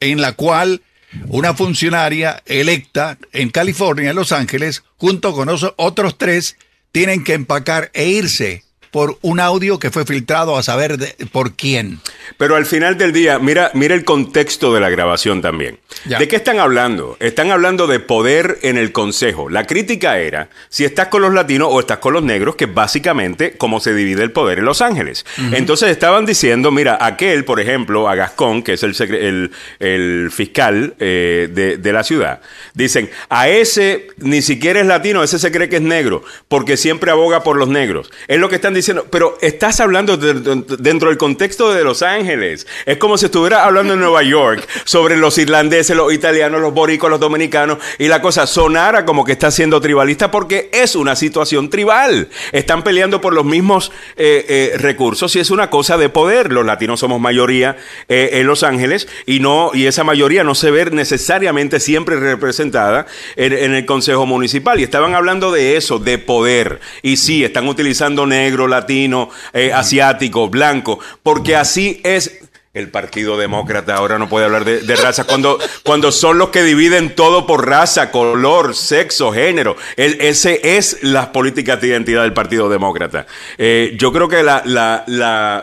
en la cual una funcionaria electa en California, en Los Ángeles, junto con otros tres, tienen que empacar e irse por un audio que fue filtrado a saber por quién. Pero al final del día, mira, mira el contexto de la grabación también. ¿De qué están hablando? Están hablando de poder en el Consejo. La crítica era si estás con los latinos o estás con los negros, que es básicamente cómo se divide el poder en Los Ángeles. Entonces estaban diciendo, mira, aquel, por ejemplo, a Gascón, que es el, el, fiscal eh, de, la ciudad, dicen, a ese ni siquiera es latino, ese se cree que es negro, porque siempre aboga por los negros. Es lo que están diciendo, pero estás hablando dentro del contexto de Los Ángeles. Es como si estuviera hablando en Nueva York sobre los irlandeses, los italianos, los boricos, los dominicanos, y la cosa sonara como que está siendo tribalista porque es una situación tribal. Están peleando por los mismos eh, eh, recursos y es una cosa de poder. Los latinos somos mayoría eh, en Los Ángeles y no y esa mayoría no se ve necesariamente siempre representada en, el Consejo Municipal. Y estaban hablando de eso, de poder. Y sí, están utilizando negro, latino, eh, asiático, blanco, porque así es el Partido Demócrata ahora no puede hablar de, raza cuando, cuando son los que dividen todo por raza, color, sexo, género. ese es las políticas de identidad del Partido Demócrata. Eh, yo creo que la, la,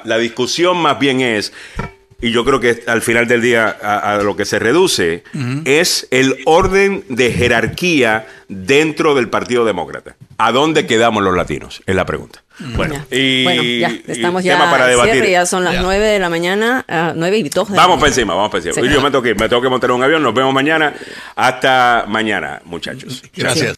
la, discusión más bien es y yo creo que al final del día a, lo que se reduce es el orden de jerarquía dentro del Partido Demócrata. ¿A dónde quedamos los latinos? Es la pregunta. Bueno, y, ya estamos ya para debatir. ya son las nueve de la mañana, uh, nueve y dos. Vamos para encima, vamos para encima. Yo me tengo, que, me tengo que montar un avión, nos vemos mañana. Hasta mañana, muchachos. Gracias.